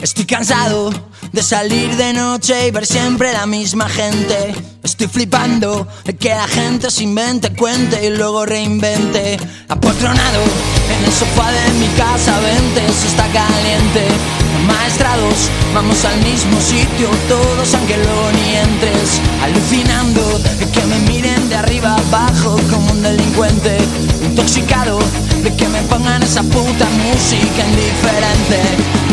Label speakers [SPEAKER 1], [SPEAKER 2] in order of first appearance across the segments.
[SPEAKER 1] Estoy cansado de salir de noche y ver siempre la misma gente. Estoy flipando de que la gente se invente, cuente y luego reinvente. Apotronado en el sofá de mi casa, vente, eso está caliente. Maestrados, vamos al mismo sitio, todos aunque luego ni. Alucinando de que me miren de arriba abajo como un delincuente. Intoxicado de que me pongan esa puta música indiferente.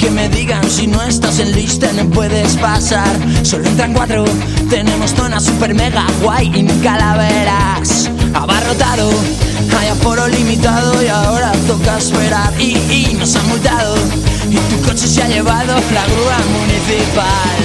[SPEAKER 1] que me digan si no estás en lista no puedes pasar. Solo entran cuatro, tenemos zona super mega guay y ni calaveras. Abarrotado, hay aforo limitado y ahora toca esperar. Y, y nos han multado y tu coche se ha llevado la grúa municipal.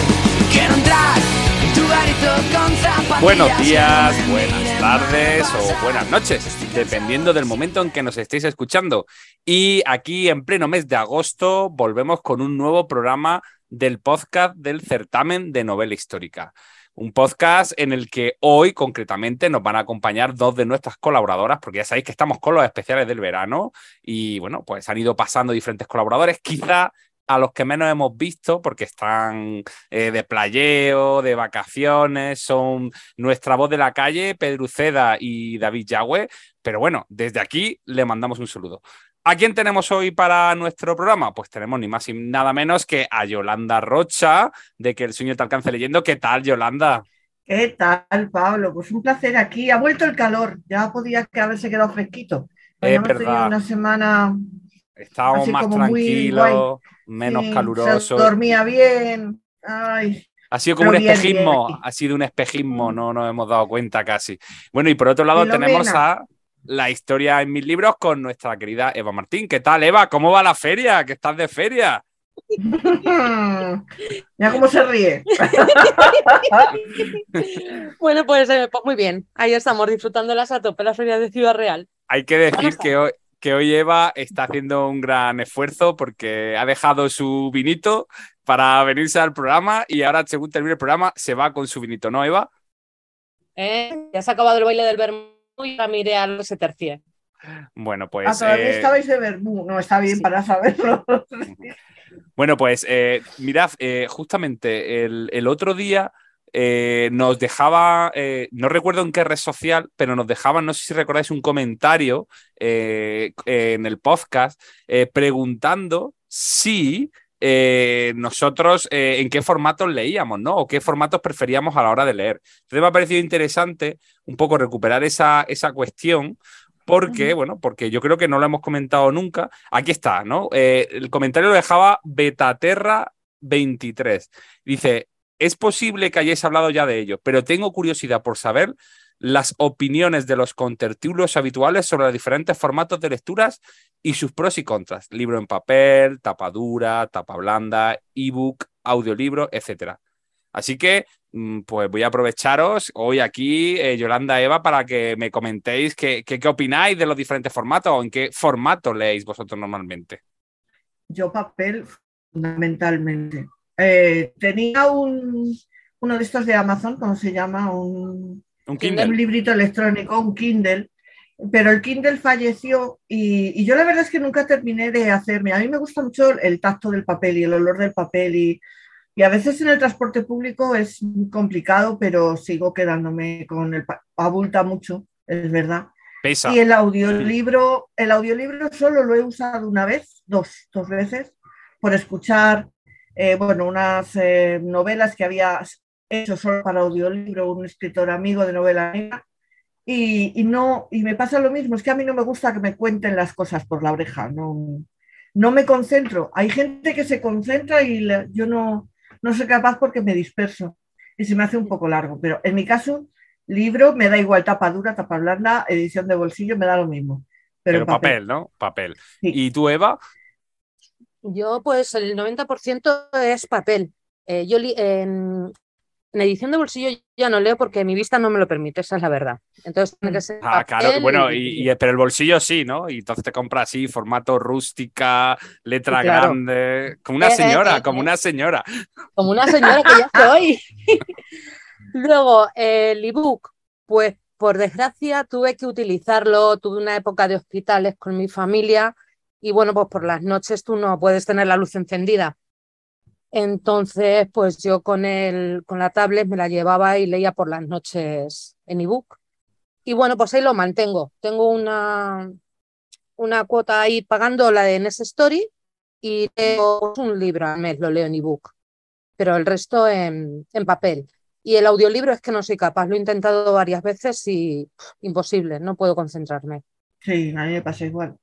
[SPEAKER 1] Quiero entrar en tu garito con zapatillas.
[SPEAKER 2] Buenos días, buenas tardes o buenas noches, dependiendo del momento en que nos estéis escuchando. Y aquí en pleno mes de agosto volvemos con un nuevo programa del podcast del certamen de novela histórica. Un podcast en el que hoy concretamente nos van a acompañar dos de nuestras colaboradoras, porque ya sabéis que estamos con los especiales del verano y bueno, pues han ido pasando diferentes colaboradores. Quizá a los que menos hemos visto, porque están eh, de playeo, de vacaciones, son nuestra voz de la calle, Pedro Uceda y David Yagüe. Pero bueno, desde aquí le mandamos un saludo. ¿A quién tenemos hoy para nuestro programa? Pues tenemos ni más ni nada menos que a Yolanda Rocha, de que el sueño te alcance leyendo. ¿Qué tal, Yolanda?
[SPEAKER 3] ¿Qué tal, Pablo? Pues un placer aquí. Ha vuelto el calor. Ya podía que haberse quedado fresquito.
[SPEAKER 2] Es
[SPEAKER 3] Habíamos tenido una semana
[SPEAKER 2] Estábamos más tranquilos, menos
[SPEAKER 3] sí, se dormía bien. Ay,
[SPEAKER 2] Ha sido como un
[SPEAKER 3] bien,
[SPEAKER 2] espejismo,
[SPEAKER 3] bien.
[SPEAKER 2] ha sido un espejismo, no nos hemos dado cuenta casi. Bueno, y por otro lado tenemos a la historia en mis libros con nuestra querida Eva Martín. ¿Qué tal, Eva? ¿Cómo va la feria? ¿Que estás de feria?
[SPEAKER 3] ya cómo se ríe.
[SPEAKER 4] Bueno, pues, eh, pues muy bien. Ahí estamos disfrutándolas a tope la feria de Ciudad Real.
[SPEAKER 2] Hay que decir que hoy, que hoy Eva está haciendo un gran esfuerzo porque ha dejado su vinito para venirse al programa y ahora, según termine el programa, se va con su vinito, ¿no, Eva?
[SPEAKER 4] ¿Eh? Ya se ha acabado el baile del vermú y ahora miré a los tercie.
[SPEAKER 2] Bueno,
[SPEAKER 3] Ah,
[SPEAKER 2] pues.
[SPEAKER 3] todavía
[SPEAKER 2] eh,
[SPEAKER 3] estabais de Bermú. No, está bien
[SPEAKER 4] sí.
[SPEAKER 3] para saberlo.
[SPEAKER 2] Bueno, pues eh, mirad, eh, justamente el, el otro día eh, nos dejaba, eh, no recuerdo en qué red social, pero nos dejaban, no sé si recordáis, un comentario eh, en el podcast preguntando si nosotros en qué formatos leíamos, ¿no? O qué formatos preferíamos a la hora de leer. Entonces me ha parecido interesante un poco recuperar esa, esa cuestión. Porque, bueno, porque yo creo que no lo hemos comentado nunca. Aquí está, ¿no? Eh, el comentario lo dejaba Betaterra23. Dice, es posible que hayáis hablado ya de ello, pero tengo curiosidad por saber las opiniones de los contertulios habituales sobre los diferentes formatos de lecturas y sus pros y contras. Libro en papel, tapa dura, tapa blanda, ebook, audiolibro, etcétera. Así que, mm, pues voy a aprovecharos hoy aquí, eh, Yolanda Eva, para que me comentéis qué, qué, qué opináis de los diferentes formatos o en qué formato leéis vosotros normalmente.
[SPEAKER 3] Yo papel, fundamentalmente. Eh, tenía un, uno de estos de Amazon, ¿cómo se llama? Un,
[SPEAKER 2] Un
[SPEAKER 4] Kindle.
[SPEAKER 3] Un librito electrónico, un Kindle, pero el Kindle falleció y, y yo la verdad es que nunca terminé de hacerme. A mí me gusta mucho el tacto del papel y el olor del papel y, y a veces en el transporte público es complicado, pero sigo quedándome con el... Abulta mucho, es verdad.
[SPEAKER 2] Pesa.
[SPEAKER 3] Y el audiolibro, el audiolibro solo lo he usado una vez, dos, dos veces, por escuchar, eh, bueno, unas eh, novelas que había hecho solo para audiolibro un escritor amigo de novela negra. Y, y no, y me pasa lo mismo, es que a mí no me gusta que me cuenten las cosas por la oreja, no, no me concentro. Hay gente que se concentra y la- yo no, no soy capaz porque me disperso y se me hace un poco largo, pero en mi caso, libro, me da igual tapa dura, tapa blanda, edición de bolsillo, me da lo mismo. Pero,
[SPEAKER 2] Pero
[SPEAKER 3] en
[SPEAKER 2] papel, ¿no? Papel.
[SPEAKER 3] Sí.
[SPEAKER 2] ¿Y tú, Eva?
[SPEAKER 4] Yo, pues el 90% es papel. Eh, yo en- en edición de bolsillo ya no leo porque mi vista no me lo permite, esa es la verdad. Entonces tiene que ser.
[SPEAKER 2] Ah, claro, bueno, y, y- pero el bolsillo sí, ¿no? Y entonces te compras así, formato rústica, letra
[SPEAKER 4] claro.
[SPEAKER 2] grande, como una
[SPEAKER 4] Eh, eh,
[SPEAKER 2] señora,
[SPEAKER 4] eh,
[SPEAKER 2] como una señora.
[SPEAKER 4] Como una señora que ya soy. Luego, el ebook, pues por desgracia tuve que utilizarlo, tuve una época de hospitales con mi familia y bueno, pues por las noches tú no puedes tener la luz encendida. Entonces, pues yo con el, con la tablet me la llevaba y leía por las noches en ebook. Y bueno, pues ahí lo mantengo. Tengo una, una cuota ahí pagando la de Ness Story y leo un libro al mes, lo leo en ebook, pero el resto en, en papel. Y el audiolibro es que no soy capaz, lo he intentado varias veces y imposible, no puedo concentrarme.
[SPEAKER 3] Sí, a mí me pasa igual.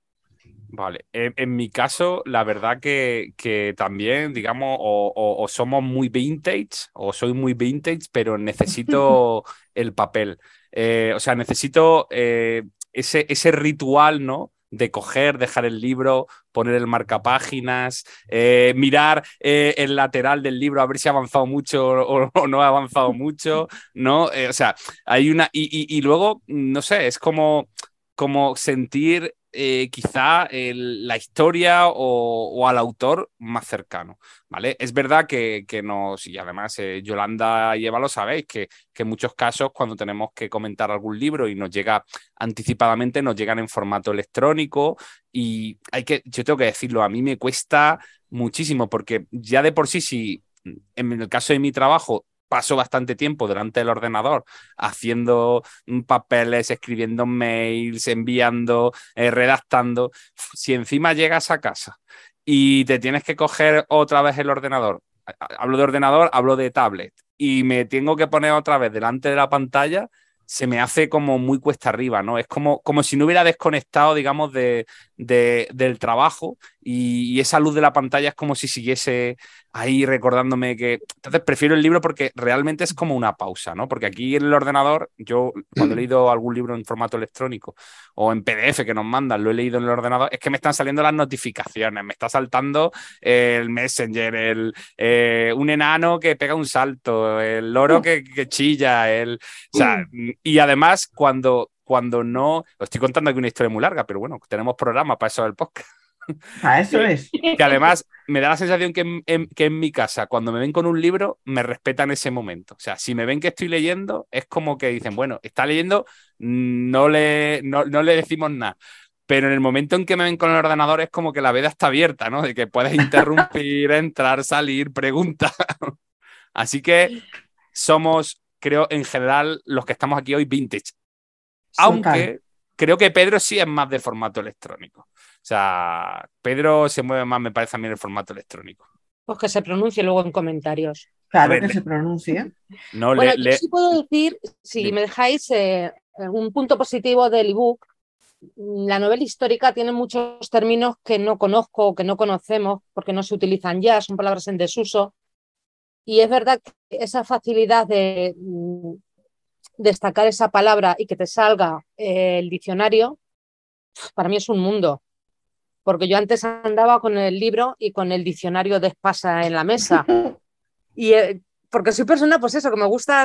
[SPEAKER 2] Vale, en, en mi caso, la verdad que, que también, digamos, o, o- o somos muy vintage, o soy muy vintage, pero necesito el papel. Eh, o sea, necesito eh, ese, ese ritual, ¿no? De coger, dejar el libro, poner el marcapáginas, eh, mirar eh, el lateral del libro a ver si ha avanzado mucho o, o no ha avanzado mucho, ¿no? Eh, o sea, hay una. Y, y- y luego, no sé, es como, como sentir eh, quizá la historia o, al autor más cercano, ¿vale? Es verdad que, que nos, y además eh, Yolanda y Eva lo sabéis, que, que en muchos casos cuando tenemos que comentar algún libro y nos llega anticipadamente, nos llegan en formato electrónico y hay que, yo tengo que decirlo, a mí me cuesta muchísimo porque ya de por sí, si en el caso de mi trabajo paso bastante tiempo delante del ordenador haciendo papeles, escribiendo mails, enviando, eh, redactando. Si encima llegas a casa y te tienes que coger otra vez el ordenador, hablo de ordenador, hablo de tablet, y me tengo que poner otra vez delante de la pantalla, se me hace como muy cuesta arriba, ¿no? Es como, como si no hubiera desconectado, digamos, de, de- del trabajo y esa luz de la pantalla es como si siguiese ahí recordándome que... Entonces prefiero el libro porque realmente es como una pausa, ¿no? Porque aquí en el ordenador, yo cuando he leído algún libro en formato electrónico o en PDF que nos mandan, lo he leído en el ordenador, es que me están saliendo las notificaciones, me está saltando el Messenger, el, eh, un enano que pega un salto, el loro que, que chilla, el... O sea, y además cuando... Cuando no, os estoy contando aquí una historia muy larga, pero bueno, tenemos programa para eso del podcast.
[SPEAKER 3] A eso es.
[SPEAKER 2] Que además me da la sensación que en, en- que en mi casa, cuando me ven con un libro, me respetan ese momento. O sea, si me ven que estoy leyendo, es como que dicen, bueno, está leyendo, no le, no, no le decimos nada. Pero en el momento en que me ven con el ordenador es como que la veda está abierta, ¿no? De que puedes interrumpir, entrar, salir, preguntar. Así que somos, creo, en general, los que estamos aquí hoy vintage. Aunque creo que Pedro sí es más de formato electrónico. O sea, Pedro se mueve más, me parece a mí, en el formato electrónico.
[SPEAKER 4] Pues que se pronuncie luego en comentarios.
[SPEAKER 3] Claro
[SPEAKER 2] ver,
[SPEAKER 3] que
[SPEAKER 2] le-
[SPEAKER 3] se pronuncie.
[SPEAKER 2] No
[SPEAKER 4] Bueno,
[SPEAKER 2] le,
[SPEAKER 4] yo
[SPEAKER 2] le-
[SPEAKER 4] sí puedo decir, si me dejáis, eh, un punto positivo del ebook. La novela histórica tiene muchos términos que no conozco o que no conocemos porque no se utilizan ya, son palabras en desuso. Y es verdad que esa facilidad de mm, destacar esa palabra y que te salga eh, el diccionario, para mí es un mundo. Porque yo antes andaba con el libro y con el diccionario de espasa en la mesa. Y eh, porque soy persona, pues eso, que me gusta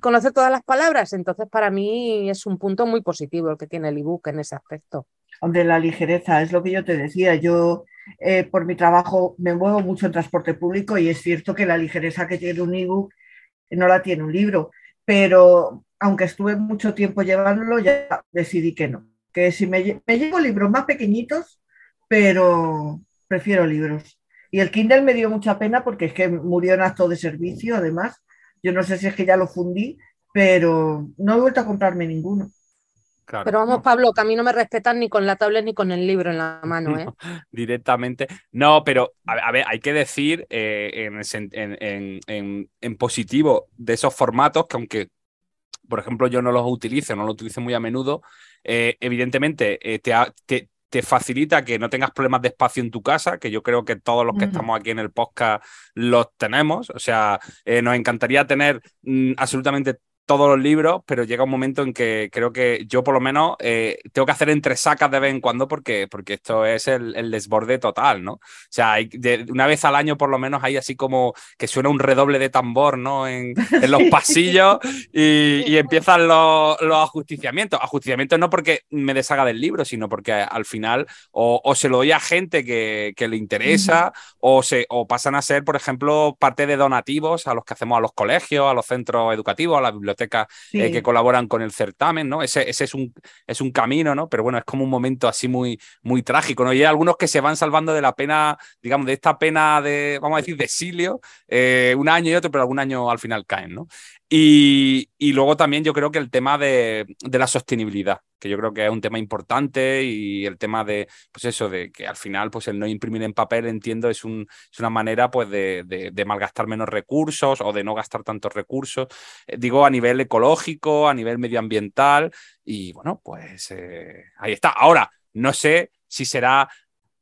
[SPEAKER 4] conocer todas las palabras, entonces para mí es un punto muy positivo el que tiene el ebook en ese aspecto.
[SPEAKER 3] Hombre, la ligereza, es lo que yo te decía. Yo, eh, por mi trabajo, me muevo mucho en transporte público y es cierto que la ligereza que tiene un ebook no la tiene un libro. Pero aunque estuve mucho tiempo llevándolo, ya decidí que no. Que si me, me llevo libros más pequeñitos, pero prefiero libros. Y el Kindle me dio mucha pena porque es que murió en acto de servicio, además. Yo no sé si es que ya lo fundí, pero no he vuelto a comprarme ninguno.
[SPEAKER 2] claro,
[SPEAKER 4] Pero vamos,
[SPEAKER 2] no,
[SPEAKER 4] Pablo, que a mí no me respetan ni con la tablet ni con el libro en la mano, ¿eh?
[SPEAKER 2] directamente. No, pero a, a ver, hay que decir eh, en, en- en- en- en positivo de esos formatos que aunque, por ejemplo, yo no los utilice, no los utilice muy a menudo, eh, evidentemente eh, te, ha- te- te facilita que no tengas problemas de espacio en tu casa, que yo creo que todos los que estamos aquí en el podcast los tenemos. O sea, eh, nos encantaría tener mm, absolutamente todos los libros, pero llega un momento en que creo que yo por lo menos eh, tengo que hacer entre sacas de vez en cuando porque, porque esto es el, desborde total, ¿no? O sea, hay, una vez al año por lo menos hay así como que suena un redoble de tambor, ¿no? En, los pasillos y, empiezan los, ajusticiamientos. Ajusticiamientos no porque me deshaga del libro, sino porque al final o, se lo doy a gente que, le interesa o, se, o pasan a ser, por ejemplo, parte de donativos a los que hacemos a los colegios, a los centros educativos, a eh, que colaboran con el certamen, ¿no? Ese, ese, es, un, es un camino, ¿no? Pero bueno, es como un momento así muy, muy trágico, ¿no? Y hay algunos que se van salvando de la pena, digamos, de esta pena de, vamos a decir, de exilio, eh, un año y otro, pero algún año al final caen, ¿no? Y, luego también yo creo que el tema de, la sostenibilidad, que yo creo que es un tema importante y el tema de, pues eso, de que al final pues el no imprimir en papel, entiendo, es, un, es una manera pues de, malgastar menos recursos o de no gastar tantos recursos, eh, digo a nivel ecológico, a nivel medioambiental y bueno, pues eh, ahí está. Ahora, no sé si será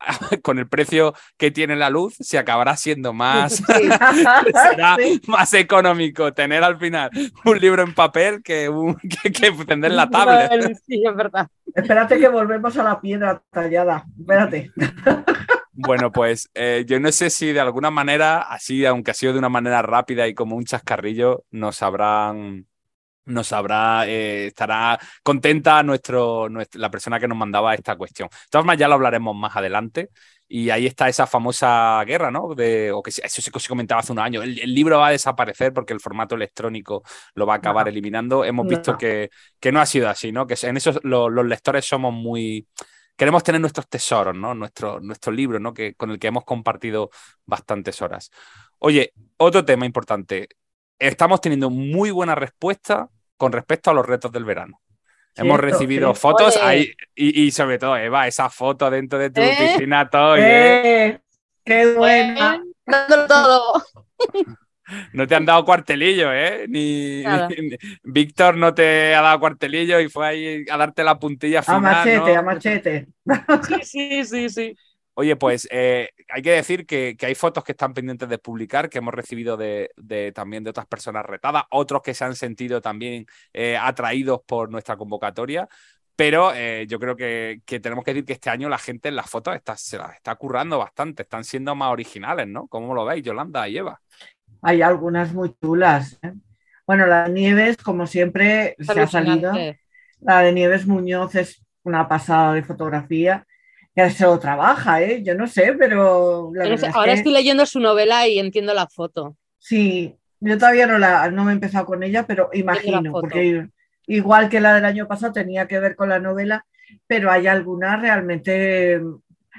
[SPEAKER 2] con el precio que tiene la luz, se acabará siendo más, más económico tener al final un libro en papel que, un, que, tener la tablet.
[SPEAKER 3] Sí, es verdad. Espérate que volvemos a la piedra tallada. Espérate.
[SPEAKER 2] Bueno, pues eh, yo no sé si de alguna manera, así, aunque ha sido de una manera rápida y como un chascarrillo, nos habrán nos habrá, eh, estará contenta nuestro, la persona que nos mandaba esta cuestión. De todas formas, ya lo hablaremos más adelante. Y ahí está esa famosa guerra, ¿no? De, o que eso se, comentaba hace un año. El, libro va a desaparecer porque el formato electrónico lo va a acabar eliminando. Hemos visto que, que, no ha sido así, ¿no? Que en eso los lectores somos muy. Queremos tener nuestros tesoros, ¿no? Nuestro, nuestro libro, ¿no? Que, con el que hemos compartido bastantes horas. Oye, otro tema importante. Estamos teniendo muy buena respuesta con respecto a los retos del verano. Hemos recibido fotos ahí y, sobre todo, Eva, esa foto dentro de tu ¿Eh? piscina, todo.
[SPEAKER 3] ¿eh? ¡Qué buena!
[SPEAKER 4] todo.
[SPEAKER 2] No te han dado cuartelillo, ¿eh? Ni, Víctor no te ha dado cuartelillo y fue ahí a darte la puntilla final.
[SPEAKER 3] A machete, a machete.
[SPEAKER 4] Sí, sí, sí, sí.
[SPEAKER 2] Oye, pues eh, hay que decir que, hay fotos que están pendientes de publicar, que hemos recibido de, también de otras personas retadas, otros que se han sentido también eh, atraídos por nuestra convocatoria. Pero eh, yo creo que, tenemos que decir que este año la gente en las fotos está, se las está currando bastante, están siendo más originales, ¿no? ¿Cómo lo veis, Yolanda y Eva?
[SPEAKER 3] Hay algunas muy chulas. Bueno, la de Nieves, como siempre, se ha salido. La de Nieves Muñoz es una pasada de fotografía que se lo trabaja, ¿eh? Yo no sé, pero...
[SPEAKER 4] ahora estoy leyendo su novela y entiendo la foto.
[SPEAKER 3] Sí, yo todavía no, la, no me he empezado con ella, pero imagino, porque igual que la del año pasado tenía que ver con la novela, pero hay algunas realmente...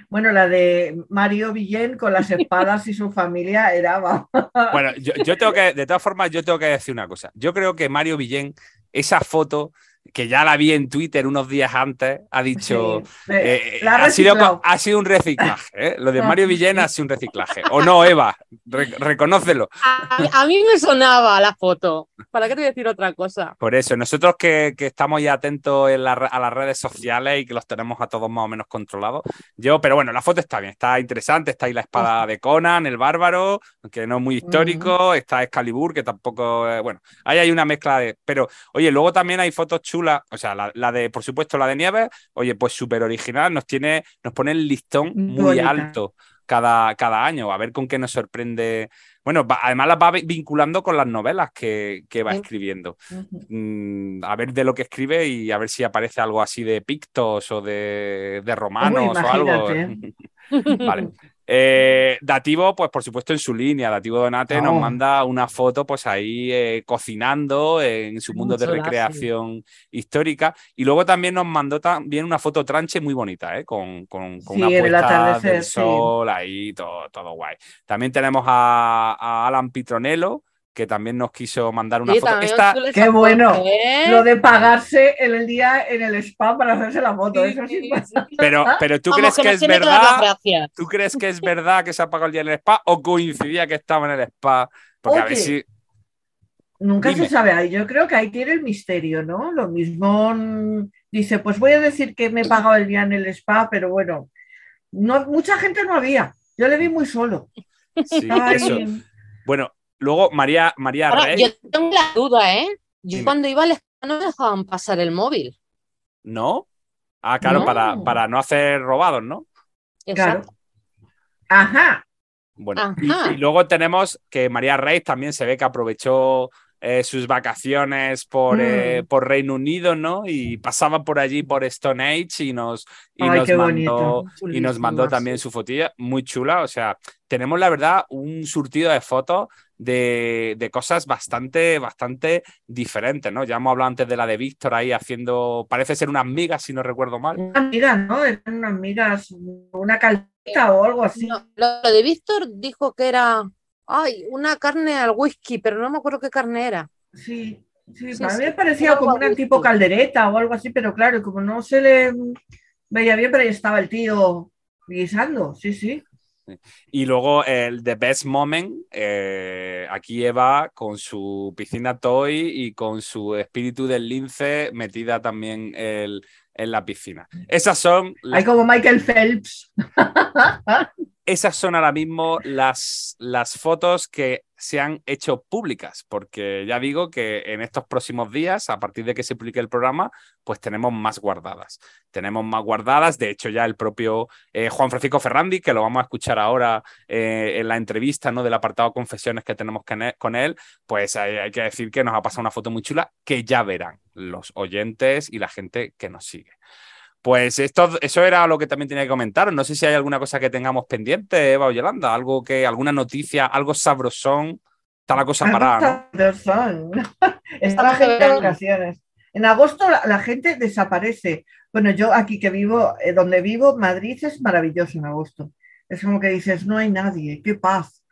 [SPEAKER 3] Bueno, la de Mario Villén con las espadas y su familia era...
[SPEAKER 2] bueno, yo, yo tengo que, de todas formas, yo tengo que decir una cosa. Yo creo que Mario Villén, esa foto que ya la vi en Twitter unos días antes, ha dicho, eh, ha, sido, ha, sido, un reciclaje, ¿eh? lo de Mario Villena ha sido un reciclaje. ¿O no, Eva? reconócelo.
[SPEAKER 4] A, mí me sonaba la foto, ¿para qué te voy a decir otra cosa?
[SPEAKER 2] Por eso, nosotros que, estamos ya atentos a las redes sociales y que los tenemos a todos más o menos controlados, yo, pero bueno, la foto está bien, está interesante, está ahí la espada de Conan, el bárbaro, que no es muy histórico, está Excalibur, que tampoco, bueno, ahí hay una mezcla de... Pero, oye, luego también hay fotos chula, o sea, la, de, por supuesto, la de Nieves, oye, pues súper original, nos tiene, nos pone el listón muy alto cada, cada año, a ver con qué nos sorprende. Bueno, además las va vinculando con las novelas que, va escribiendo. Mm, a ver de lo que escribe y a ver si aparece algo así de pictos o de, de romanos o algo. vale. Eh, Dativo, pues por supuesto en su línea, Dativo Donate nos manda una foto pues ahí eh, cocinando en su mundo de recreación histórica. Y luego también nos mandó también una foto tranche muy bonita, ¿eh? con, con, una puesta del sol ahí, todo, todo guay. También tenemos a, a Alan Pitronello, que también nos quiso mandar una foto.
[SPEAKER 3] Qué bueno. ¿eh? Lo de pagarse en el día en el spa para hacerse la foto.
[SPEAKER 2] pero, pero tú crees que, es verdad. ¿Tú crees que es verdad que se ha pagado el día en el spa o coincidía que estaba en el spa? Porque a ver si.
[SPEAKER 3] Nunca se sabe. Yo creo que ahí tiene el misterio, ¿no? Lo mismo dice, pues voy a decir que me he pagado el día en el spa, pero bueno, no, mucha gente no había. Yo le vi muy solo.
[SPEAKER 2] Sí, eso. Bueno, Luego, María, María
[SPEAKER 4] Yo tengo la duda, ¿eh? Yo cuando iba al no me dejaban pasar el móvil.
[SPEAKER 2] ¿No? Ah, claro, Para, para no hacer robados, ¿no?
[SPEAKER 3] Exacto. Ajá.
[SPEAKER 2] Bueno, Y, luego tenemos que María Reis también se ve que aprovechó eh, sus vacaciones por, eh, mm. por, Reino Unido, ¿no? Y pasaba por allí por Stone Age y nos, y nos mandó, y nos mandó también su fotilla, muy chula. O sea, tenemos la verdad un surtido de fotos de, de, cosas bastante, bastante diferentes, ¿no? Ya hemos hablado antes de la de Víctor ahí haciendo, parece ser unas migas, si no recuerdo mal.
[SPEAKER 3] Unas migas, ¿no? Eran unas migas, una caldita o algo así.
[SPEAKER 4] lo de Víctor dijo que era Ay, una carne al whisky, pero no me acuerdo qué carne era.
[SPEAKER 3] Sí, sí, a mí me parecía como una tipo caldereta o algo así, pero claro, como no se le veía bien, pero ahí estaba el tío guisando, sí, sí.
[SPEAKER 2] Y luego el The Best Moment, eh, aquí Eva con su piscina toy y con su espíritu del lince metida también en la piscina. Esas son...
[SPEAKER 3] Hay como Michael Phelps.
[SPEAKER 2] esas son ahora mismo las, las fotos que se han hecho públicas, porque ya digo que en estos próximos días, a partir de que se publique el programa, pues tenemos más guardadas. Tenemos más guardadas, de hecho ya el propio eh, Juan Francisco Ferrandi, que lo vamos a escuchar ahora eh, en la entrevista ¿no? del apartado Confesiones que tenemos con él, pues hay, hay que decir que nos ha pasado una foto muy chula que ya verán los oyentes y la gente que nos sigue. Pues esto, eso era lo que también tenía que comentar. No sé si hay alguna cosa que tengamos pendiente, Eva o Yolanda, algo que, alguna noticia, algo sabrosón. Está la cosa parada.
[SPEAKER 3] ¿no? Está la gente de vacaciones. En agosto la, gente desaparece. Bueno, yo aquí que vivo, eh, donde vivo, Madrid es maravilloso en agosto. Es como que dices, no hay nadie, qué paz.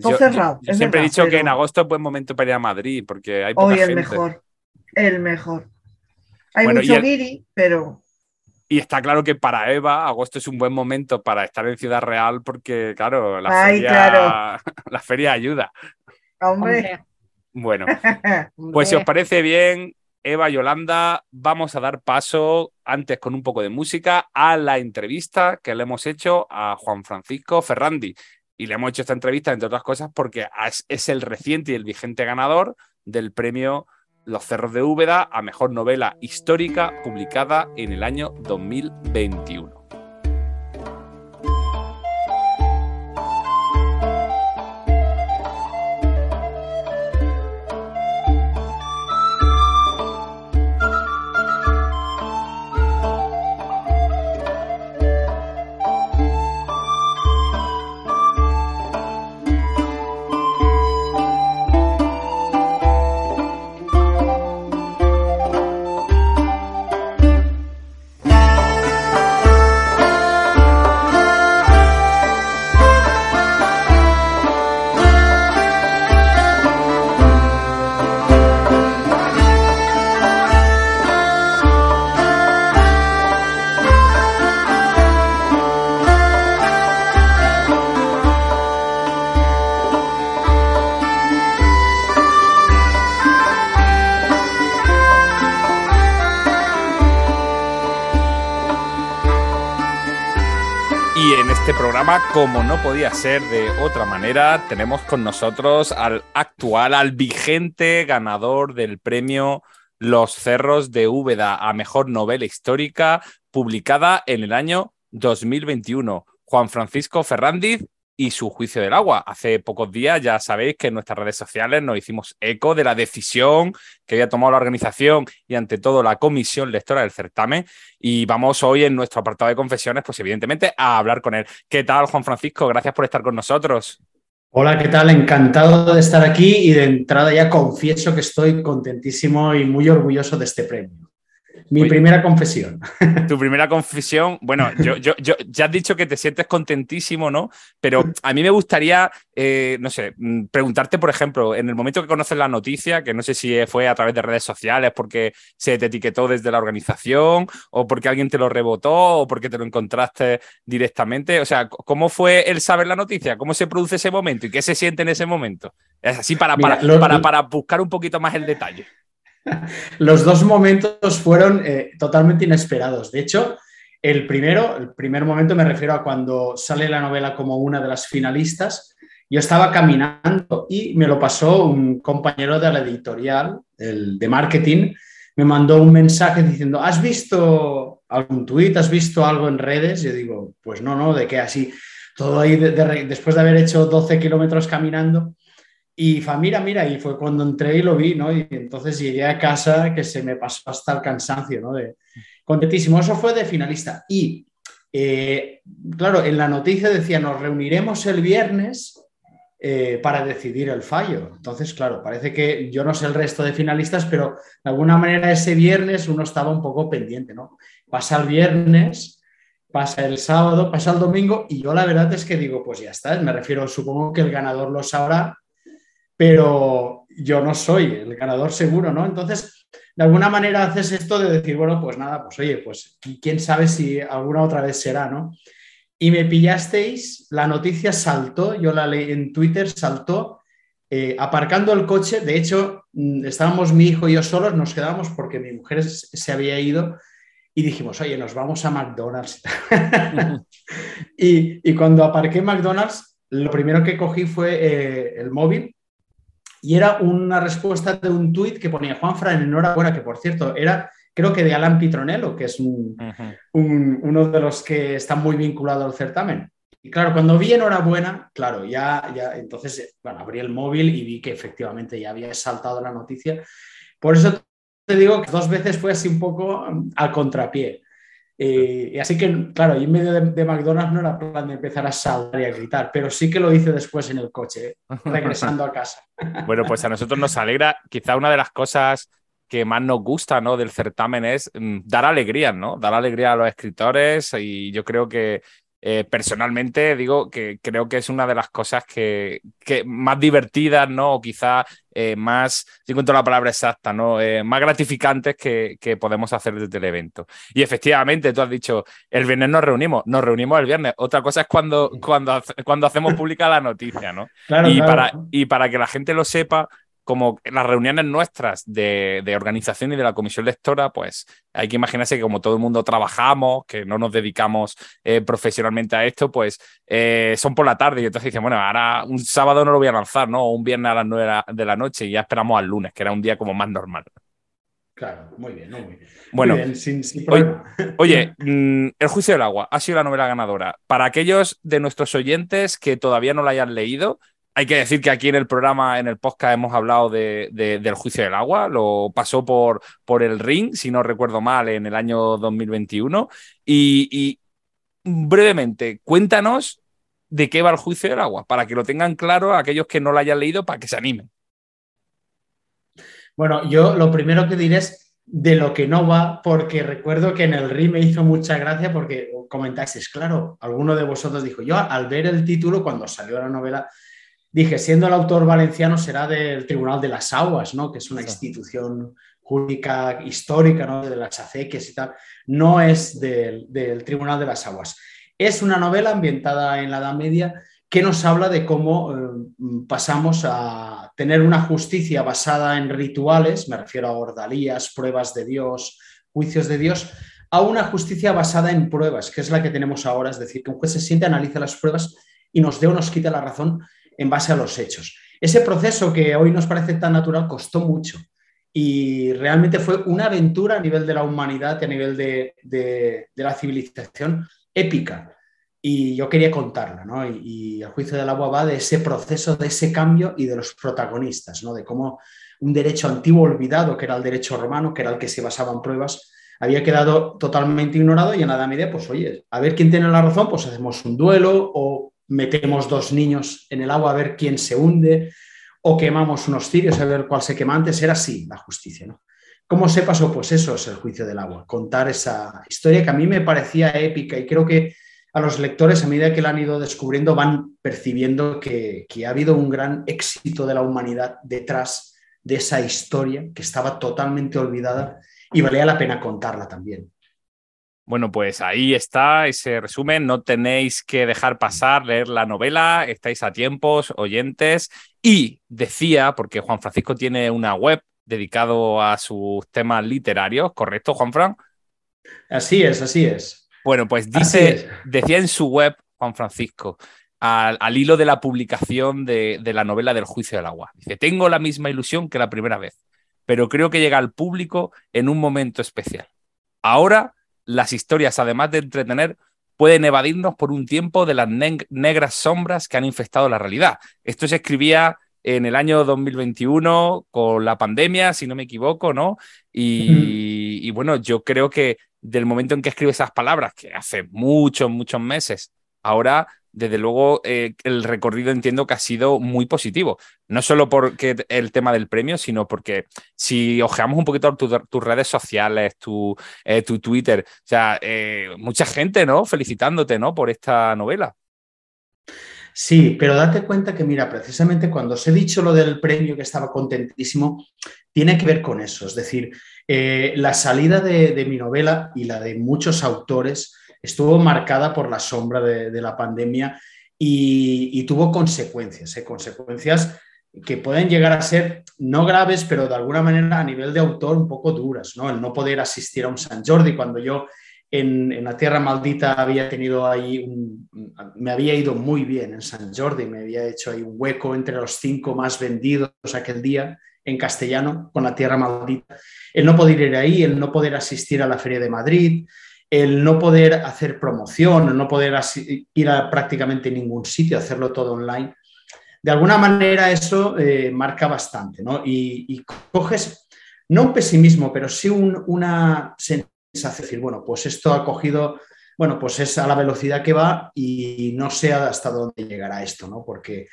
[SPEAKER 3] Todo cerrado.
[SPEAKER 2] siempre he dicho que en agosto es buen momento para ir a Madrid, porque hay
[SPEAKER 3] Hoy el mejor, el mejor. Hay mucho guiri, pero
[SPEAKER 2] y está claro que para Eva, agosto es un buen momento para estar en Ciudad Real porque, claro, la, feria, la feria ayuda.
[SPEAKER 3] Hombre.
[SPEAKER 2] Bueno, pues si os parece bien, Eva y Yolanda, vamos a dar paso, antes con un poco de música, a la entrevista que le hemos hecho a Juan Francisco Ferrandi. Y le hemos hecho esta entrevista, entre otras cosas, porque es el reciente y el vigente ganador del premio los Cerros de Úbeda a Mejor Novela Histórica publicada en el año 2021. Como no podía ser de otra manera, tenemos con nosotros al actual, al vigente ganador del premio Los Cerros de Úbeda a Mejor Novela Histórica, publicada en el año 2021. Juan Francisco Ferrandiz, y su juicio del agua. Hace pocos días ya sabéis que en nuestras redes sociales nos hicimos eco de la decisión que había tomado la organización y ante todo la comisión lectora del certamen y vamos hoy en nuestro apartado de confesiones pues evidentemente a hablar con él. ¿Qué tal Juan Francisco? Gracias por estar con nosotros.
[SPEAKER 5] Hola, ¿qué tal? Encantado de estar aquí y de entrada ya confieso que estoy contentísimo y muy orgulloso de este premio. Mi primera confesión.
[SPEAKER 2] Tu primera confesión, bueno, yo, yo, yo, ya has dicho que te sientes contentísimo, ¿no? Pero a mí me gustaría, eh, no sé, mm, preguntarte, por ejemplo, en el momento que conoces la noticia, que no sé si fue a través de redes sociales porque se te etiquetó desde la organización o porque alguien te lo rebotó o porque te lo encontraste directamente, o sea, ¿cómo fue el saber la noticia? ¿Cómo se produce ese momento y qué se siente en ese momento? Es así para, para, para, para buscar un poquito más el detalle.
[SPEAKER 5] Los dos momentos fueron eh, totalmente inesperados. De hecho, el primero, el primer momento me refiero a cuando sale la novela como una de las finalistas yo estaba caminando y me lo pasó un compañero de la editorial, el de marketing, me mandó un mensaje diciendo, ¿has visto algún tuit? ¿Has visto algo en redes? Yo digo, pues no, no, de qué así, todo ahí después de haber hecho 12 kilómetros caminando. Y mira, mira, y fue cuando entré y lo vi, ¿no? Y entonces llegué a casa que se me pasó hasta el cansancio, ¿no? De, contentísimo, eso fue de finalista. Y, eh, claro, en la noticia decía, nos reuniremos el viernes eh, para decidir el fallo. Entonces, claro, parece que yo no sé el resto de finalistas, pero de alguna manera ese viernes uno estaba un poco pendiente, ¿no? Pasa el viernes, pasa el sábado, pasa el domingo y yo la verdad es que digo, pues ya está, me refiero, supongo que el ganador lo sabrá, pero yo no soy el ganador seguro, ¿no? Entonces, de alguna manera haces esto de decir, bueno, pues nada, pues oye, pues quién sabe si alguna otra vez será, ¿no? y me pillasteis, la noticia saltó, yo la leí en Twitter, saltó, eh, aparcando el coche, de hecho, mm, estábamos mi hijo y yo solos, nos quedamos porque mi mujer se había ido y dijimos, oye, nos vamos a McDonald's. y, cuando aparqué McDonald's, lo primero que cogí fue eh, el móvil y era una respuesta de un tuit que ponía Juan Fran, enhorabuena, que por cierto era creo que de Alan Pitronello, que es uno de los que está muy vinculado al certamen. Y claro, cuando vi enhorabuena, claro, ya, ya entonces, bueno, abrí el móvil y vi que efectivamente ya había saltado la noticia. Por eso te digo que dos veces fue así un poco mm, al contrapié. Eh, y así que, claro, y en medio de, McDonald's no era plan de empezar a saltar y a gritar, pero sí que lo hice después en el coche, regresando a casa.
[SPEAKER 2] Bueno, pues a nosotros nos alegra. Quizá una de las cosas que más nos gusta ¿no? del certamen es mm, dar alegría, ¿no? Dar alegría a los escritores y yo creo que eh, personalmente digo que creo que es una de las cosas que, que más divertidas, ¿no? O quizá eh, más, si encuentro la palabra exacta, ¿no? Eh, más gratificantes que, que, podemos hacer desde el evento. Y efectivamente, tú has dicho, el viernes nos reunimos, nos reunimos el viernes. Otra cosa es cuando, cuando, cuando hacemos pública la noticia, ¿no? y, Para, y para que la gente lo sepa, como las reuniones nuestras de, organización y de la comisión lectora, pues hay que imaginarse que como todo el mundo trabajamos, que no nos dedicamos eh, profesionalmente a esto, pues eh, son por la tarde y entonces dicen, bueno, ahora un sábado no lo voy a lanzar, ¿no? O un viernes a las nueve de la noche y ya esperamos al lunes, que era un día como más normal.
[SPEAKER 5] Claro, muy bien, muy bien.
[SPEAKER 2] Bueno, oye, mm, El juicio del agua ha sido la novela ganadora. Para aquellos de nuestros oyentes que todavía no la hayan leído, hay que decir que aquí en el programa, en el podcast, hemos hablado de, del juicio del agua. Lo pasó por, por el ring, si no recuerdo mal, en el año 2021. Y, brevemente, cuéntanos de qué va el juicio del agua, para que lo tengan claro aquellos que no lo hayan leído, para que se animen.
[SPEAKER 5] Bueno, yo lo primero que diré es de lo que no va, porque recuerdo que en el ring me hizo mucha gracia porque comentasteis, claro, alguno de vosotros dijo, yo al ver el título, cuando salió la novela, dije, siendo el autor valenciano será del Tribunal de las Aguas, ¿no? que es una institución jurídica histórica ¿no? de las acequias y tal, no es del, Tribunal de las Aguas. Es una novela ambientada en la Edad Media que nos habla de cómo eh, pasamos a tener una justicia basada en rituales, me refiero a ordalías, pruebas de Dios, juicios de Dios, a una justicia basada en pruebas, que es la que tenemos ahora, es decir, que un juez se siente, analiza las pruebas y nos dé o nos quita la razón en base a los hechos. Ese proceso que hoy nos parece tan natural costó mucho y realmente fue una aventura a nivel de la humanidad y a nivel de, la civilización épica. Y yo quería contarla, ¿no? Y, el juicio del agua va de ese proceso, de ese cambio y de los protagonistas, ¿no? De cómo un derecho antiguo olvidado, que era el derecho romano, que era el que se basaba en pruebas, había quedado totalmente ignorado y en la Edad Media, pues oye, a ver quién tiene la razón, pues hacemos un duelo o metemos dos niños en el agua a ver quién se hunde, o quemamos unos cirios a ver cuál se quema antes, era así la justicia. ¿no? ¿Cómo se pasó? Pues eso es el juicio del agua, contar esa historia que a mí me parecía épica y creo que a los lectores, a medida que la han ido descubriendo, van percibiendo que, que ha habido un gran éxito de la humanidad detrás de esa historia que estaba totalmente olvidada y valía la pena contarla también.
[SPEAKER 2] Bueno, pues ahí está ese resumen. No tenéis que dejar pasar, leer la novela, estáis a tiempos, oyentes. Y decía, porque Juan Francisco tiene una web dedicado a sus temas literarios, ¿correcto, Juan Fran?
[SPEAKER 5] Así es, así es.
[SPEAKER 2] Bueno, pues dice, decía en su web, Juan Francisco, al, hilo de la publicación de, de la novela del juicio del agua. Dice, tengo la misma ilusión que la primera vez, pero creo que llega al público en un momento especial. Ahora, las historias, además de entretener, pueden evadirnos por un tiempo de las negras sombras que han infestado la realidad. Esto se escribía en el año 2021 con la pandemia, si no me equivoco, ¿no? Y, y, bueno, yo creo que del momento en que escribe esas palabras, que hace muchos, muchos meses, ahora desde luego eh, el recorrido entiendo que ha sido muy positivo. No solo porque el tema del premio, sino porque si ojeamos un poquito tus redes sociales, tu, eh, tu, Twitter, o sea, eh, mucha gente, ¿no? Felicitándote, ¿no? Por esta novela.
[SPEAKER 5] Sí, pero date cuenta que, mira, precisamente cuando os he dicho lo del premio, que estaba contentísimo, tiene que ver con eso. Es decir, la salida de mi novela y la de muchos autores estuvo marcada por la sombra de, la pandemia y, tuvo consecuencias, ¿eh? consecuencias que pueden llegar a ser no graves, pero de alguna manera a nivel de autor un poco duras, ¿no? El no poder asistir a un San Jordi cuando yo en, la Tierra Maldita había tenido ahí, me había ido muy bien en San Jordi, me había hecho ahí un hueco entre los cinco más vendidos aquel día en castellano con la Tierra Maldita. El no poder ir ahí, el no poder asistir a la Feria de Madrid, el no poder hacer promoción, el no poder ir a prácticamente ningún sitio, hacerlo todo online, de alguna manera eso eh, marca bastante, ¿no? Y, coges, no un pesimismo, pero sí una sensación de decir, bueno, pues esto ha cogido, bueno, pues es a la velocidad que va y no sé hasta dónde llegará esto, ¿no? Porque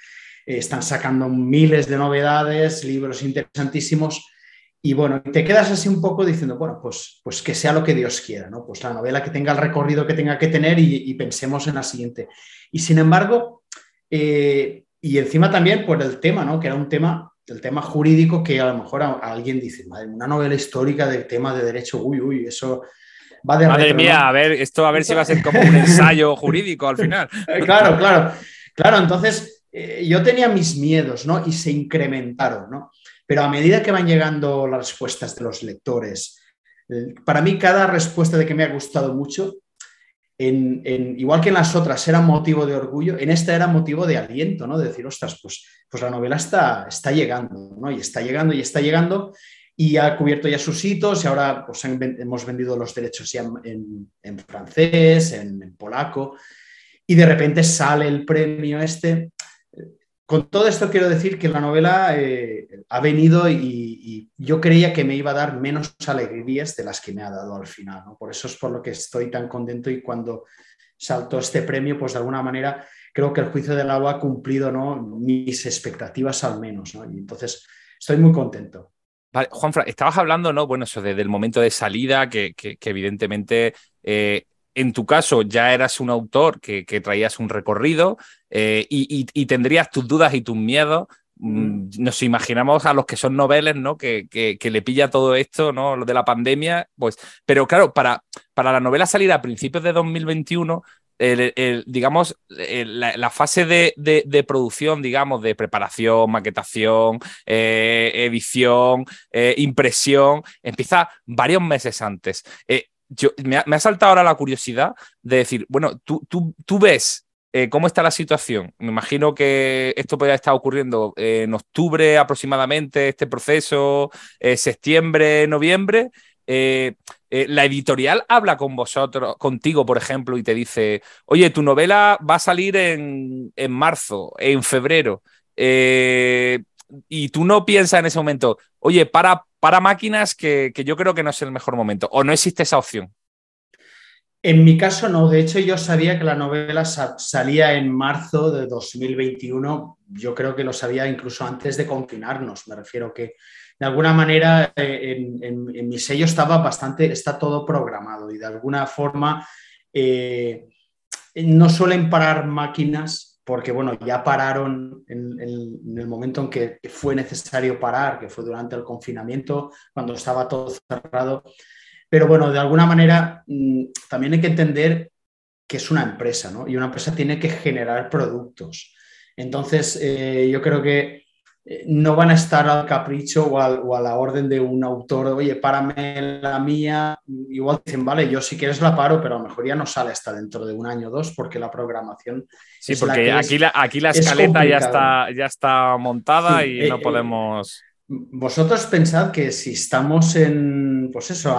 [SPEAKER 5] están sacando miles de novedades, libros interesantísimos, y bueno, te quedas así un poco diciendo, bueno, pues, pues que sea lo que Dios quiera, ¿no? Pues la novela que tenga el recorrido que tenga que tener y, pensemos en la siguiente. Y sin embargo, eh, y encima también por el tema, ¿no? Que era un tema, el tema jurídico que a lo mejor alguien dice, madre, una novela histórica del tema de derecho, uy, uy, eso va de...
[SPEAKER 2] Madre mía, a ver, esto a ver si va a ser como un ensayo jurídico al final.
[SPEAKER 5] claro, claro, claro, entonces eh, yo tenía mis miedos, ¿no? Y se incrementaron, ¿no? Pero a medida que van llegando las respuestas de los lectores, eh, para mí cada respuesta de que me ha gustado mucho, en, igual que en las otras era motivo de orgullo, en esta era motivo de aliento, ¿no? De decir, ostras, pues, pues la novela está, está llegando, ¿no? Y está llegando y está llegando y ha cubierto ya sus hitos y ahora pues, hemos vendido los derechos ya en, francés, en, en, polaco y de repente sale el premio este con todo esto quiero decir que la novela eh, ha venido y, yo creía que me iba a dar menos alegrías de las que me ha dado al final. Por eso es por lo que estoy tan contento y cuando saltó este premio, pues de alguna manera creo que el juicio del agua ha cumplido ¿no? mis expectativas al menos. Y entonces estoy muy contento.
[SPEAKER 2] Vale, estabas hablando, ¿no? Bueno, eso del momento de salida, que, evidentemente eh, en tu caso ya eras un autor que, traías un recorrido eh, y, tendrías tus dudas y tus miedos. Mm, mm. Nos imaginamos a los que son noveles, ¿no? Que, le pilla todo esto, ¿no? Lo de la pandemia, pues. Pero claro, para, para la novela salir a principios de 2021, digamos, la, fase de, producción, digamos, de preparación, maquetación, eh, edición, eh, impresión, empieza varios meses antes me, ha, saltado ahora la curiosidad de decir, bueno, tú, tú, tú ves eh, cómo está la situación. Me imagino que esto podría estar ocurriendo en octubre aproximadamente, este proceso, eh, septiembre, noviembre. Eh, la editorial habla con vosotros, contigo, por ejemplo, y te dice, oye, tu novela va a salir en, en marzo, en febrero. y tú no piensas en ese momento, oye, para, para máquinas que, yo creo que no es el mejor momento, o no existe esa opción.
[SPEAKER 5] En mi caso no, de hecho yo sabía que la novela salía en marzo de 2021, yo creo que lo sabía incluso antes de confinarnos, me refiero que de alguna manera eh, en, mi sello estaba bastante, está todo programado y de alguna forma eh, no suelen parar máquinas porque bueno, ya pararon en, el momento en que fue necesario parar, que fue durante el confinamiento, cuando estaba todo cerrado. Pero bueno, de alguna manera mm, también hay que entender que es una empresa, ¿no? Y una empresa tiene que generar productos. Entonces, eh, yo creo que eh, no van a estar al capricho o, a la orden de un autor, oye, párame la mía, igual dicen, vale, yo si quieres la paro, pero a lo mejor ya no sale hasta dentro de un año o dos porque la programación...
[SPEAKER 2] Sí, porque aquí, la, aquí la escaleta ya está, ya está montada y no eh, podemos...
[SPEAKER 5] vosotros pensad que si estamos en, pues eso,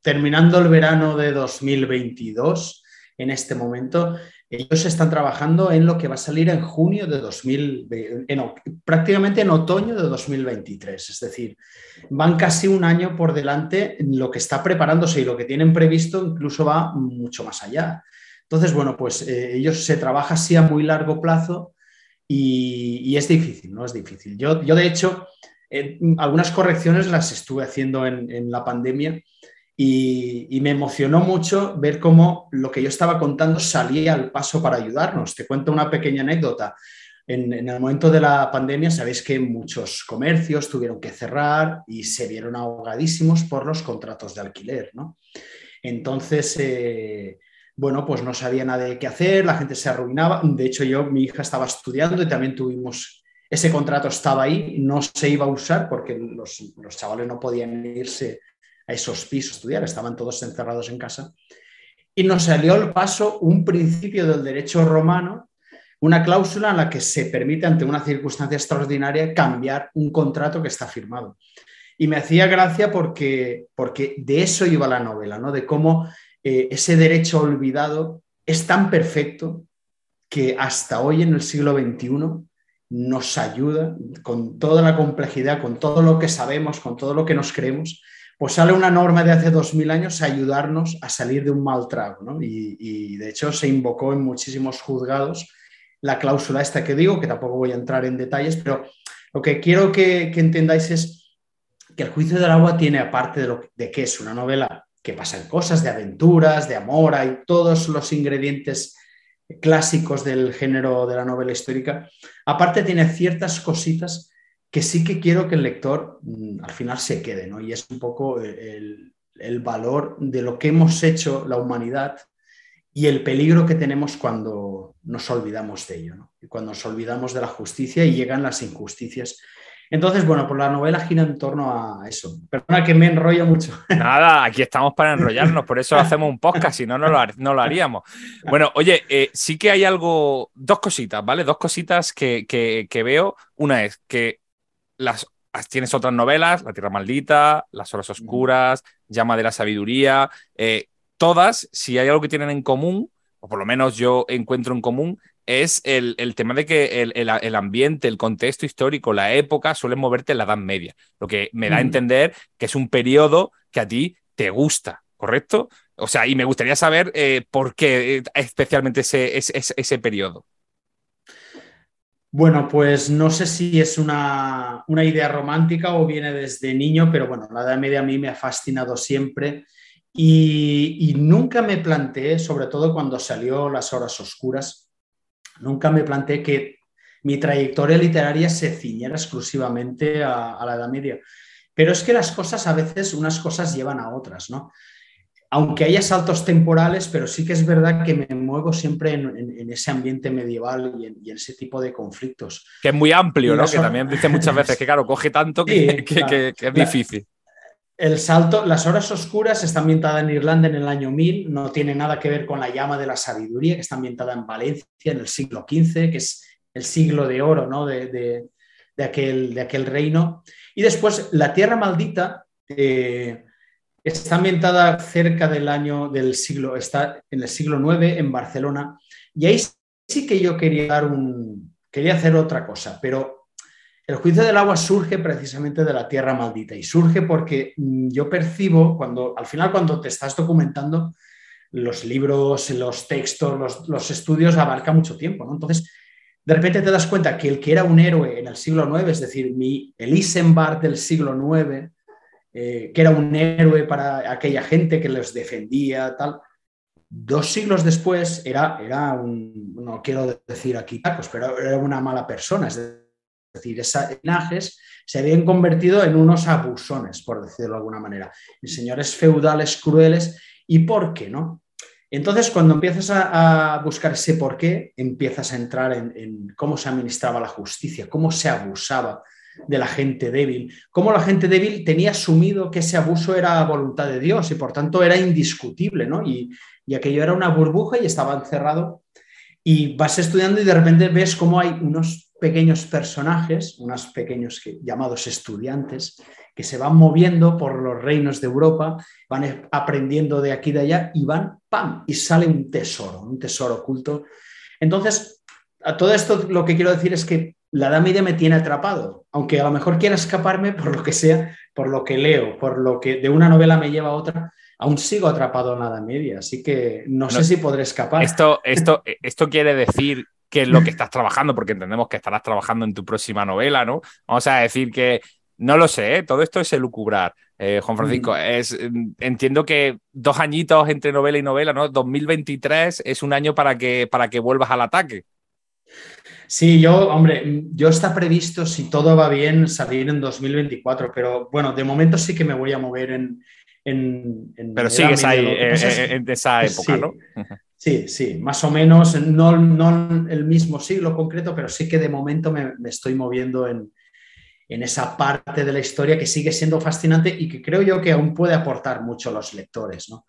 [SPEAKER 5] terminando el verano de 2022, en este momento, ellos están trabajando en lo que va a salir en junio de 2020, prácticamente en otoño de 2023. Es decir, van casi un año por delante en lo que está preparándose y lo que tienen previsto incluso va mucho más allá. Entonces, bueno, pues eh, ellos se trabaja así a muy largo plazo y, es difícil, ¿no? Es difícil. Yo, yo de hecho, algunas correcciones las estuve haciendo en, en la pandemia y, me emocionó mucho ver cómo lo que yo estaba contando salía al paso para ayudarnos. Te cuento una pequeña anécdota. En, el momento de la pandemia, sabéis que muchos comercios tuvieron que cerrar y se vieron ahogadísimos por los contratos de alquiler, ¿no? Entonces, eh, bueno, pues no sabía nada de qué hacer, la gente se arruinaba. De hecho, yo, mi hija estaba estudiando y también tuvimos, ese contrato estaba ahí, no se iba a usar porque los, los chavales no podían irse a esos pisos estudiar, estaban todos encerrados en casa. Y nos salió al paso un principio del derecho romano, una cláusula en la que se permite, ante una circunstancia extraordinaria, cambiar un contrato que está firmado. Y me hacía gracia porque, porque de eso iba la novela, ¿no? de cómo eh, ese derecho olvidado es tan perfecto que hasta hoy en el siglo XXI nos ayuda con toda la complejidad, con todo lo que sabemos, con todo lo que nos creemos, pues sale una norma de hace dos mil años a ayudarnos a salir de un mal trago. ¿no? Y, de hecho se invocó en muchísimos juzgados la cláusula esta que digo, que tampoco voy a entrar en detalles, pero lo que quiero que, entendáis es que el juicio del agua tiene, aparte de, lo, de que es una novela que pasan cosas de aventuras, de amor, hay todos los ingredientes clásicos del género de la novela histórica, aparte tiene ciertas cositas que sí que quiero que el lector mm, al final se quede, ¿no? Y es un poco el, valor de lo que hemos hecho la humanidad y el peligro que tenemos cuando nos olvidamos de ello, ¿no? Cuando nos olvidamos de la justicia y llegan las injusticias. Entonces, bueno, pues la novela gira en torno a eso. Perdona que me enrollo mucho.
[SPEAKER 2] Nada, aquí estamos para enrollarnos, por eso hacemos un podcast, si no, no lo, haríamos. Bueno, oye, eh, sí que hay algo, dos cositas, ¿vale? Dos cositas que, que veo. Una es que las, tienes otras novelas, La Tierra Maldita, Las Horas Oscuras, Llama de la Sabiduría, eh, todas, si hay algo que tienen en común, o por lo menos yo encuentro en común, es el, tema de que el, ambiente, el contexto histórico, la época suelen moverte en la Edad Media, lo que me da a entender que es un periodo que a ti te gusta, ¿correcto? O sea, y me gustaría saber eh, por qué eh, especialmente ese, ese, ese periodo.
[SPEAKER 5] Bueno, pues no sé si es una, idea romántica o viene desde niño, pero bueno, la Edad Media a mí me ha fascinado siempre y, nunca me planteé, sobre todo cuando salió Las Horas Oscuras, nunca me planteé que mi trayectoria literaria se ciñera exclusivamente a, a la Edad Media. Pero es que las cosas a veces, unas cosas llevan a otras, ¿no? aunque haya saltos temporales, pero sí que es verdad que me muevo siempre en, ese ambiente medieval y en, ese tipo de conflictos.
[SPEAKER 2] Que es muy amplio, ¿no? Que también dice muchas veces que, claro, coge tanto que, es difícil.
[SPEAKER 5] El salto, las horas oscuras está ambientada en Irlanda en el año 1000, no tiene nada que ver con la llama de la sabiduría, que está ambientada en Valencia en el siglo XV, que es el siglo de oro ¿no? de, aquel, de aquel reino. Y después, la tierra maldita, eh, Está ambientada cerca del año del siglo, está en el siglo IX en Barcelona. Y ahí sí que yo quería dar un, quería hacer otra cosa, pero el juicio del agua surge precisamente de la tierra maldita y surge porque mm, yo percibo cuando, al final, cuando te estás documentando, los libros, los textos, los, estudios abarca mucho tiempo, ¿no? Entonces, de repente te das cuenta que el que era un héroe en el siglo IX, es decir, mi, el Isenbart del siglo IX, eh, que era un héroe para aquella gente que los defendía, tal. Dos siglos después era, era un, no quiero decir aquí tacos, pero era una mala persona, es decir, esos linajes se habían convertido en unos abusones, por decirlo de alguna manera, en señores feudales crueles. ¿Y por qué no? Entonces, cuando empiezas a, buscar ese por qué, empiezas a entrar en, cómo se administraba la justicia, cómo se abusaba de la gente débil, cómo la gente débil tenía asumido que ese abuso era voluntad de Dios y por tanto era indiscutible, ¿no? Y, y aquello era una burbuja y estaba encerrado. Y vas estudiando y de repente ves cómo hay unos pequeños personajes, unos pequeños llamados estudiantes, que se van moviendo por los reinos de Europa, van aprendiendo de aquí y de allá y van, ¡pam! Y sale un tesoro, un tesoro oculto. Entonces, a todo esto lo que quiero decir es que la Edad Media me tiene atrapado, aunque a lo mejor quiera escaparme por lo que sea, por lo que leo, por lo que de una novela me lleva a otra, aún sigo atrapado en la Edad Media, así que no, sé si podré escapar.
[SPEAKER 2] Esto, esto, esto quiere decir que es lo que estás trabajando, porque entendemos que estarás trabajando en tu próxima novela, ¿no? Vamos a decir que no lo sé, ¿eh? todo esto es elucubrar. Eh, Juan Francisco, mm. es, entiendo que dos añitos entre novela y novela, ¿no? 2023 es un año para que, para que vuelvas al ataque.
[SPEAKER 5] Sí, yo, hombre, yo está previsto, si todo va bien, salir en 2024, pero bueno, de momento sí que me voy a mover en...
[SPEAKER 2] pero sigues ahí, en esa época, ¿no?
[SPEAKER 5] Sí, sí, más o menos, no, no el mismo siglo concreto, pero sí que de momento me estoy moviendo en, en esa parte de la historia que sigue siendo fascinante y que creo yo que aún puede aportar mucho a los lectores. ¿no?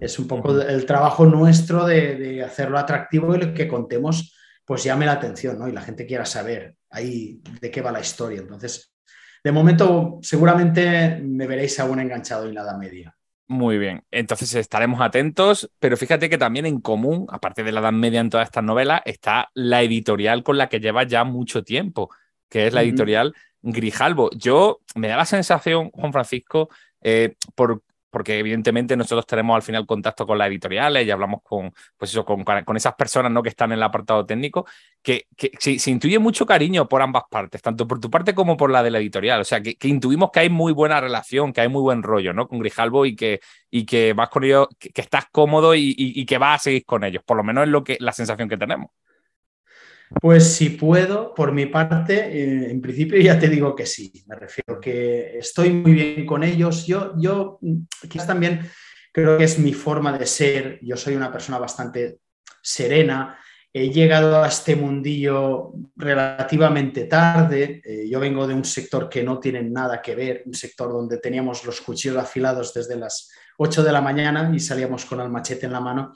[SPEAKER 5] Es un poco el trabajo nuestro de, hacerlo atractivo y lo que contemos pues llame la atención ¿no? y la gente quiera saber ahí de qué va la historia. Entonces, de momento seguramente me veréis aún enganchado en la Edad Media.
[SPEAKER 2] Muy bien, entonces estaremos atentos, pero fíjate que también en común, aparte de la Edad Media en todas estas novelas, está la editorial con la que lleva ya mucho tiempo, que es la editorial Grijalvo. Yo me da la sensación, Juan Francisco, eh, por, porque evidentemente nosotros tenemos al final contacto con las editoriales y hablamos con, pues eso, con, con esas personas ¿no? que están en el apartado técnico, que, que se, intuye mucho cariño por ambas partes, tanto por tu parte como por la de la editorial. O sea, que, intuimos que hay muy buena relación, que hay muy buen rollo ¿no? con Grijalvo y que, y que vas con ellos, que, estás cómodo y, y, que vas a seguir con ellos. Por lo menos es lo que, la sensación que tenemos.
[SPEAKER 5] Pues si puedo, por mi parte, eh, en principio ya te digo que sí. Me refiero que estoy muy bien con ellos. Yo, yo quizás también creo que es mi forma de ser. Yo soy una persona bastante serena. He llegado a este mundillo relativamente tarde. Eh, yo vengo de un sector que no tiene nada que ver, un sector donde teníamos los cuchillos afilados desde las 8 de la mañana y salíamos con el machete en la mano.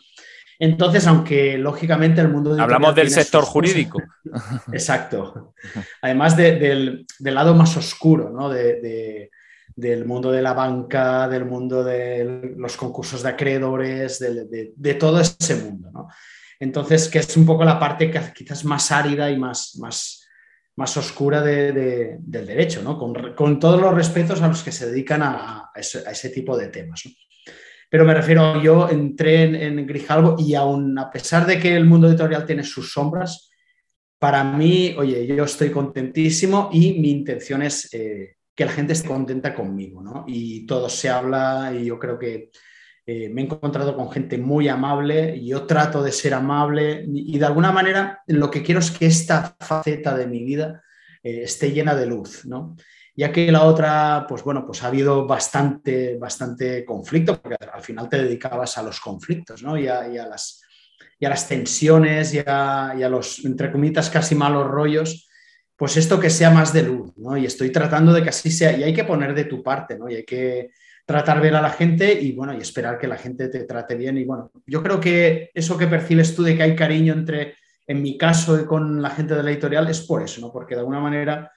[SPEAKER 5] Entonces, aunque lógicamente el mundo...
[SPEAKER 2] Hablamos del sector jurídico.
[SPEAKER 5] Exacto. Además del, lado más oscuro, ¿no? del mundo de la banca, del mundo de los concursos de acreedores, de, todo ese mundo. ¿no? Entonces, que es un poco la parte quizás más árida y más, más, más oscura del derecho, ¿no? con, todos los respetos a los que se dedican a, ese, a ese, tipo de temas. ¿no? Pero me refiero, yo entré en, Grijalvo y aún a pesar de que el mundo editorial tiene sus sombras, para mí, oye, yo estoy contentísimo y mi intención es eh, que la gente esté contenta conmigo, ¿no? Y todo se habla y yo creo que eh, me he encontrado con gente muy amable y yo trato de ser amable y de alguna manera lo que quiero es que esta faceta de mi vida eh, esté llena de luz, ¿no? Ya que la otra, pues bueno, pues ha habido bastante, bastante conflicto, porque al final te dedicabas a los conflictos, ¿no? Y a, las, y a las tensiones y a, los, entre comillas, casi malos rollos, pues esto que sea más de luz, ¿no? Y estoy tratando de que así sea, y hay que poner de tu parte, ¿no? Y hay que tratar bien a la gente y, bueno, y esperar que la gente te trate bien. Y, bueno, yo creo que eso que percibes tú de que hay cariño entre, en mi caso, con la gente de la editorial, es por eso, ¿no? Porque de alguna manera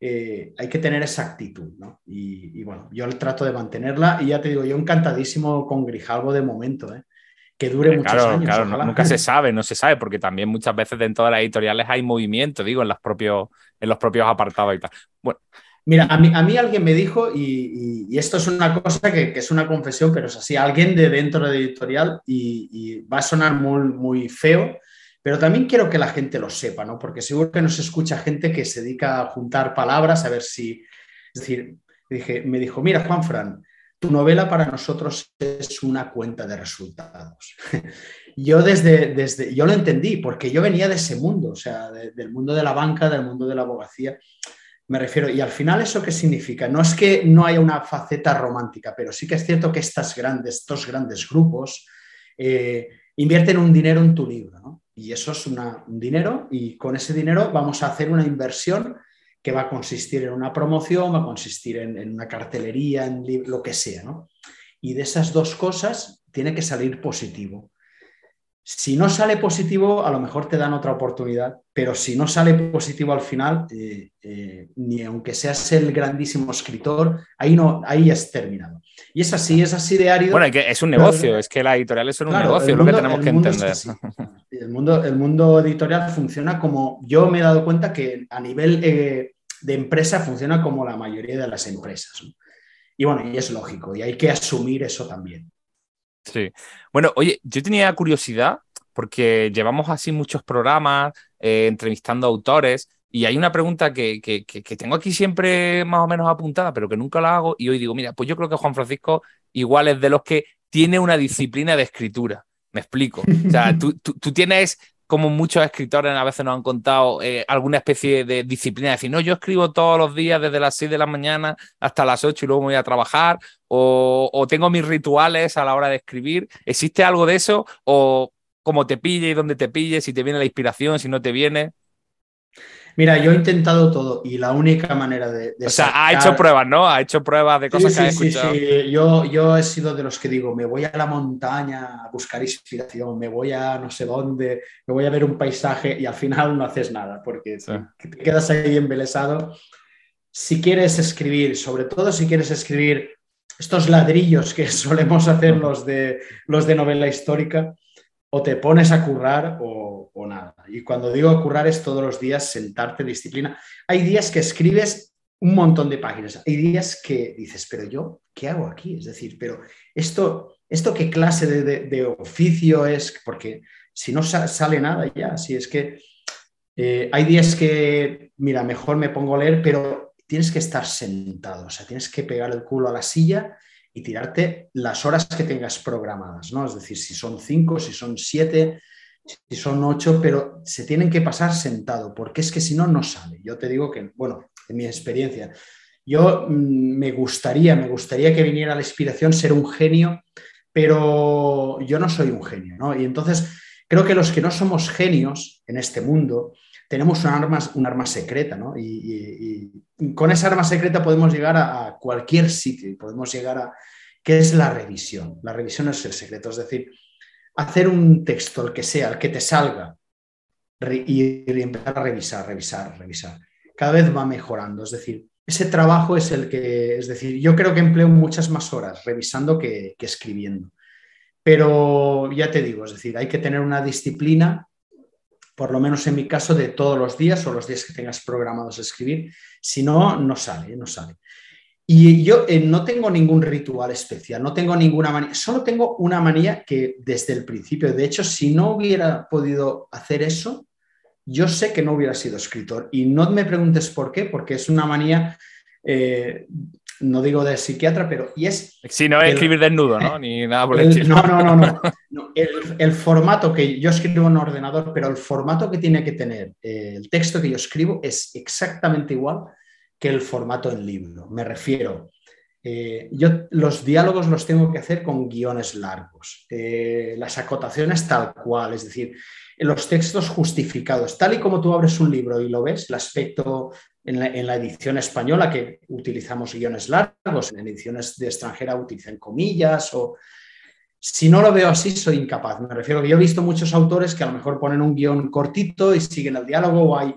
[SPEAKER 5] eh, hay que tener esa actitud, ¿no? Y, bueno, yo trato de mantenerla y ya te digo, yo encantadísimo con Grijalvo de momento, ¿eh? Que dure muchos años.
[SPEAKER 2] Claro, nunca se sabe, no se sabe, porque también muchas veces dentro de las editoriales hay movimiento, digo, en, los propios, en los propios apartados y tal. Bueno.
[SPEAKER 5] Mira, a mí, a mí alguien me dijo, y, esto es una cosa que, es una confesión, pero es así, alguien de dentro de editorial, y, y va a sonar muy, muy feo, pero también quiero que la gente lo sepa, ¿no? Porque seguro que nos escucha gente que se dedica a juntar palabras, a ver si... Es decir, me dijo, mira, Juan Fran, tu novela para nosotros es una cuenta de resultados. yo desde, desde, yo lo entendí, porque yo venía de ese mundo, o sea, del mundo de la banca, del mundo de la abogacía, me refiero, y al final eso qué significa? No es que no haya una faceta romántica, pero sí que es cierto que estas grandes, estos grandes grupos, eh, invierten un dinero en tu libro, ¿no? Y eso es un dinero y con ese dinero vamos a hacer una inversión que va a consistir en una promoción, va a consistir en, una cartelería, en lo que sea, ¿no? Y de esas dos cosas tiene que salir positivo. Si no sale positivo, a lo mejor te dan otra oportunidad, pero si no sale positivo al final, eh, eh, ni aunque seas el grandísimo escritor, ahí, no, ahí es terminado. Y es así, es así de árido.
[SPEAKER 2] Bueno, es un negocio, es que las editoriales son un negocio, es lo que tenemos que entender.
[SPEAKER 5] El, mundo, el mundo editorial funciona como, yo me he dado cuenta que a nivel eh, de empresa funciona como la mayoría de las empresas. Y bueno, y es lógico, y hay que asumir eso también.
[SPEAKER 2] Sí. Bueno, oye, yo tenía curiosidad porque llevamos así muchos programas eh, entrevistando autores y hay una pregunta que, que, tengo aquí siempre más o menos apuntada, pero que nunca la hago y hoy digo, mira, pues yo creo que Juan Francisco igual es de los que tiene una disciplina de escritura. Me explico. O sea, tú, tú tienes como muchos escritores a veces nos han contado, eh, alguna especie de disciplina, decir, no, yo escribo todos los días desde las 6 de la mañana hasta las 8 y luego voy a trabajar, o, tengo mis rituales a la hora de escribir. ¿Existe algo de eso? ¿O como te pille y donde te pille, si te viene la inspiración, si no te viene?
[SPEAKER 5] Mira, yo he intentado todo y la única manera de.
[SPEAKER 2] o sea, ha hecho pruebas, ¿no? Ha hecho pruebas de cosas que ha escuchado. Sí,
[SPEAKER 5] sí, yo, yo he sido de los que digo, me voy a la montaña a buscar inspiración, me voy a no sé dónde, me voy a ver un paisaje y al final no haces nada porque te quedas ahí embelesado. Si quieres escribir, sobre todo si quieres escribir estos ladrillos que solemos hacer los de, los de novela histórica, o te pones a currar o, nada. Y cuando digo currar es todos los días sentarte disciplina. Hay días que escribes un montón de páginas, hay días que dices, pero yo, ¿qué hago aquí? Es decir, pero esto, esto qué clase de, oficio es, porque si no sale nada ya, si es que eh, hay días que, mira, mejor me pongo a leer, pero tienes que estar sentado, o sea, tienes que pegar el culo a la silla y tirarte las horas que tengas programadas, ¿no? Es decir, si son cinco, si son siete, si son ocho, pero se tienen que pasar sentado, porque es que si no, no sale. Yo te digo que, bueno, en mi experiencia, yo mm, me gustaría, me gustaría que viniera la inspiración ser un genio, pero yo no soy un genio, ¿no? Y entonces creo que los que no somos genios en este mundo, tenemos un arma, un arma secreta, ¿no? Y, con esa arma secreta podemos llegar a, cualquier sitio podemos llegar a, ¿qué es la revisión? La revisión es el secreto, es decir, hacer un texto, el que sea, el que te salga, y, empezar a revisar, revisar, revisar. Cada vez va mejorando, es decir, ese trabajo es el que, es decir, yo creo que empleo muchas más horas revisando que escribiendo. Pero ya te digo, es decir, hay que tener una disciplina por lo menos en mi caso, de todos los días o los días que tengas programados escribir. Si no, no sale, no sale. Y yo eh, no tengo ningún ritual especial, no tengo ninguna manía, solo tengo una manía que desde el principio, de hecho, si no hubiera podido hacer eso, yo sé que no hubiera sido escritor. Y no me preguntes por qué, porque es una manía eh, no digo de psiquiatra, pero y es...
[SPEAKER 2] Sí, no es escribir desnudo, ¿no? Ni nada por
[SPEAKER 5] el, No, no, no, no. El, formato que yo escribo en ordenador, pero el formato que tiene que tener eh, el texto que yo escribo es exactamente igual que el formato en libro. Me refiero, eh, yo los diálogos los tengo que hacer con guiones largos, eh, las acotaciones tal cual, es decir, los textos justificados, tal y como tú abres un libro y lo ves, el aspecto en la, edición española que utilizamos guiones largos, en ediciones de extranjera utilizan comillas o... Si no lo veo así, soy incapaz. Me refiero que yo he visto muchos autores que a lo mejor ponen un guion cortito y siguen el diálogo o hay,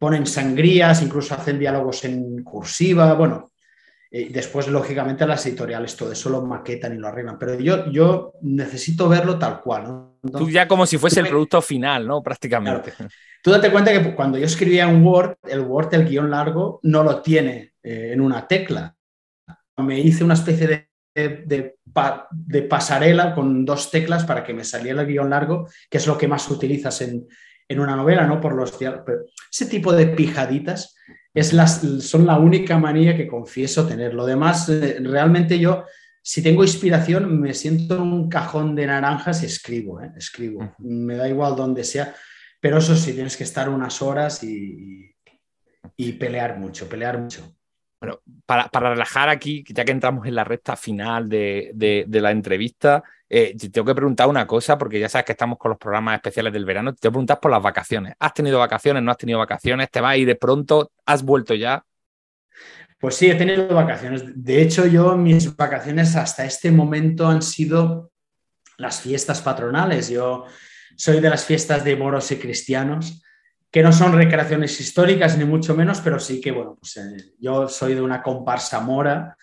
[SPEAKER 5] ponen sangrías, incluso hacen diálogos en cursiva. Bueno, eh, después, lógicamente, las editoriales todo eso lo maquetan y lo arreglan. Pero yo, yo necesito verlo tal cual.
[SPEAKER 2] Tú ya como si fuese el producto final, ¿no? Prácticamente.
[SPEAKER 5] Tú date cuenta que cuando yo escribía un Word, el Word, el guion largo, no lo tiene eh, en una tecla. Me hice una especie de, de, pasarela con dos teclas para que me saliera el guion largo, que es lo que más utilizas en, una novela, ¿no? Por los ese tipo de pijaditas es las, son la única manía que confieso tener. Lo demás, eh, realmente yo, si tengo inspiración, me siento en un cajón de naranjas y escribo, ¿eh? escribo. Me da igual donde sea. Pero eso sí, tienes que estar unas horas y, pelear mucho, pelear mucho.
[SPEAKER 2] Bueno, para, relajar aquí, ya que entramos en la recta final de, la entrevista, eh, te tengo que preguntar una cosa, porque ya sabes que estamos con los programas especiales del verano. Te preguntas por las vacaciones. ¿Has tenido vacaciones? ¿No has tenido vacaciones? ¿Te vas a ir de pronto? ¿Has vuelto ya?
[SPEAKER 5] Pues sí, he tenido vacaciones. De hecho, yo mis vacaciones hasta este momento han sido las fiestas patronales. Yo soy de las fiestas de moros y cristianos, que no son recreaciones históricas ni mucho menos, pero sí que, bueno, pues eh, yo soy de una comparsa mora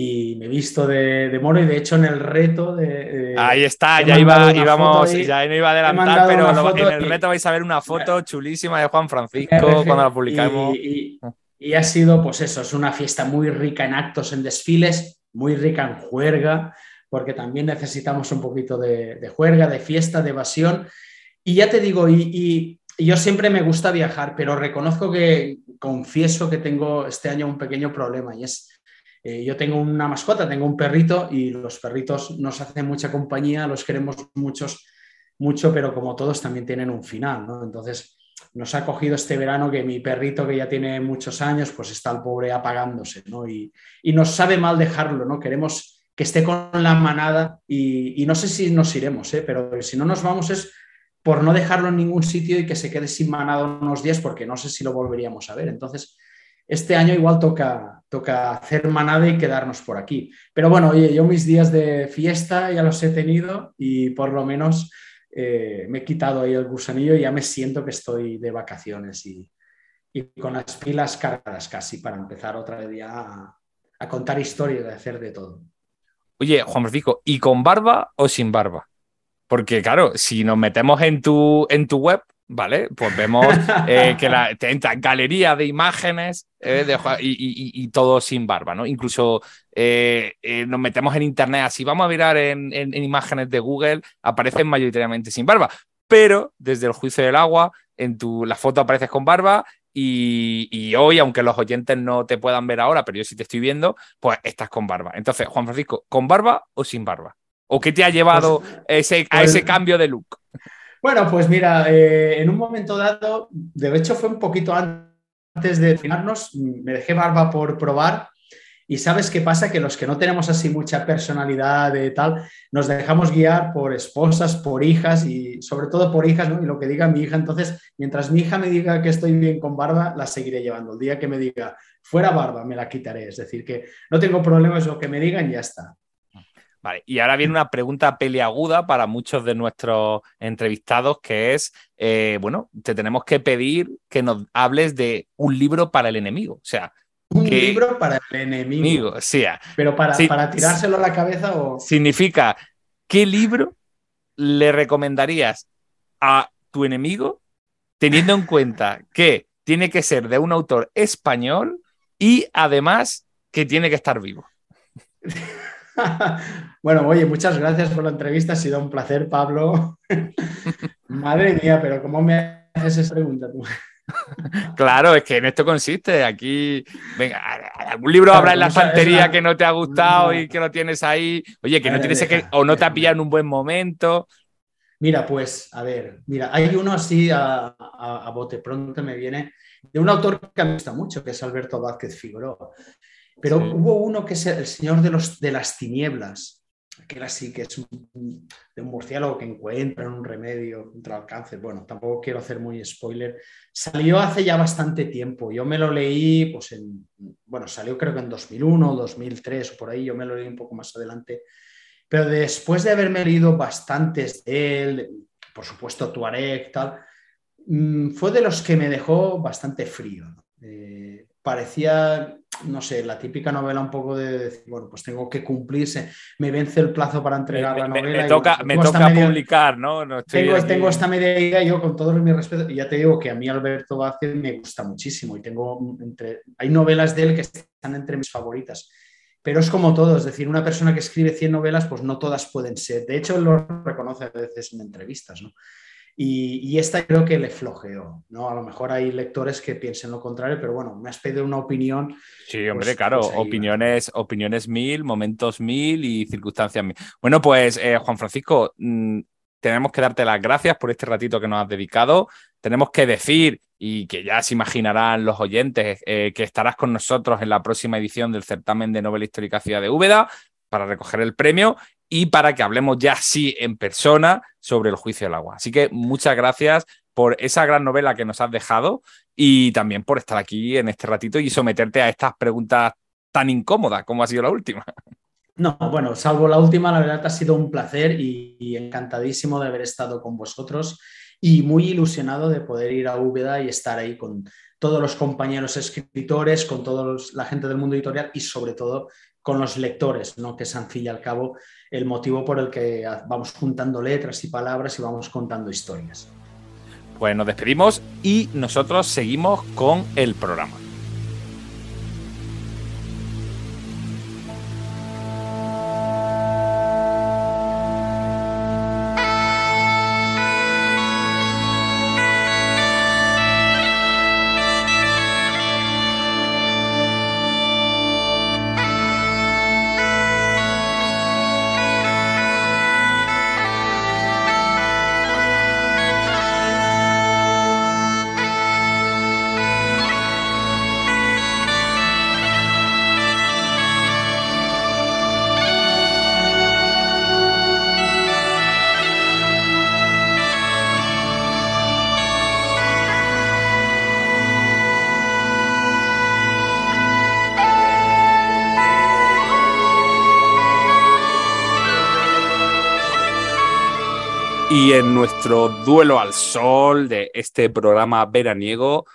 [SPEAKER 5] y me he visto de, moro y de hecho en el reto de...
[SPEAKER 2] ahí está, ya iba, íbamos, ya no iba a adelantar, pero en el reto vais a ver una foto chulísima de Juan Francisco cuando la publicamos.
[SPEAKER 5] Y, y, ha sido, pues eso, es una fiesta muy rica en actos, en desfiles, muy rica en juerga, porque también necesitamos un poquito de, juerga, de fiesta, de evasión. Y ya te digo, y, yo siempre me gusta viajar, pero reconozco que confieso que tengo este año un pequeño problema y es, eh, yo tengo una mascota, tengo un perrito y los perritos nos hacen mucha compañía, los queremos muchos, mucho, pero como todos también tienen un final, ¿no? Entonces nos ha cogido este verano que mi perrito que ya tiene muchos años, pues está el pobre apagándose, ¿no? Y, y nos sabe mal dejarlo, ¿no? Queremos que esté con la manada y, no sé si nos iremos, ¿eh? pero si no nos vamos es por no dejarlo en ningún sitio y que se quede sin manada unos días porque no sé si lo volveríamos a ver. Entonces, este año igual toca, toca hacer manada y quedarnos por aquí. Pero bueno, oye, yo mis días de fiesta ya los he tenido y por lo menos eh, me he quitado ahí el gusanillo y ya me siento que estoy de vacaciones y, con las pilas cargadas casi para empezar otra vez ya a, a contar historias, de hacer de todo.
[SPEAKER 2] Oye, Juan Francisco, ¿y con barba o sin barba? Porque, claro, si nos metemos en tu, en tu web, ¿vale? Pues vemos eh, que la, galería de imágenes eh, y, todo sin barba, ¿no? Incluso eh, nos metemos en internet, así vamos a mirar en, imágenes de Google, aparecen mayoritariamente sin barba. Pero desde el juicio del agua, en tu, la foto apareces con barba y, hoy, aunque los oyentes no te puedan ver ahora, pero yo sí te estoy viendo, pues estás con barba. Entonces, Juan Francisco, ¿con barba o sin barba? ¿O qué te ha llevado pues, ese, a ese pues cambio de look?
[SPEAKER 5] Bueno, pues mira, eh, en un momento dado, de hecho fue un poquito antes de finarnos, me dejé barba por probar y sabes qué pasa, que los que no tenemos así mucha personalidad de tal, nos dejamos guiar por esposas, por hijas y sobre todo por hijas, ¿no? Y lo que diga mi hija, entonces, mientras mi hija me diga que estoy bien con barba, la seguiré llevando. El día que me diga fuera barba, me la quitaré. Es decir, que no tengo problemas, lo que me digan ya está.
[SPEAKER 2] Vale, y ahora viene una pregunta peliaguda para muchos de nuestros entrevistados, que es, eh, bueno, te tenemos que pedir que nos hables de un libro para el enemigo. O sea,
[SPEAKER 5] un libro para el enemigo.
[SPEAKER 2] sí,
[SPEAKER 5] Pero para, para tirárselo a la cabeza o.
[SPEAKER 2] Significa, ¿qué libro le recomendarías a tu enemigo teniendo en cuenta que tiene que ser de un autor español y además que tiene que estar vivo?
[SPEAKER 5] bueno, oye, muchas gracias por la entrevista. Ha sido un placer, Pablo. Madre mía, pero ¿cómo me haces esa pregunta tú?
[SPEAKER 2] claro, es que en esto consiste. Aquí, venga, algún libro habrá en la estantería que no te ha gustado y que lo tienes ahí. Oye, que no tienes que, o no te ha pillado en un buen momento.
[SPEAKER 5] Mira, pues, a ver, mira, hay uno así a, bote pronto me viene de un autor que me gusta mucho, que es Alberto Vázquez Figueroa. Pero hubo uno que es El Señor de, los, de las Tinieblas que era así, que es un, de un murciélago que encuentra un remedio contra el cáncer. Bueno, tampoco quiero hacer muy spoiler. Salió hace ya bastante tiempo. Yo me lo leí, pues en, bueno, salió creo que en 2001, 2003 o por ahí. Yo me lo leí un poco más adelante. Pero después de haberme leído bastantes de él, por supuesto Tuareg, tal, mm, fue de los que me dejó bastante frío. Eh, parecía no sé, la típica novela un poco de decir, bueno, pues tengo que cumplirse, me vence el plazo para entregar la novela.
[SPEAKER 2] Me, toca, me toca publicar, ¿no?
[SPEAKER 5] tengo, tengo, esta media idea, yo con todo mi respeto, y ya te digo que a mí Alberto Vázquez me gusta muchísimo y tengo entre, hay novelas de él que están entre mis favoritas. Pero es como todo, es decir, una persona que escribe 100 novelas, pues no todas pueden ser. De hecho, él lo reconoce a veces en entrevistas, ¿no? Y, esta creo que le flojeó, ¿no? A lo mejor hay lectores que piensen lo contrario, pero bueno, me has pedido una opinión.
[SPEAKER 2] Sí, hombre, pues, claro, pues opiniones, opiniones mil, momentos mil y circunstancias mil. Bueno, pues eh, Juan Francisco, mm, tenemos que darte las gracias por este ratito que nos has dedicado. Tenemos que decir, y que ya se imaginarán los oyentes, eh, que estarás con nosotros en la próxima edición del certamen de novela histórica Ciudad de Úbeda para recoger el premio y para que hablemos ya sí en persona sobre el juicio del agua. Así que muchas gracias por esa gran novela que nos has dejado y también por estar aquí en este ratito y someterte a estas preguntas tan incómodas como ha sido la última.
[SPEAKER 5] No, bueno, salvo la última, la verdad ha sido un placer y, encantadísimo de haber estado con vosotros y muy ilusionado de poder ir a Úbeda y estar ahí con todos los compañeros escritores, con toda la gente del mundo editorial y sobre todo con los lectores, ¿no? que es al fin y al cabo el motivo por el que vamos juntando letras y palabras y vamos contando historias.
[SPEAKER 2] Pues nos despedimos y nosotros seguimos con el programa. Nuestro duelo al sol de este programa veraniego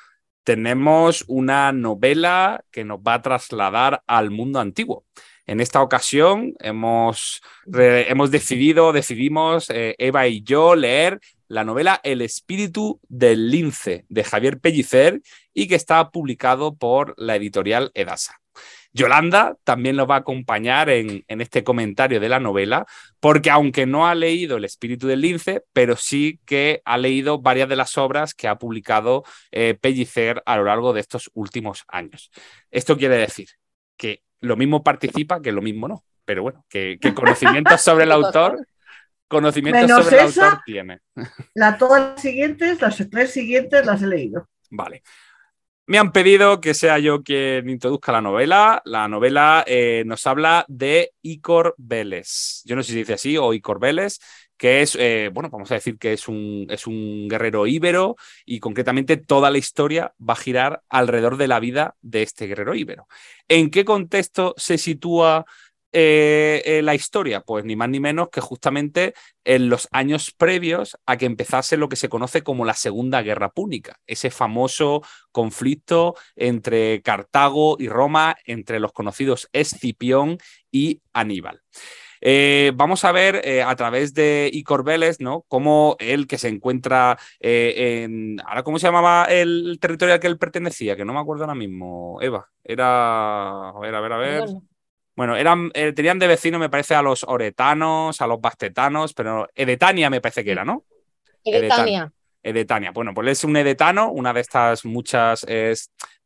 [SPEAKER 2] tenemos una novela que nos va a trasladar al mundo antiguo. En esta ocasión hemos, hemos decidido, decidimos eh, Eva y yo leer la novela El espíritu del lince de Javier Pellicer y que está publicado por la editorial Edasa. Yolanda también nos va a acompañar en, este comentario de la novela, porque aunque no ha leído El espíritu del lince, pero sí que ha leído varias de las obras que ha publicado eh, Pellicer a lo largo de estos últimos años. Esto quiere decir que lo mismo participa que lo mismo no, pero bueno, que, conocimientos sobre el autor conocimientos sobre el autor tiene.
[SPEAKER 3] La, todas las siguientes, las tres siguientes las he leído.
[SPEAKER 2] Vale. Me han pedido que sea yo quien introduzca la novela. La novela eh, nos habla de Icor Vélez. Yo no sé si dice así o Icor Vélez, que es, eh, bueno, vamos a decir que es un, es un guerrero íbero y concretamente toda la historia va a girar alrededor de la vida de este guerrero íbero. ¿En qué contexto se sitúa eh, eh, la historia? Pues ni más ni menos que justamente en los años previos a que empezase lo que se conoce como la Segunda Guerra Púnica, ese famoso conflicto entre Cartago y Roma, entre los conocidos Escipión y Aníbal. Eh, vamos a ver a través de Icor Vélez, ¿no? Cómo él que se encuentra en. Ahora, ¿cómo se llamaba el territorio al que él pertenecía? Que no me acuerdo ahora mismo, Eva. Era. A ver, a ver, a ver. Eran, eh, tenían de vecino, me parece, a los oretanos, a los bastetanos, pero Edetania me parece que era, ¿no?
[SPEAKER 4] Edetania.
[SPEAKER 2] Edetania. Bueno, pues es un edetano, una de estas muchas,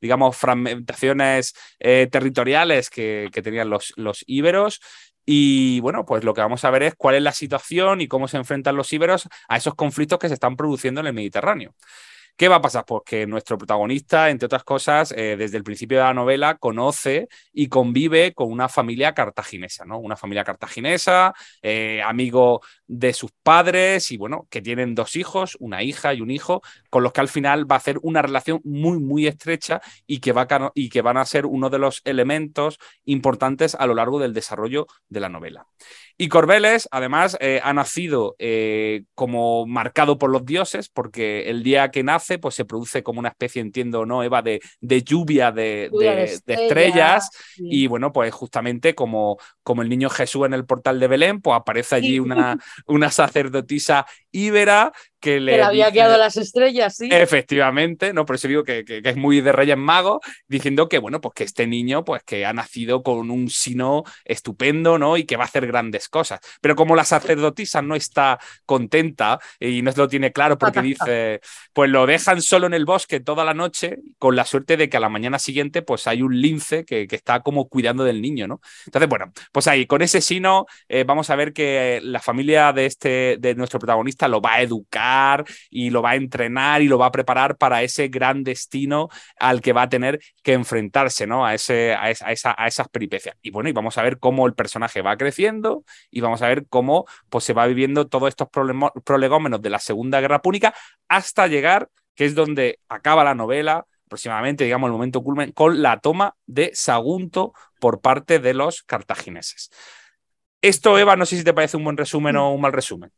[SPEAKER 2] digamos, fragmentaciones eh, territoriales que, que, tenían los, los íberos. Y bueno, pues lo que vamos a ver es cuál es la situación y cómo se enfrentan los íberos a esos conflictos que se están produciendo en el Mediterráneo. ¿Qué va a pasar? Pues que nuestro protagonista, entre otras cosas, eh, desde el principio de la novela conoce y convive con una familia cartaginesa, ¿no? Una familia cartaginesa, eh, amigo de sus padres y bueno, que tienen dos hijos, una hija y un hijo, con los que al final va a hacer una relación muy, muy estrecha y que, va y que van a ser uno de los elementos importantes a lo largo del desarrollo de la novela. Y Corbeles, además, eh, ha nacido eh, como marcado por los dioses, porque el día que nace, pues se produce como una especie, entiendo, ¿no, Eva? De, lluvia de, estrellas. Y bueno, pues justamente como, como el niño Jesús en el portal de Belén, pues aparece allí una, una sacerdotisa íbera que le,
[SPEAKER 4] había quedado las estrellas, sí.
[SPEAKER 2] Efectivamente, ¿no? Por eso digo que, es muy de Reyes Magos, diciendo que, bueno, pues que este niño, pues que ha nacido con un sino estupendo, ¿no? Y que va a hacer grandes cosas. Pero como la sacerdotisa no está contenta y no lo tiene claro porque dice, pues lo dejan solo en el bosque toda la noche, con la suerte de que a la mañana siguiente, pues hay un lince que, está como cuidando del niño, ¿no? Entonces, bueno, pues ahí, con ese sino, eh, vamos a ver que la familia de este, de nuestro protagonista lo va a educar y lo va a entrenar y lo va a preparar para ese gran destino al que va a tener que enfrentarse, ¿no? A, ese, a, esa, a esas peripecias. Y bueno, y vamos a ver cómo el personaje va creciendo y vamos a ver cómo pues, se va viviendo todos estos prolegómenos de la Segunda Guerra Púnica hasta llegar, que es donde acaba la novela, aproximadamente, digamos, el momento culmen, con la toma de Sagunto por parte de los cartagineses. Esto, Eva, no sé si te parece un buen resumen o un mal resumen.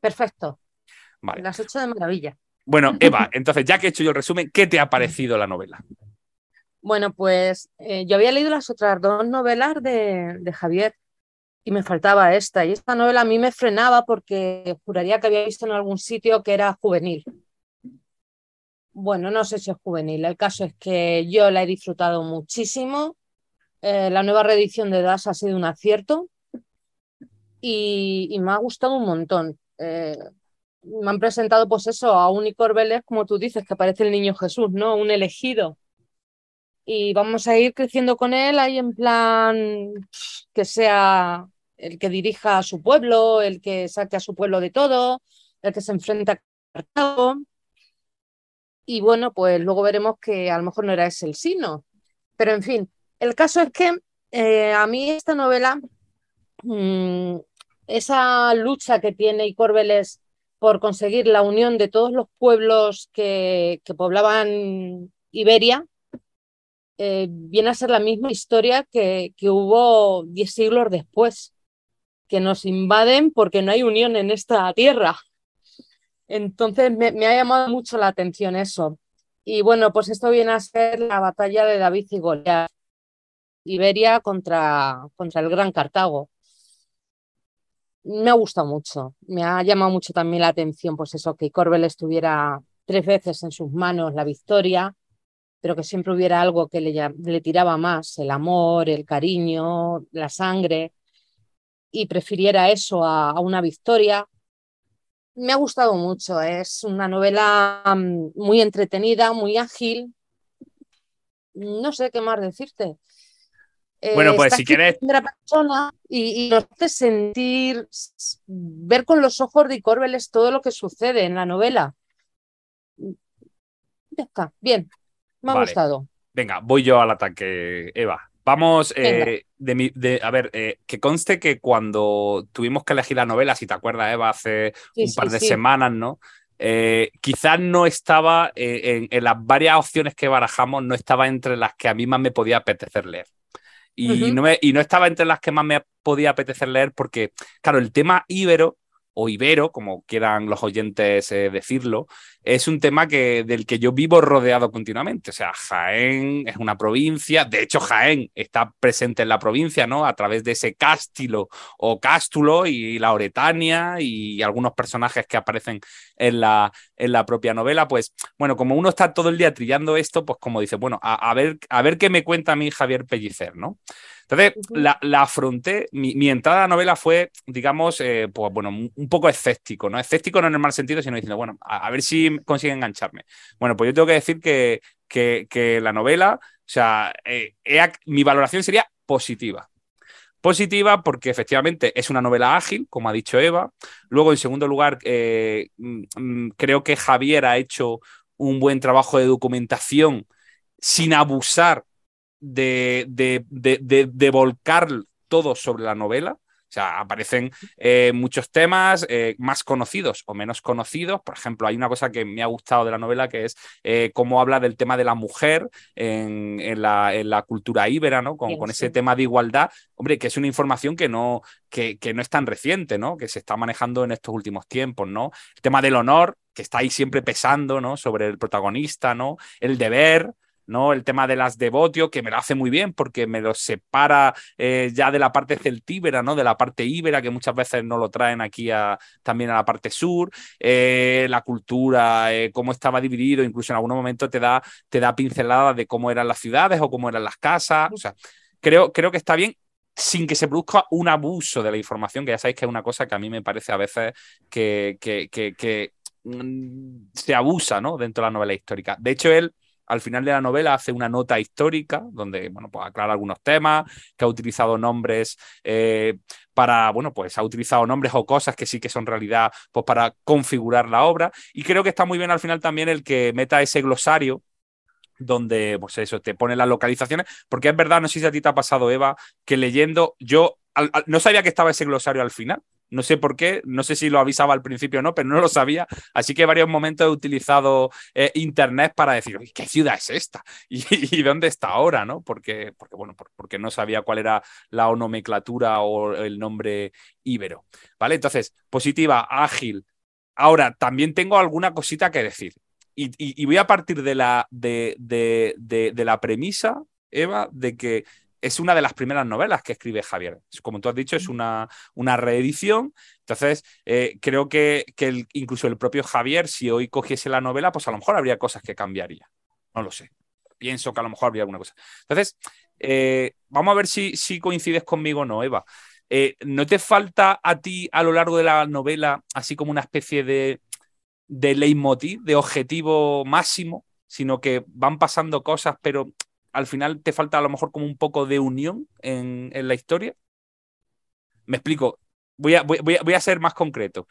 [SPEAKER 4] Perfecto. Vale. Las ocho de maravilla.
[SPEAKER 2] Bueno, Eva, entonces, ya que he hecho yo el resumen, ¿qué te ha parecido la novela?
[SPEAKER 4] Bueno, pues eh, yo había leído las otras dos novelas de, de, Javier y me faltaba esta. Y esta novela a mí me frenaba porque juraría que había visto en algún sitio que era juvenil. Bueno, no sé si es juvenil. El caso es que yo la he disfrutado muchísimo. Eh, la nueva reedición de Das ha sido un acierto y, me ha gustado un montón. Eh, me han presentado, pues eso, a un Icor como tú dices, que parece el niño Jesús, ¿no? Un elegido. Y vamos a ir creciendo con él ahí en plan que sea el que dirija a su pueblo, el que saque a su pueblo de todo, el que se enfrenta a Cartago. Y bueno, pues luego veremos que a lo mejor no era ese el sino. Pero en fin, el caso es que eh, a mí esta novela mm, esa lucha que tiene Icórbeles por conseguir la unión de todos los pueblos que, poblaban Iberia, eh, viene a ser la misma historia que, que hubo diez siglos después, que nos invaden porque no hay unión en esta tierra. Entonces me, me, ha llamado mucho la atención eso. Y bueno, pues esto viene a ser la batalla de David y Goliat, Iberia contra, contra el Gran Cartago me ha gustado mucho. Me ha llamado mucho también la atención, pues eso, que Corbel estuviera tres veces en sus manos la victoria, pero que siempre hubiera algo que le, le tiraba más, el amor, el cariño, la sangre, y prefiriera eso a, una victoria. Me ha gustado mucho, es una novela mm, muy entretenida, muy ágil. No sé qué más decirte.
[SPEAKER 2] Bueno, pues si quieres.
[SPEAKER 4] Persona y, nos hace sentir, ver con los ojos de Corbeles todo lo que sucede en la novela. bien, me ha gustado.
[SPEAKER 2] Venga, voy yo al ataque, Eva. Vamos, eh, de, a ver, eh, que conste que cuando tuvimos que elegir la novela, si te acuerdas, Eva, hace un par de semanas, ¿no? Eh, quizás no estaba en, en, las varias opciones que barajamos, no estaba entre las que a mí más me podía apetecer leer. Y, no y no estaba entre las que más me podía apetecer leer porque, claro, el tema íbero o ibero, como quieran los oyentes eh, decirlo, es un tema que, del que yo vivo rodeado continuamente. O sea, Jaén es una provincia, de hecho Jaén está presente en la provincia, ¿no? A través de ese cástilo o cástulo y la Oretania y algunos personajes que aparecen en la, en la propia novela, pues bueno, como uno está todo el día trillando esto, pues como dice, bueno, a, a ver, a ver qué me cuenta a mí Javier Pellicer, ¿no? Entonces, la, afronté, mi, entrada a la novela fue, digamos, eh, pues bueno, un poco escéptico, ¿no? Escéptico no en el mal sentido, sino diciendo, bueno, a, ver si consigue engancharme. Bueno, pues yo tengo que decir que, que, la novela, o sea, eh, mi valoración sería positiva. Positiva porque efectivamente es una novela ágil, como ha dicho Eva. Luego, en segundo lugar, eh, mm, mm, creo que Javier ha hecho un buen trabajo de documentación sin abusar de, de, volcar todo sobre la novela. O sea, aparecen eh, muchos temas eh, más conocidos o menos conocidos. Por ejemplo, hay una cosa que me ha gustado de la novela que es eh, cómo habla del tema de la mujer en, la, en la, cultura íbera, ¿no? Con, con, ese tema de igualdad. Hombre, que es una información que no, que, que, no es tan reciente, ¿no? Que se está manejando en estos últimos tiempos, ¿no? El tema del honor, que está ahí siempre pesando, ¿no? Sobre el protagonista, ¿no? El deber. ¿No? El tema de las devotio, que me lo hace muy bien porque me lo separa eh, ya de la parte celtíbera, ¿no? De la parte íbera, que muchas veces no lo traen aquí a, también a la parte sur. Eh, la cultura, eh, cómo estaba dividido, incluso en algunos momentos te da, te da pinceladas de cómo eran las ciudades o cómo eran las casas. O sea, creo, creo que está bien sin que se produzca un abuso de la información, que ya sabéis que es una cosa que a mí me parece a veces que, que, que, que mm, se abusa ¿no? dentro de la novela histórica. De hecho, él al final de la novela hace una nota histórica donde, bueno, pues aclara algunos temas, que ha utilizado nombres eh, para, bueno, pues ha utilizado nombres o cosas que sí que son realidad, pues para configurar la obra. Y creo que está muy bien al final también el que meta ese glosario donde, pues eso, te pone las localizaciones, porque es verdad, no sé si a ti te ha pasado, Eva, que leyendo, yo no sabía que estaba ese glosario al final, no sé por qué, no sé si lo avisaba al principio o no, pero no lo sabía. Así que varios momentos he utilizado eh, internet para decir, ¿qué ciudad es esta? ¿Y, dónde está ahora? ¿no? Porque, porque, bueno, porque no sabía cuál era la nomenclatura o el nombre íbero. ¿Vale? Entonces, positiva, ágil. Ahora, también tengo alguna cosita que decir. Y, voy a partir de la, de, de la premisa, Eva, de que es una de las primeras novelas que escribe Javier. Como tú has dicho, es una, una reedición. Entonces, eh, creo que, que incluso el propio Javier, si hoy cogiese la novela, pues a lo mejor habría cosas que cambiaría. No lo sé. Pienso que a lo mejor habría alguna cosa. Entonces, eh, vamos a ver si, si, coincides conmigo o no, Eva. Eh, ¿No te falta a ti a lo largo de la novela así como una especie de, de leitmotiv, de objetivo máximo, sino que van pasando cosas, pero al final te falta a lo mejor como un poco de unión en, la historia. Me explico. Voy a, voy a, ser más concreto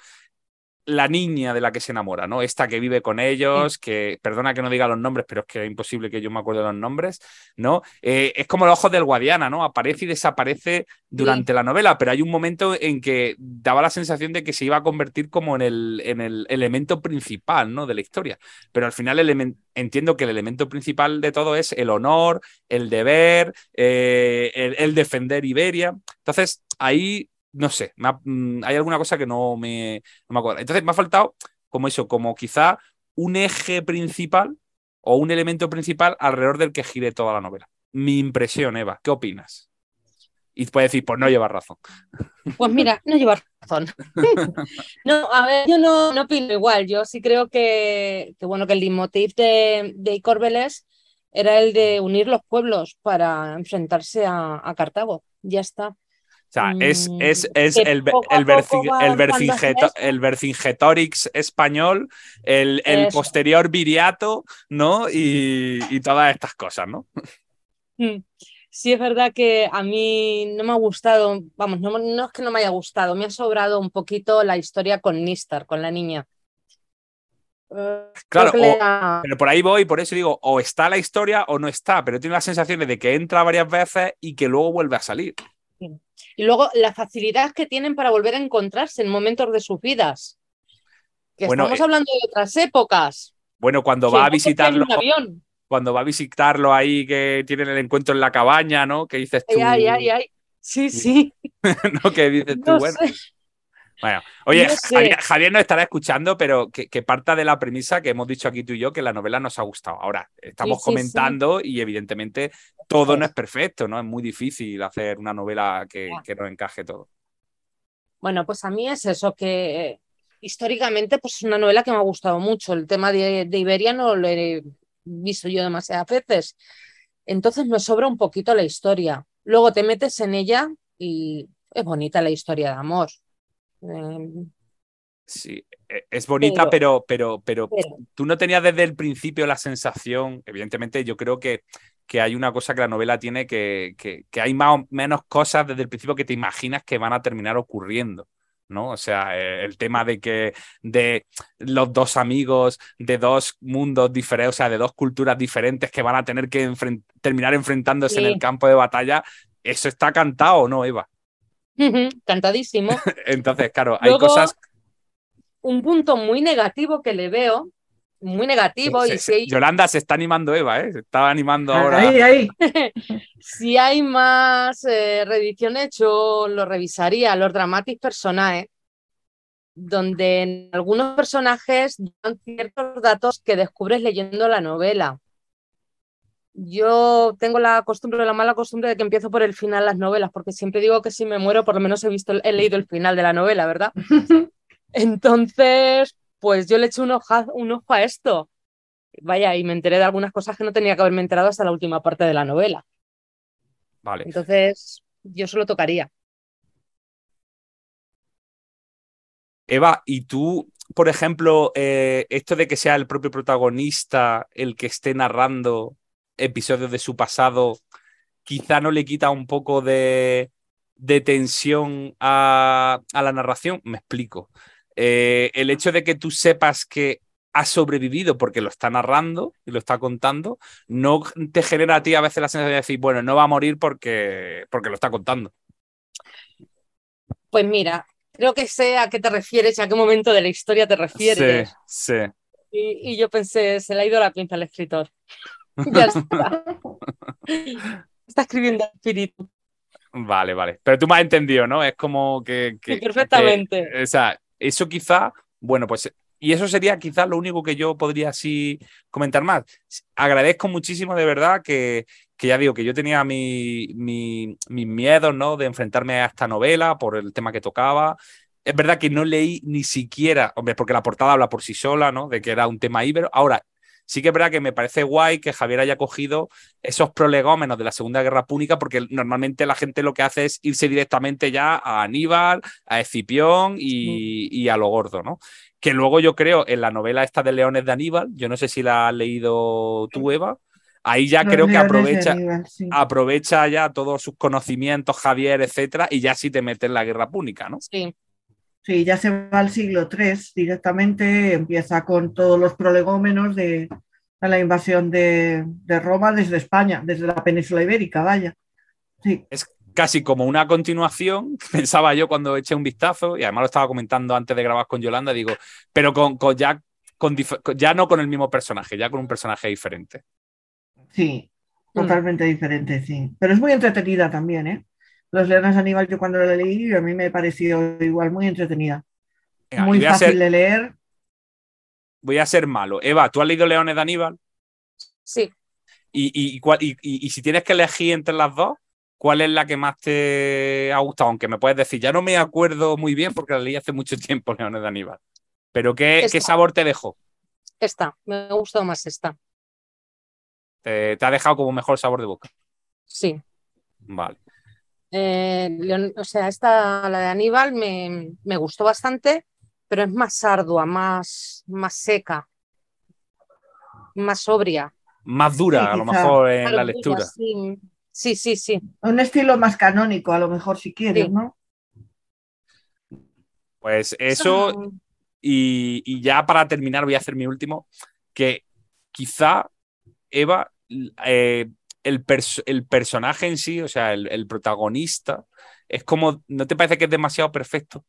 [SPEAKER 2] la niña de la que se enamora, ¿no? Esta que vive con ellos, que, perdona que no diga los nombres, pero es que es imposible que yo me acuerde de los nombres, ¿no? Eh, es como los ojos del Guadiana, ¿no? Aparece y desaparece durante la novela, pero hay un momento en que daba la sensación de que se iba a convertir como en el, en el elemento principal, ¿no? De la historia. Pero al final entiendo que el elemento principal de todo es el honor, el deber, eh, el defender Iberia. Entonces, ahí no sé, mm, hay alguna cosa que no me, me acuerdo. Entonces me ha faltado como eso, como quizá un eje principal o un elemento principal alrededor del que gire toda la novela. Mi impresión, Eva, ¿qué opinas? Y puedes decir, pues no llevas razón.
[SPEAKER 4] Pues mira, no llevas razón. no, a ver, yo no, no opino igual. Yo sí creo que, bueno, que el leitmotiv de, de Corbeles era el de unir los pueblos para enfrentarse a, a Cartago. Ya está.
[SPEAKER 2] O sea, es, es, es el, el, el, Vercingetorix español, el, el posterior viriato, ¿no? Y, y, todas estas cosas, ¿no?
[SPEAKER 4] Mm. Sí, es verdad que a mí no me ha gustado, vamos, no, no es que no me haya gustado, me ha sobrado un poquito la historia con Nistar, con la niña.
[SPEAKER 2] Eh, claro, pero por ahí voy, por eso digo, o está la historia o no está, pero tiene la sensación de que entra varias veces y que luego vuelve a salir.
[SPEAKER 4] Y luego la facilidad que tienen para volver a encontrarse en momentos de sus vidas. Que estamos eh, hablando de otras épocas.
[SPEAKER 2] Bueno, cuando va a visitarlo. Cuando va a visitarlo ahí, que tienen el encuentro en la cabaña, ¿no? Que dices tú.
[SPEAKER 4] Ay, ay, ay. Sí, sí.
[SPEAKER 2] ¿No? Que dices tú, bueno. Bueno, oye, Javier, nos estará escuchando, pero que, parta de la premisa que hemos dicho aquí tú y yo, que la novela nos ha gustado. Ahora, estamos comentando y evidentemente todo no es perfecto, ¿no? Es muy difícil hacer una novela que, que nos encaje todo.
[SPEAKER 4] Bueno, pues a mí es eso, que históricamente pues es una novela que me ha gustado mucho. El tema de, de Iberia no lo he visto yo demasiadas veces. Entonces me sobra un poquito la historia. Luego te metes en ella y es bonita la historia de amor.
[SPEAKER 2] Em, sí, e, es bonita, pero, pero, pero, tú no tenías desde el principio la sensación, evidentemente yo creo que, que hay una cosa que la novela tiene, que, que, hay más o menos cosas desde el principio que te imaginas que van a terminar ocurriendo. ¿no? O sea, eh, el tema de que de los dos amigos de dos mundos diferentes, o sea, de dos culturas diferentes que van a tener que terminar enfrentándose en el campo de batalla, eso está cantado, ¿no, Eva?
[SPEAKER 4] Cantadísimo.
[SPEAKER 2] Entonces, claro, hay cosas.
[SPEAKER 4] Un punto muy negativo que le veo, muy negativo. y si
[SPEAKER 2] Yolanda se está animando, Eva, ¿eh? Se está animando ahora.
[SPEAKER 3] Ahí, ahí.
[SPEAKER 4] si hay más eh, reediciones, yo lo revisaría, los dramatis personajes, donde en algunos personajes dan ciertos datos que descubres leyendo la novela yo tengo la costumbre, la mala costumbre de que empiezo por el final las novelas, porque siempre digo que si me muero, por lo menos he visto, he leído el final de la novela, ¿verdad? Entonces, pues yo le eché un, un ojo a esto. Vaya, y me enteré de algunas cosas que no tenía que haberme enterado hasta la última parte de la novela.
[SPEAKER 2] Vale.
[SPEAKER 4] Entonces, yo solo tocaría.
[SPEAKER 2] Eva, y tú, por ejemplo, eh, esto de que sea el propio protagonista el que esté narrando episodios de su pasado, quizá no le quita un poco de, de tensión a, a, la narración? Me explico. Eh, el hecho de que tú sepas que ha sobrevivido porque lo está narrando y lo está contando, no te genera a ti a veces la sensación de decir, bueno, no va a morir porque, porque lo está contando.
[SPEAKER 4] Pues mira, creo que sé a qué te refieres y a qué momento de la historia te refieres.
[SPEAKER 2] Sí, sí.
[SPEAKER 4] Y, y yo pensé, se le ha ido la pinza al escritor. ya está. está escribiendo espíritu.
[SPEAKER 2] Vale, vale. Pero tú me has entendido, ¿no? Es como que. que
[SPEAKER 4] sí, perfectamente.
[SPEAKER 2] Que, o sea, eso quizá, bueno, pues. Y eso sería quizá lo único que yo podría así comentar más. Agradezco muchísimo de verdad que, que ya digo que yo tenía mi, mi, mis miedos, ¿no? De enfrentarme a esta novela por el tema que tocaba. Es verdad que no leí ni siquiera, hombre, porque la portada habla por sí sola, ¿no? De que era un tema íbero. Ahora, sí que es verdad que me parece guay que Javier haya cogido esos prolegómenos de la Segunda Guerra Púnica, porque normalmente la gente lo que hace es irse directamente ya a Aníbal, a Escipión y, y a lo gordo, ¿no? Que luego yo creo en la novela esta de Leones de Aníbal, yo no sé si la has leído tú, Eva. Ahí ya
[SPEAKER 3] Los
[SPEAKER 2] creo que aprovecha,
[SPEAKER 3] Aníbal, sí.
[SPEAKER 2] aprovecha ya todos sus conocimientos, Javier, etcétera, y ya sí te mete en la guerra púnica, ¿no?
[SPEAKER 4] Sí,
[SPEAKER 3] Sí, ya se va al siglo III directamente, empieza con todos los prolegómenos de, de la invasión de, de Roma desde España, desde la península ibérica, vaya. Sí,
[SPEAKER 2] Es casi como una continuación, pensaba yo cuando eché un vistazo, y además lo estaba comentando antes de grabar con Yolanda, digo, pero con, con ya, con- ya no con el mismo personaje, ya con un personaje diferente.
[SPEAKER 3] sí,
[SPEAKER 4] Mm.
[SPEAKER 3] totalmente diferente, sí. Pero es muy entretenida también, ¿eh? Los Leones de Aníbal, yo cuando la leí, a mí me pareció igual muy entretenida.
[SPEAKER 2] Venga,
[SPEAKER 3] Muy fácil
[SPEAKER 2] ser,
[SPEAKER 3] de leer.
[SPEAKER 2] voy a ser malo. Eva, ¿tú has leído Leones de Aníbal?
[SPEAKER 4] sí.
[SPEAKER 2] Y, y, y cuál- y- y- y si tienes que elegir entre las dos, ¿cuál es la que más te ha gustado? Aunque me puedes decir, ya no me acuerdo muy bien porque la leí hace mucho tiempo, Leones de Aníbal. Pero ¿qué,
[SPEAKER 4] Esta.
[SPEAKER 2] qué sabor te dejó?
[SPEAKER 4] Esta, me ha gustado más esta.
[SPEAKER 2] Te, te ha dejado como mejor sabor de boca.
[SPEAKER 4] Sí.
[SPEAKER 2] Vale.
[SPEAKER 4] Eh, Leon- o sea, esta, la de Aníbal, me, me gustó bastante, pero es más ardua, más, más seca, más sobria.
[SPEAKER 2] Más dura,
[SPEAKER 3] Sí,
[SPEAKER 2] a lo mejor en la lectura.
[SPEAKER 4] Sí, sí, sí. sí.
[SPEAKER 3] Un estilo más canónico, a lo mejor, si quieres,
[SPEAKER 4] Sí.
[SPEAKER 3] ¿no?
[SPEAKER 2] Pues eso, y, y ya para terminar voy a hacer mi último, que quizá, Eva, eh, el, pers- el personaje en sí, o sea, el, el protagonista, es como, ¿no te parece que es demasiado perfecto? O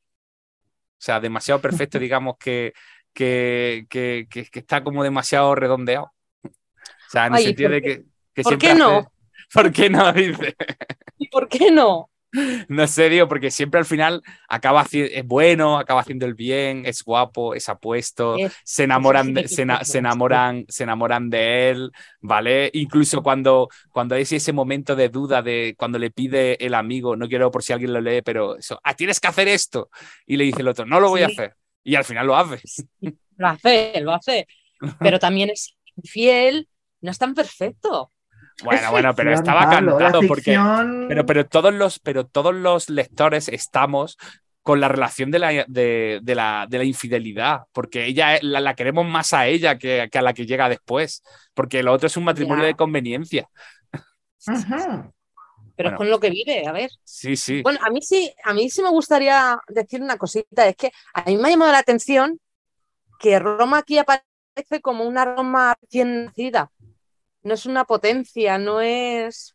[SPEAKER 2] sea, demasiado perfecto, digamos, que, que, que, que- está como demasiado redondeado. O sea, en el
[SPEAKER 4] Ay,
[SPEAKER 2] sentido
[SPEAKER 4] ¿por
[SPEAKER 2] de que, que
[SPEAKER 4] por qué no?
[SPEAKER 2] hace- ¿Por qué no? Dice.
[SPEAKER 4] ¿Y por qué no?
[SPEAKER 2] No sé, digo, porque siempre al final acaba es bueno, acaba haciendo el bien, es guapo, es apuesto,
[SPEAKER 4] Es-
[SPEAKER 2] se enamoran, de, se, enamoran, se enamoran de él, ¿vale? Incluso cuando, cuando es ese momento de duda de cuando le pide el amigo, no quiero por si alguien lo lee, pero eso, ah, tienes que hacer esto. Y le dice el otro, no lo voy a hacer. Y al final lo hace.
[SPEAKER 4] Lo hace, lo hace. Pero también es infiel, no es tan perfecto.
[SPEAKER 2] Bueno,
[SPEAKER 3] Es
[SPEAKER 2] bueno, pero estaba
[SPEAKER 3] Pablo,
[SPEAKER 2] cantado porque
[SPEAKER 3] ficción-
[SPEAKER 2] Pero, pero, todos los, pero todos los lectores estamos con la relación de la, de, de la, de la infidelidad, porque ella la, la queremos más a ella que, que a la que llega después, porque lo otro es un matrimonio de conveniencia.
[SPEAKER 3] Ajá.
[SPEAKER 4] Pero
[SPEAKER 2] Bueno.
[SPEAKER 4] es con lo que vive, a ver.
[SPEAKER 2] Sí, sí.
[SPEAKER 4] Bueno, a mí sí, a mí sí me gustaría decir una cosita, es que a mí me ha llamado la atención que Roma aquí aparece como una Roma recién nacida. No es una potencia, no es.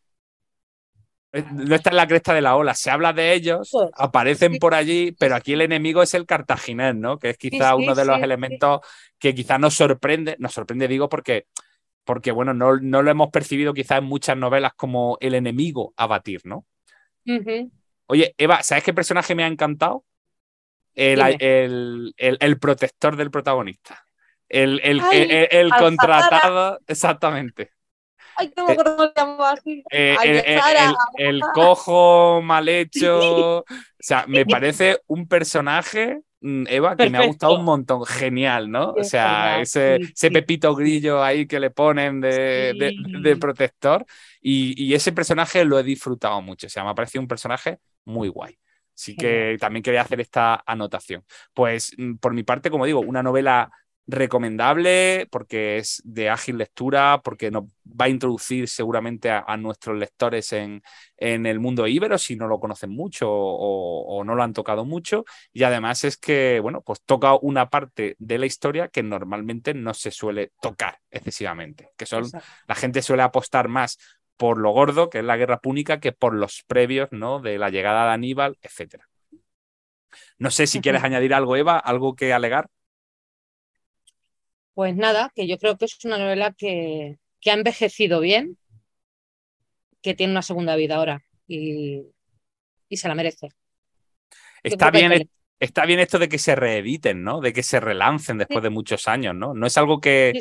[SPEAKER 2] Eh, No está en la cresta de la ola. Se habla de ellos,
[SPEAKER 4] Pues,
[SPEAKER 2] aparecen
[SPEAKER 4] sí,
[SPEAKER 2] por allí, pero aquí el enemigo es el cartaginés, ¿no? Que es quizá
[SPEAKER 4] sí,
[SPEAKER 2] uno de los elementos que quizá nos sorprende. Nos sorprende, digo, porque, porque bueno, no, no lo hemos percibido quizá en muchas novelas como el enemigo a batir, ¿no? Oye, Eva, ¿sabes qué personaje me ha encantado? El, el- el- el protector del protagonista. El, el-
[SPEAKER 4] Ay,
[SPEAKER 2] el- contratado, exactamente.
[SPEAKER 4] Ay, no me acuerdo cómo se llamaba así.
[SPEAKER 2] Eh,
[SPEAKER 4] Ay,
[SPEAKER 2] el, el-
[SPEAKER 4] Sara.
[SPEAKER 2] el- el cojo mal hecho. O sea, me parece un personaje, mm, Eva, que me ha gustado un montón. Genial, ¿no? O sea, ese, ese pepito grillo ahí que le ponen de,
[SPEAKER 4] Sí.
[SPEAKER 2] de protector. Y, y ese personaje lo he disfrutado mucho. O sea, me ha parecido un personaje muy guay. Así que también quería hacer esta anotación. Pues mm, por mi parte, como digo, una novela recomendable porque es de ágil lectura, porque nos va a introducir seguramente a, nuestros lectores en, en, el mundo íbero si no lo conocen mucho o, no lo han tocado mucho. Y además es que, bueno, pues toca una parte de la historia que normalmente no se suele tocar excesivamente, que son, la gente suele apostar más por lo gordo, que es la guerra púnica, que por los previos, ¿no? De la llegada de Aníbal, etcétera. No sé si quieres añadir algo, Eva, algo que alegar.
[SPEAKER 4] Pues nada, que yo creo que es una novela que, que ha envejecido bien, que tiene una segunda vida ahora y, y se la merece.
[SPEAKER 2] Está bien, está bien esto de que se reediten, ¿no? De que se relancen después de muchos años, ¿no? No es algo que,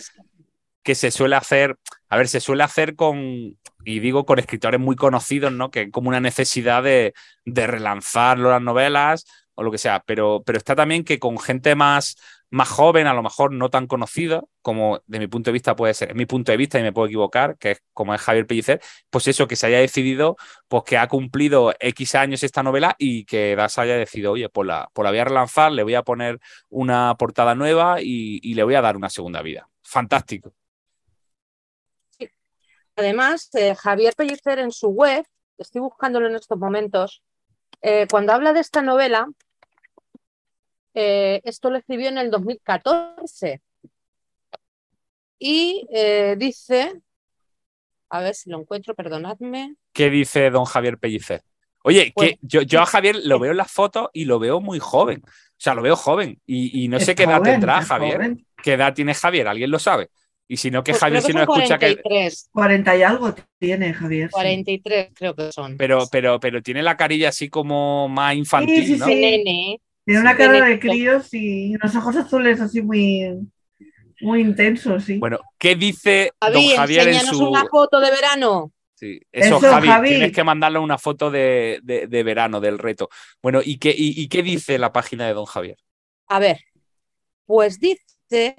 [SPEAKER 2] que se suele hacer, a ver, se suele hacer con, y digo con escritores muy conocidos, ¿no? Que como una necesidad de, de relanzar las novelas o lo que sea, pero, pero está también que con gente más, más joven, a lo mejor no tan conocida, como de mi punto de vista puede ser, es mi punto de vista y me puedo equivocar, que es como es Javier Pellicer, pues eso, que se haya decidido, pues que ha cumplido X años esta novela y que Das haya decidido, oye, pues la, pues la voy a relanzar, le voy a poner una portada nueva y, le voy a dar una segunda vida. Fantástico.
[SPEAKER 4] Además, eh, Javier Pellicer en su web, estoy buscándolo en estos momentos, eh, cuando habla de esta novela, eh, esto lo escribió en el 2014. Y eh, dice, a ver si lo encuentro, perdonadme.
[SPEAKER 2] ¿Qué dice don Javier Pellicer? Oye, que pues, yo, yo, a Javier lo veo en las fotos y lo veo muy joven. O sea, lo veo joven. Y, no sé qué edad tendrá Javier. ¿Qué edad tiene Javier? ¿Alguien lo sabe? Y si no, que pues Javier, si no escucha 43.
[SPEAKER 3] que. 40 y algo tiene Javier.
[SPEAKER 4] 43 creo que son.
[SPEAKER 2] Pero, pero, pero tiene la carilla así como más infantil, sí, sí,
[SPEAKER 3] ¿no? Sí. Tiene una cara de críos y unos ojos azules así muy, muy intensos, sí.
[SPEAKER 2] Bueno, ¿qué dice don Javier en su...
[SPEAKER 4] una foto de verano.
[SPEAKER 2] Sí, eso, Javi, tienes que mandarle una foto de, verano del reto. Bueno, ¿y qué, y, qué dice la página de don Javier?
[SPEAKER 4] A ver, pues dice,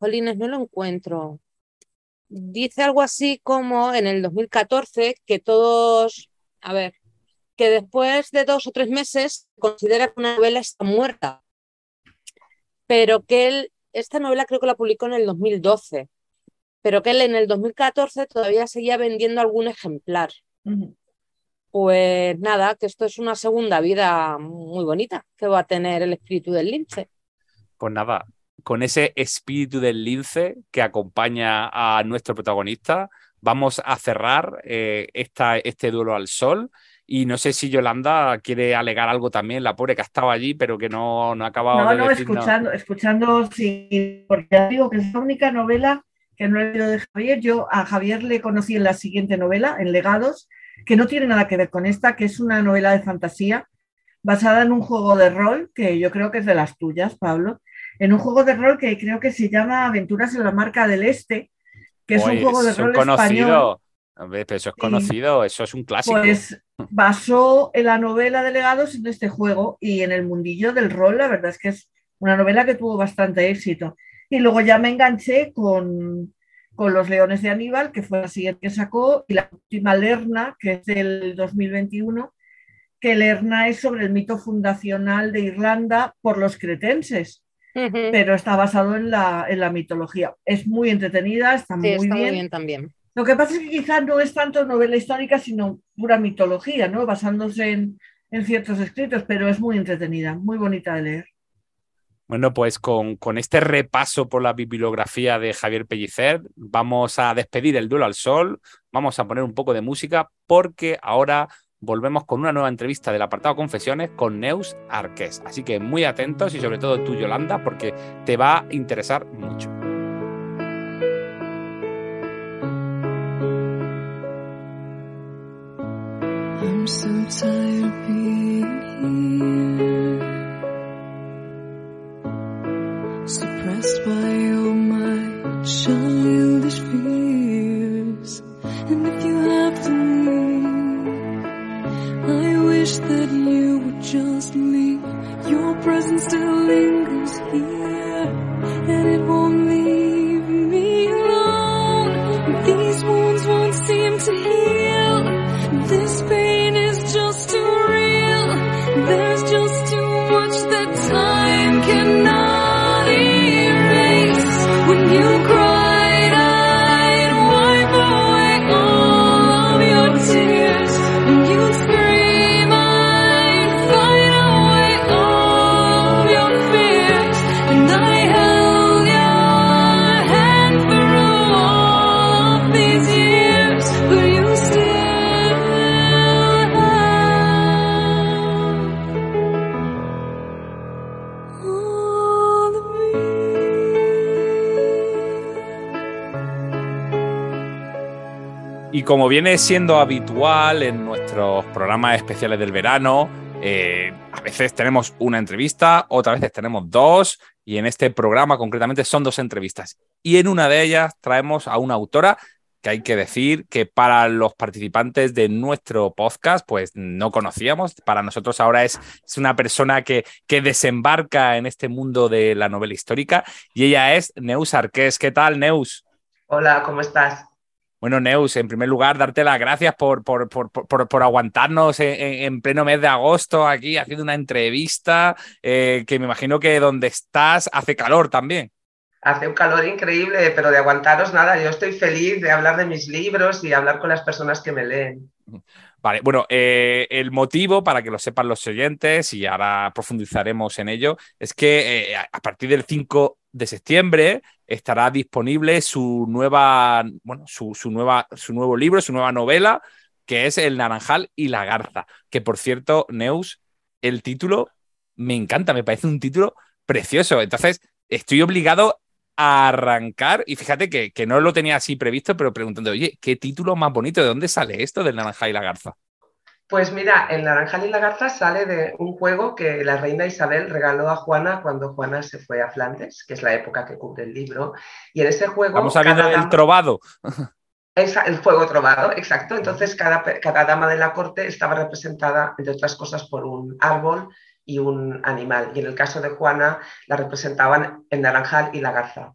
[SPEAKER 4] Jolines, no lo encuentro. Dice algo así como en el 2014 que todos, a ver, que después de dos o tres meses considera que una novela está muerta, pero que él, esta novela creo que la publicó en el 2012, pero que él en el 2014 todavía seguía vendiendo algún ejemplar. Pues nada, que esto es una segunda vida muy bonita que va a tener el espíritu del lince.
[SPEAKER 2] Pues nada, con ese espíritu del lince que acompaña a nuestro protagonista, vamos a cerrar eh, esta, este duelo al sol y no sé si Yolanda quiere alegar algo también, la pobre que ha estado allí, pero que no, no ha acabado
[SPEAKER 3] no, de no, escuchando, escuchando, sí, porque ya digo que es la única novela que no he leído de Javier. Yo a Javier le conocí en la siguiente novela, en Legados, que no tiene nada que ver con esta, que es una novela de fantasía basada en un juego de rol, que yo creo que es de las tuyas, Pablo, en un juego de rol que creo que se llama Aventuras en la Marca del Este, que es un juego de rol español.
[SPEAKER 2] Pero eso es conocido, eso es un clásico.
[SPEAKER 3] Pues basó en la novela de legados en este juego y en el mundillo del rol, la verdad es que es una novela que tuvo bastante éxito. Y luego ya me enganché con, con Los Leones de Aníbal, que fue la siguiente que sacó, y la última Lerna, que es del 2021, que Lerna es sobre el mito fundacional de Irlanda por los cretenses. Pero está basado en la, en la mitología. Es muy entretenida, está, muy, está bien. muy bien
[SPEAKER 4] también.
[SPEAKER 3] Lo que pasa es que quizás no es tanto novela histórica, sino pura mitología, ¿no? Basándose en, ciertos escritos, pero es muy entretenida, muy bonita de leer.
[SPEAKER 2] Bueno, pues con, este repaso por la bibliografía de Javier Pellicer, vamos a despedir el duelo al sol, vamos a poner un poco de música, porque ahora volvemos con una nueva entrevista del apartado Confesiones con Neus Arqués. Así que muy atentos y sobre todo tú, Yolanda, porque te va a interesar mucho. sometimes be como viene siendo habitual en nuestros programas especiales del verano, eh, a veces tenemos una entrevista, otras veces tenemos dos, y en este programa concretamente son dos entrevistas. Y en una de ellas traemos a una autora que hay que decir que para los participantes de nuestro podcast, pues no conocíamos. Para nosotros ahora es, es una persona que, que, desembarca en este mundo de la novela histórica y ella es Neus Arqués. ¿Qué tal, Neus?
[SPEAKER 6] Hola, ¿cómo estás?
[SPEAKER 2] Bueno, Neus, en primer lugar, darte las gracias por, por, por, por aguantarnos en, en, pleno mes de agosto aquí haciendo una entrevista eh, que me imagino que donde estás hace calor también.
[SPEAKER 6] Hace un calor increíble, pero de aguantaros nada. Yo estoy feliz de hablar de mis libros y hablar con las personas que me leen.
[SPEAKER 2] Vale, bueno, eh, el motivo, para que lo sepan los oyentes, y ahora profundizaremos en ello, es que eh, a partir del 5 de septiembre estará disponible su nueva, bueno, su, su, nueva, su nuevo libro, su nueva novela, que es El Naranjal y la Garza. Que por cierto, Neus, el título me encanta, me parece un título precioso. Entonces, estoy obligado a arrancar, y fíjate que, que no lo tenía así previsto, pero preguntando, oye, ¿qué título más bonito? ¿De dónde sale esto del Naranjal y la Garza?
[SPEAKER 6] Pues mira, el Naranjal y la Garza sale de un juego que la reina Isabel regaló a Juana cuando Juana se fue a Flandes, que es la época que cubre el libro. Y en ese juego.
[SPEAKER 2] Vamos a ver el trovado.
[SPEAKER 6] el fuego trovado, exacto. Entonces, cada, cada dama de la corte estaba representada, entre otras cosas, por un árbol y un animal. Y en el caso de Juana, la representaban el naranjal y la garza.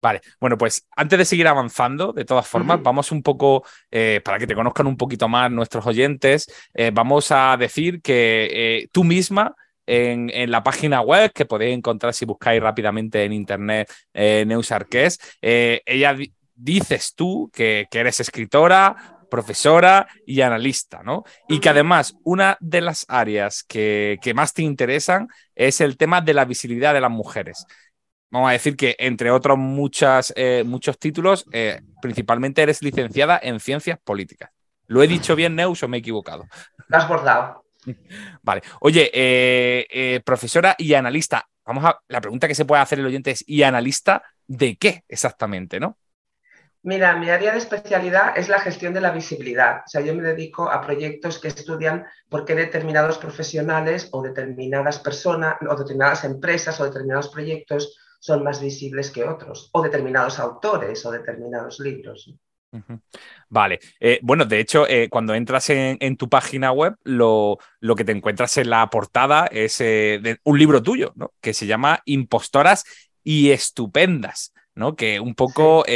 [SPEAKER 2] Vale, bueno, pues antes de seguir avanzando, de todas formas, uh -huh. vamos un poco, eh, para que te conozcan un poquito más nuestros oyentes, eh, vamos a decir que eh, tú misma en, en, la página web, que podéis encontrar si buscáis rápidamente en internet Neus Arqués, ella dices tú que, que eres escritora, profesora y analista, ¿no? Y que además una de las áreas que, que, más te interesan es el tema de la visibilidad de las mujeres vamos a decir que entre otros muchas, eh, muchos títulos, eh, principalmente eres licenciada en ciencias políticas. ¿Lo he dicho bien, Neus, o me he equivocado?
[SPEAKER 6] Lo has bordado.
[SPEAKER 2] Vale. Oye, eh, profesora y analista, vamos a, la pregunta que se puede hacer el oyente es, ¿y analista de qué exactamente, no?
[SPEAKER 6] Mira, mi área de especialidad es la gestión de la visibilidad. O sea, yo me dedico a proyectos que estudian por qué determinados profesionales o determinadas personas o determinadas empresas o determinados proyectos son más visibles que otros, o determinados autores o determinados libros.
[SPEAKER 2] Vale, eh, bueno, de hecho, eh, cuando entras en, en, tu página web, lo, lo, que te encuentras en la portada es eh, de un libro tuyo, ¿no? Que se llama Impostoras y Estupendas. ¿no? Que un poco sí.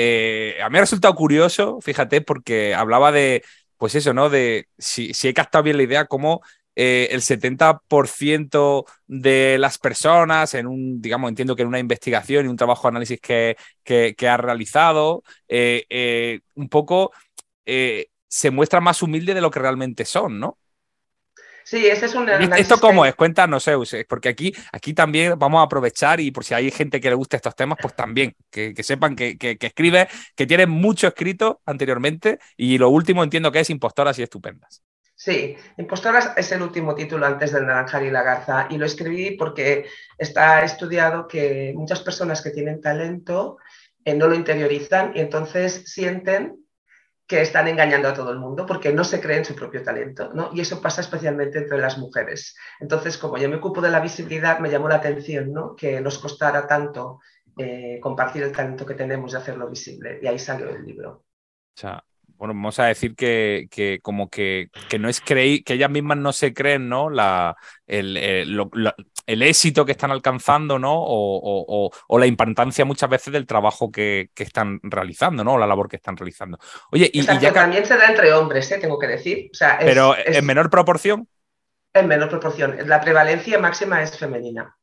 [SPEAKER 2] a mí me ha resultado curioso, fíjate, porque hablaba de, pues eso, ¿no? De si, si he captado bien la idea, cómo eh, el 70% de las personas en un, digamos, entiendo que en una investigación y un trabajo de análisis que, que, que ha realizado, eh, eh, un poco se muestra más humilde de lo que realmente son, ¿no?
[SPEAKER 6] Sí, ese es un
[SPEAKER 2] ¿Esto cómo es? Cuéntanos, Eus, porque aquí, aquí también vamos a aprovechar y por si hay gente que le gusta estos temas, pues también, que, que sepan que, que, que, escribe, que tiene mucho escrito anteriormente y lo último entiendo que es Impostoras y Estupendas.
[SPEAKER 6] Sí, Impostoras es el último título antes del Naranjar y la Garza y lo escribí porque está estudiado que muchas personas que tienen talento eh, no lo interiorizan y entonces sienten que están engañando a todo el mundo porque no se creen su propio talento, ¿no? Y eso pasa especialmente entre las mujeres. Entonces, como yo me ocupo de la visibilidad, me llamó la atención, ¿no? Que nos costara tanto eh, compartir el talento que tenemos y hacerlo visible. Y ahí salió el libro.
[SPEAKER 2] Bueno, vamos a decir que, que como que, que, no es creí, que ellas mismas no se creen, ¿no? La, el, el, lo, lo, el éxito que están alcanzando, ¿no? O, o, o, la importancia muchas veces del trabajo que, que, están realizando, ¿no? O la labor que están realizando. Oye, y,
[SPEAKER 6] Exacto,
[SPEAKER 2] y ya
[SPEAKER 6] también se da entre hombres, ¿eh? tengo que decir. O sea,
[SPEAKER 2] es, Pero es, en menor proporción.
[SPEAKER 6] En menor proporción. La prevalencia máxima es femenina.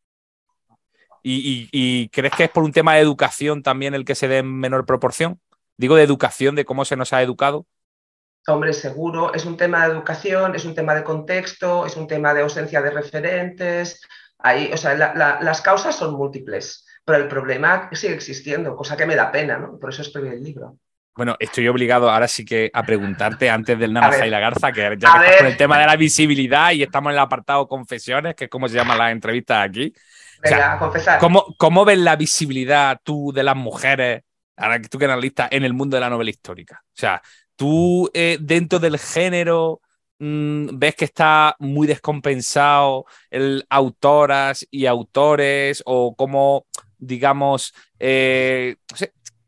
[SPEAKER 2] ¿Y, y, y crees que es por un tema de educación también el que se dé en menor proporción? Digo de educación, de cómo se nos ha educado.
[SPEAKER 6] Hombre, seguro, es un tema de educación, es un tema de contexto, es un tema de ausencia de referentes. Ahí, o sea, la, la, las causas son múltiples, pero el problema sigue existiendo, cosa que me da pena, ¿no? Por eso escribí el libro.
[SPEAKER 2] Bueno, estoy obligado ahora sí que a preguntarte antes del Naranja y la Garza, que ya que estás con el tema de la visibilidad y estamos en el apartado confesiones, que es como se llama la entrevista aquí.
[SPEAKER 6] Venga, o sea, a confesar.
[SPEAKER 2] ¿cómo, ¿Cómo ves la visibilidad tú de las mujeres ahora que tú que eres analista, en el mundo de la novela histórica. O sea, tú eh, dentro del género mm, ves que está muy descompensado el autoras y autores o cómo, digamos, eh,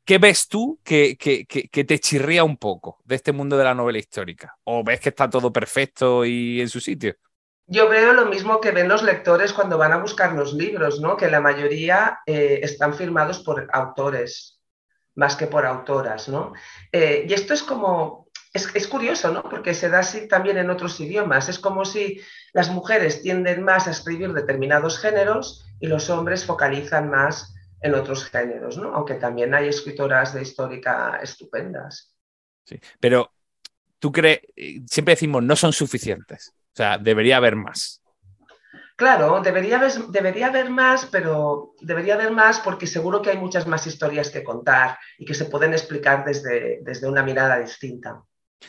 [SPEAKER 2] ¿qué ves tú que, que, te chirría un poco de este mundo de la novela histórica? ¿O ves que está todo perfecto y en su sitio?
[SPEAKER 6] Yo veo lo mismo que ven los lectores cuando van a buscar los libros, ¿no? que la mayoría eh, están firmados por autores más que por autoras. ¿no? Eh, y esto es como, es, curioso, ¿no? porque se da así también en otros idiomas. Es como si las mujeres tienden más a escribir determinados géneros y los hombres focalizan más en otros géneros, ¿no? aunque también hay escritoras de histórica estupendas.
[SPEAKER 2] Sí, pero tú crees, siempre decimos, no son suficientes. O sea, debería haber más.
[SPEAKER 6] Claro, debería haber, debería haber más, pero debería haber más porque seguro que hay muchas más historias que contar y que se pueden explicar desde, desde una mirada distinta.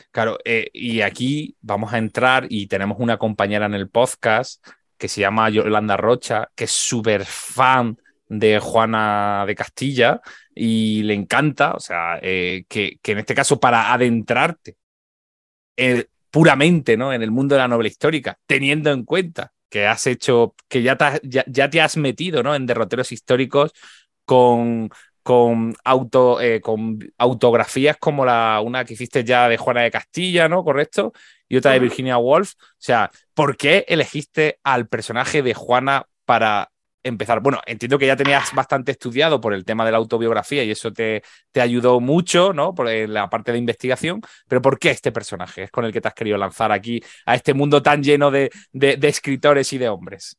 [SPEAKER 2] Claro, eh, y aquí vamos a entrar y tenemos una compañera en el podcast que se llama Yolanda Rocha, que es súper fan de Juana de Castilla y le encanta, o sea, eh, que, en este caso para adentrarte eh, puramente ¿no? en el mundo de la novela histórica, teniendo en cuenta que has hecho, que ya te, ya, te has metido ¿no? en derroteros históricos con, con, auto, eh, con autografías como la, una que hiciste ya de Juana de Castilla, ¿no? ¿Correcto? Y otra de Virginia Woolf. O sea, ¿por qué elegiste al personaje de Juana para empezar? Bueno, entiendo que ya tenías bastante estudiado por el tema de la autobiografía y eso te, te ayudó mucho, ¿no? Por la parte de investigación, pero ¿por qué este personaje es con el que te has querido lanzar aquí a este mundo tan lleno de, de, escritores y de hombres?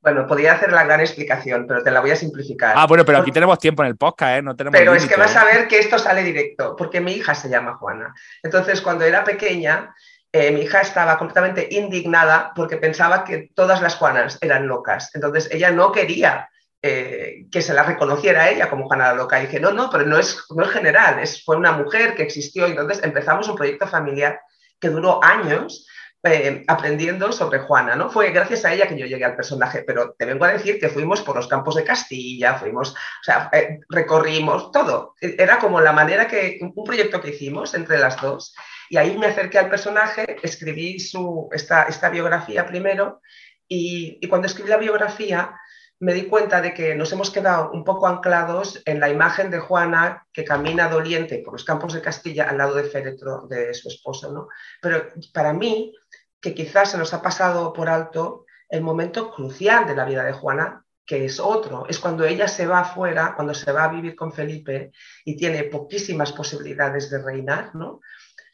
[SPEAKER 6] Bueno, podría hacer la gran explicación, pero te la voy a simplificar.
[SPEAKER 2] Ah, bueno, pero aquí tenemos tiempo en el podcast, ¿eh? No tenemos
[SPEAKER 6] pero es que vas ¿eh? a ver que esto sale directo, porque mi hija se llama Juana. Entonces, cuando era pequeña, eh, mi hija estaba completamente indignada porque pensaba que todas las Juanas eran locas. Entonces ella no quería eh, que se la reconociera ella como Juana la Loca. Dije, no, no, pero no es, no es general, es, fue una mujer que existió. Y entonces empezamos un proyecto familiar que duró años eh, aprendiendo sobre Juana, ¿no? Fue gracias a ella que yo llegué al personaje, pero te vengo a decir que fuimos por los campos de Castilla, fuimos, o sea, recorrimos todo. Era como la manera que, un proyecto que hicimos entre las dos y ahí me acerqué al personaje, escribí su, esta, esta biografía primero y, y cuando escribí la biografía me di cuenta de que nos hemos quedado un poco anclados en la imagen de Juana que camina doliente por los campos de Castilla al lado de Féretro, de su esposo. ¿no? Pero para mí, que quizás se nos ha pasado por alto el momento crucial de la vida de Juana, que es otro, es cuando ella se va afuera, cuando se va a vivir con Felipe y tiene poquísimas posibilidades de reinar, ¿no?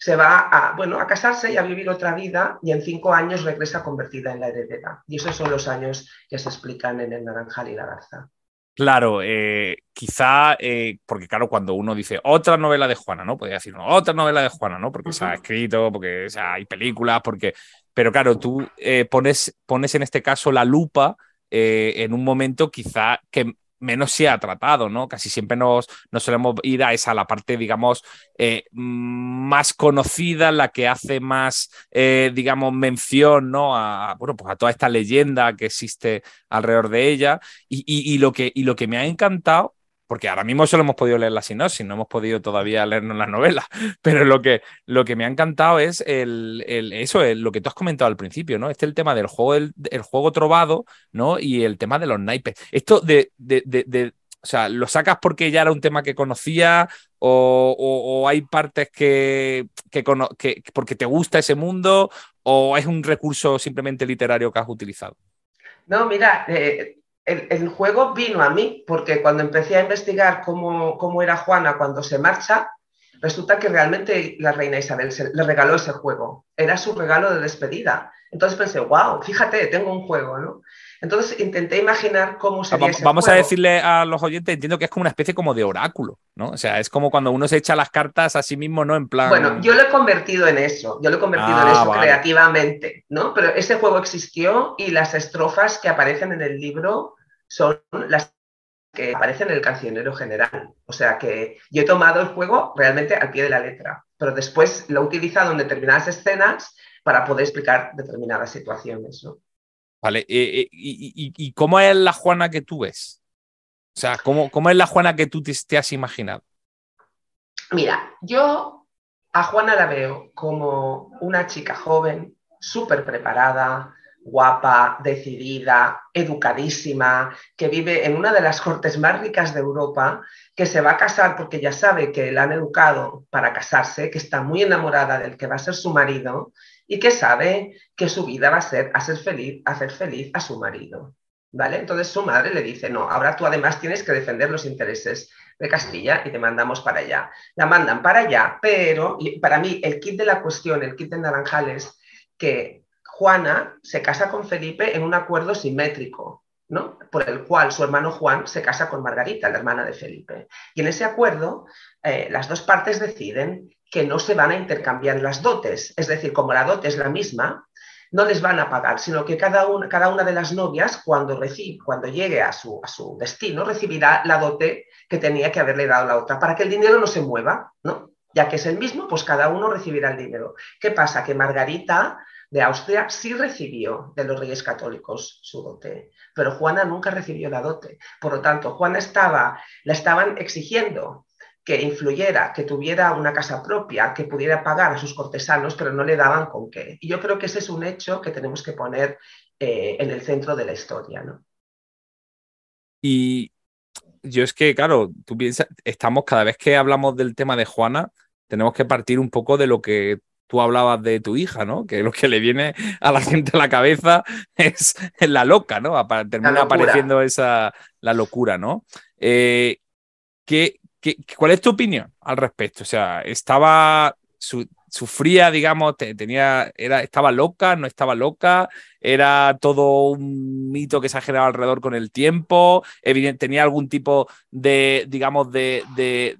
[SPEAKER 6] Se va a, bueno, a casarse y a vivir otra vida y en cinco años regresa convertida en la heredera. Y esos son los años que se explican en el Naranjal y la Garza.
[SPEAKER 2] Claro, eh, quizá, eh, porque claro, cuando uno dice otra novela de Juana, ¿no? Podría decir otra novela de Juana, ¿no? Porque se ha escrito, porque hay películas, porque... Pero claro, tú eh, pones, pones en este caso la lupa en un momento quizá que menos se ha tratado, ¿no? Casi siempre nos, nos solemos ir a esa, la parte, digamos, eh, más conocida, la que hace más, eh, digamos, mención, ¿no? A, bueno, pues a toda esta leyenda que existe alrededor de ella. Y, lo, que, y lo que me ha encantado porque ahora mismo solo hemos podido leer la sinopsis, no hemos podido todavía leernos la novela, pero lo que, lo que me ha encantado es el, eso, lo que tú has comentado al principio, ¿no? Este es el tema del juego, el, juego trovado, ¿no? Y el tema de los naipes. Esto de, de, o sea, ¿lo sacas porque ya era un tema que conocía o, hay partes que, que, que, porque te gusta ese mundo o es un recurso simplemente literario que has utilizado?
[SPEAKER 6] No, mira, eh, el, juego vino a mí, porque cuando empecé a investigar cómo, cómo, era Juana cuando se marcha, resulta que realmente la reina Isabel le regaló ese juego. Era su regalo de despedida. Entonces pensé, wow, fíjate, tengo un juego, ¿no? Entonces intenté imaginar cómo sería
[SPEAKER 2] Vamos, vamos a decirle a los oyentes, entiendo que es como una especie como de oráculo, ¿no? O sea, es como cuando uno se echa las cartas a sí mismo, ¿no? En plan...
[SPEAKER 6] Bueno, yo lo he convertido en eso, yo lo he convertido en ah, eso creativamente, ¿no? Pero ese juego existió y las estrofas que aparecen en el libro son las que aparecen en el cancionero general. O sea que yo he tomado el juego realmente al pie de la letra, pero después lo he utilizado en determinadas escenas para poder explicar determinadas situaciones. ¿no?
[SPEAKER 2] Vale, eh, eh, ¿Y, cómo es la Juana que tú ves? O sea, ¿cómo, cómo es la Juana que tú te, has imaginado?
[SPEAKER 6] Mira, yo a Juana la veo como una chica joven, súper preparada, guapa, decidida, educadísima, que vive en una de las cortes más ricas de Europa, que se va a casar porque ya sabe que la han educado para casarse, que está muy enamorada del que va a ser su marido y que sabe que su vida va a ser hacer feliz, hacer feliz a su marido. ¿Vale? Entonces su madre le dice, no, ahora tú además tienes que defender los intereses de Castilla y te mandamos para allá. La mandan para allá, pero para mí el kit de la cuestión, el kit de Naranjales, que Juana se casa con Felipe en un acuerdo simétrico, ¿no? Por el cual su hermano Juan se casa con Margarita, la hermana de Felipe. Y en ese acuerdo, eh, las dos partes deciden que no se van a intercambiar las dotes. Es decir, como la dote es la misma, no les van a pagar, sino que cada una, de las novias, cuando, recibe, cuando llegue a su, destino, recibirá la dote que tenía que haberle dado la otra, para que el dinero no se mueva. Ya que es el mismo, pues cada uno recibirá el dinero. ¿Qué pasa? Que Margarita de Austria sí recibió de los reyes católicos su dote, pero Juana nunca recibió la dote. Por lo tanto, Juana estaba, la estaban exigiendo que influyera, que tuviera una casa propia, que pudiera pagar a sus cortesanos, pero no le daban con qué. Y yo creo que ese es un hecho que tenemos que poner eh, en el centro de la historia. ¿no?
[SPEAKER 2] Y yo es que, claro, tú piensas, estamos cada vez que hablamos del tema de Juana, tenemos que partir un poco de lo que tú hablabas de tu hija, ¿no? Que lo que le viene a la gente a la cabeza es, la loca, ¿no? Termina apareciendo esa, la locura, ¿no? Eh, ¿qué, cuál es tu opinión al respecto? O sea, estaba, sufría, digamos, tenía, era, estaba loca, no estaba loca, era todo un mito que se ha generado alrededor con el tiempo, tenía algún tipo de, digamos, de, de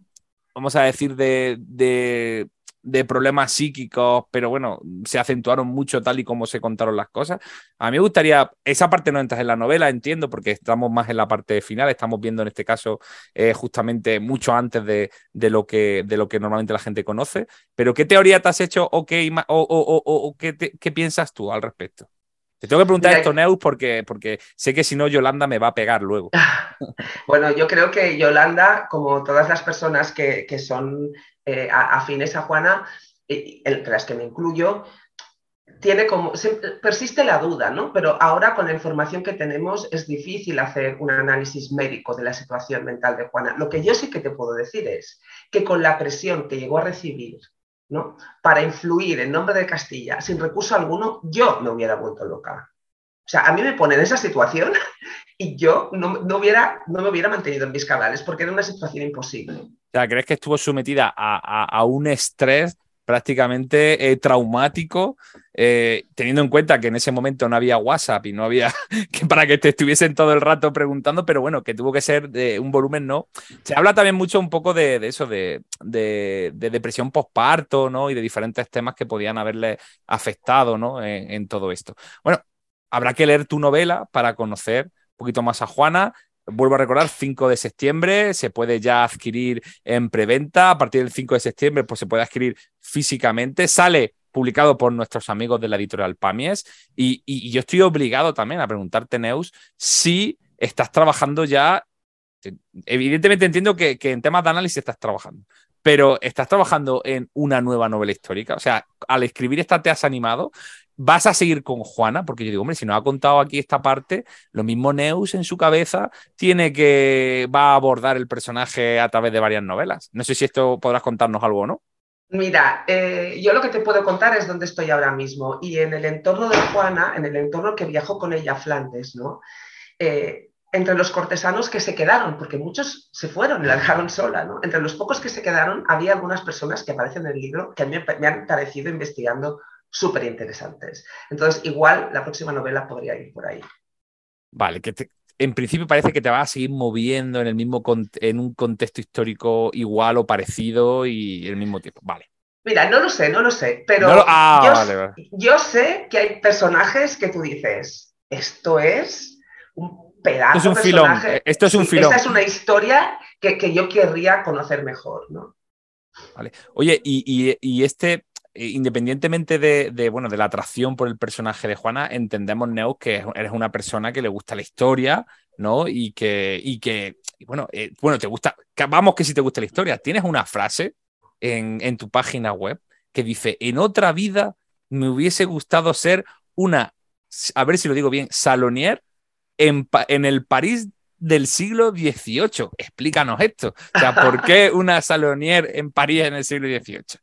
[SPEAKER 2] vamos a decir, de, de de problemas psíquicos, pero bueno, se acentuaron mucho tal y como se contaron las cosas. A mí me gustaría, esa parte no entras en la novela, entiendo, porque estamos más en la parte final, estamos viendo en este caso eh, justamente mucho antes de, de, lo que, de lo que normalmente la gente conoce, pero ¿qué teoría te has hecho o qué, o, qué, qué piensas tú al respecto? Te tengo que preguntar esto, Neus, porque, porque sé que si no, Yolanda me va a pegar luego.
[SPEAKER 6] Bueno, yo creo que Yolanda, como todas las personas que, que son eh, afines a Juana, entre las que me incluyo, tiene como, persiste la duda, ¿no? Pero ahora con la información que tenemos es difícil hacer un análisis médico de la situación mental de Juana. Lo que yo sí que te puedo decir es que con la presión que llegó a recibir, ¿no? Para influir en nombre de Castilla sin recurso alguno, yo me hubiera vuelto loca. O sea, a mí me pone en esa situación y yo no, no, hubiera, no me hubiera mantenido en mis cabales porque era una situación imposible.
[SPEAKER 2] O ¿crees que estuvo sometida a, un estrés prácticamente eh, traumático, eh, teniendo en cuenta que en ese momento no había WhatsApp y no había que para que te estuviesen todo el rato preguntando, pero bueno, que tuvo que ser de un volumen, ¿no? Se habla también mucho un poco de, eso, de, depresión postparto, ¿no? Y de diferentes temas que podían haberle afectado, ¿no? en todo esto. Bueno, habrá que leer tu novela para conocer poquito más a Juana. Vuelvo a recordar, 5 de septiembre se puede ya adquirir en preventa. A partir del 5 de septiembre pues se puede adquirir físicamente. Sale publicado por nuestros amigos de la editorial Pamies. Y, yo estoy obligado también a preguntarte, Neus, si estás trabajando ya. Evidentemente entiendo que, que en temas de análisis estás trabajando, pero estás trabajando en una nueva novela histórica. O sea, al escribir esta te has animado. ¿Vas a seguir con Juana? Porque yo digo, hombre, si no ha contado aquí esta parte, lo mismo Neus en su cabeza tiene que, va a abordar el personaje a través de varias novelas. No sé si esto podrás contarnos algo o no.
[SPEAKER 6] Mira, eh, yo lo que te puedo contar es dónde estoy ahora mismo y en el entorno de Juana, en el entorno que viajó con ella a Flandes, ¿no? Eh, entre los cortesanos que se quedaron, porque muchos se fueron y la dejaron sola, ¿no? Entre los pocos que se quedaron había algunas personas que aparecen en el libro que a mí me han parecido investigando súper interesantes. Entonces, igual la próxima novela podría ir por ahí.
[SPEAKER 2] Vale, que en principio parece que te vas a seguir moviendo en el mismo en un contexto histórico igual o parecido y el mismo tiempo. Vale.
[SPEAKER 6] Mira, no lo sé, no lo sé, pero ah, yo, sé que hay personajes que tú dices, esto es un pedazo
[SPEAKER 2] esto es un Filón. Esto es un filón.
[SPEAKER 6] Esta es una historia que, yo querría conocer mejor, ¿no?
[SPEAKER 2] Vale. Oye, y este eh, independientemente de, bueno, de la atracción por el personaje de Juana, entendemos, Neus, que eres una persona que le gusta la historia, ¿no? Y que, y que bueno, eh, bueno, te gusta, vamos que si te gusta la historia, ¿tienes una frase en, tu página web que dice, en otra vida me hubiese gustado ser una, a ver si lo digo bien, salonier en, en el París del siglo XVIII. Explícanos esto. O sea, ¿por qué una salonier en París en el siglo XVIII?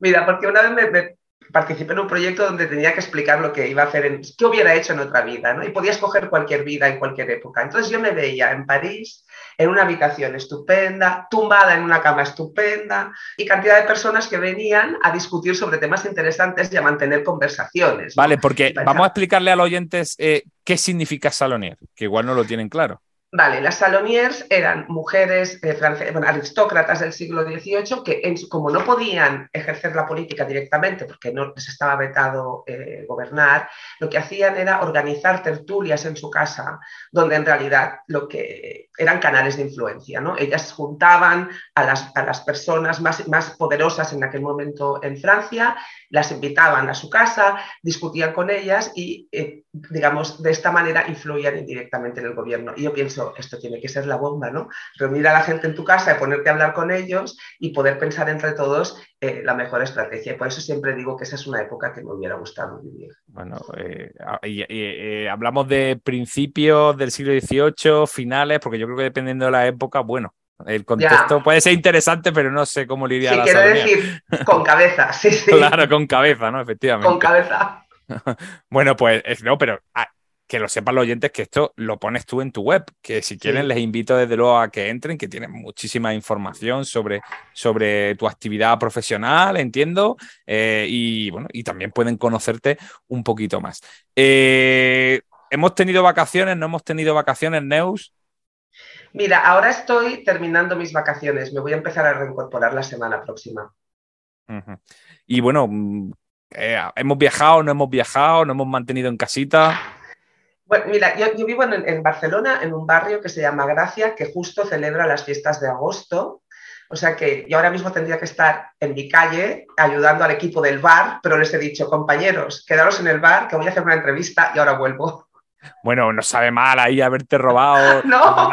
[SPEAKER 6] Mira, porque una vez me, participé en un proyecto donde tenía que explicar lo que iba a hacer, en, qué hubiera hecho en otra vida, ¿no? Y podía escoger cualquier vida en cualquier época. Entonces yo me veía en París, en una habitación estupenda, tumbada en una cama estupenda, y cantidad de personas que venían a discutir sobre temas interesantes y a mantener conversaciones.
[SPEAKER 2] Vale, porque vamos a explicarle a los oyentes eh, qué significa salonier, que igual no lo tienen claro.
[SPEAKER 6] Vale, las saloniers eran mujeres eh, aristócratas del siglo XVIII que, como no podían ejercer la política directamente porque no les estaba vetado eh, gobernar, lo que hacían era organizar tertulias en su casa, donde en realidad lo que eran canales de influencia. ¿no? Ellas juntaban a las, a las personas más, más poderosas en aquel momento en Francia, las invitaban a su casa, discutían con ellas y, eh, digamos, de esta manera influían indirectamente en el gobierno. Y yo pienso, esto, tiene que ser la bomba, ¿no? Reunir a la gente en tu casa y ponerte a hablar con ellos y poder pensar entre todos eh, la mejor estrategia. Y por eso siempre digo que esa es una época que me hubiera gustado vivir.
[SPEAKER 2] Bueno, eh, eh, hablamos de principios del siglo XVIII, finales, porque yo creo que dependiendo de la época, bueno, el contexto puede ser interesante, pero no sé cómo iría
[SPEAKER 6] sí, quiero decir, con cabeza, sí, sí.
[SPEAKER 2] Claro, con cabeza, ¿no? Efectivamente.
[SPEAKER 6] Con cabeza.
[SPEAKER 2] bueno, pues no, pero ah, que lo sepan los oyentes que esto lo pones tú en tu web, que si quieren les invito desde luego a que entren, que tienen muchísima información sobre, sobre tu actividad profesional, entiendo, eh, y bueno, y también pueden conocerte un poquito más. Eh, ¿Hemos tenido vacaciones? ¿No hemos tenido vacaciones, Neus?
[SPEAKER 6] Mira, ahora estoy terminando mis vacaciones, me voy a empezar a reincorporar la semana próxima.
[SPEAKER 2] Y bueno, mm, eh, ¿hemos viajado, no hemos viajado, no hemos mantenido en casita?
[SPEAKER 6] Bueno, mira, yo, vivo en, Barcelona, en un barrio que se llama Gracia, que justo celebra las fiestas de agosto. O sea que yo ahora mismo tendría que estar en mi calle ayudando al equipo del bar, pero les he dicho, compañeros, quedaros en el bar, que voy a hacer una entrevista y ahora vuelvo.
[SPEAKER 2] Bueno, no sabe mal ahí haberte robado.
[SPEAKER 6] no.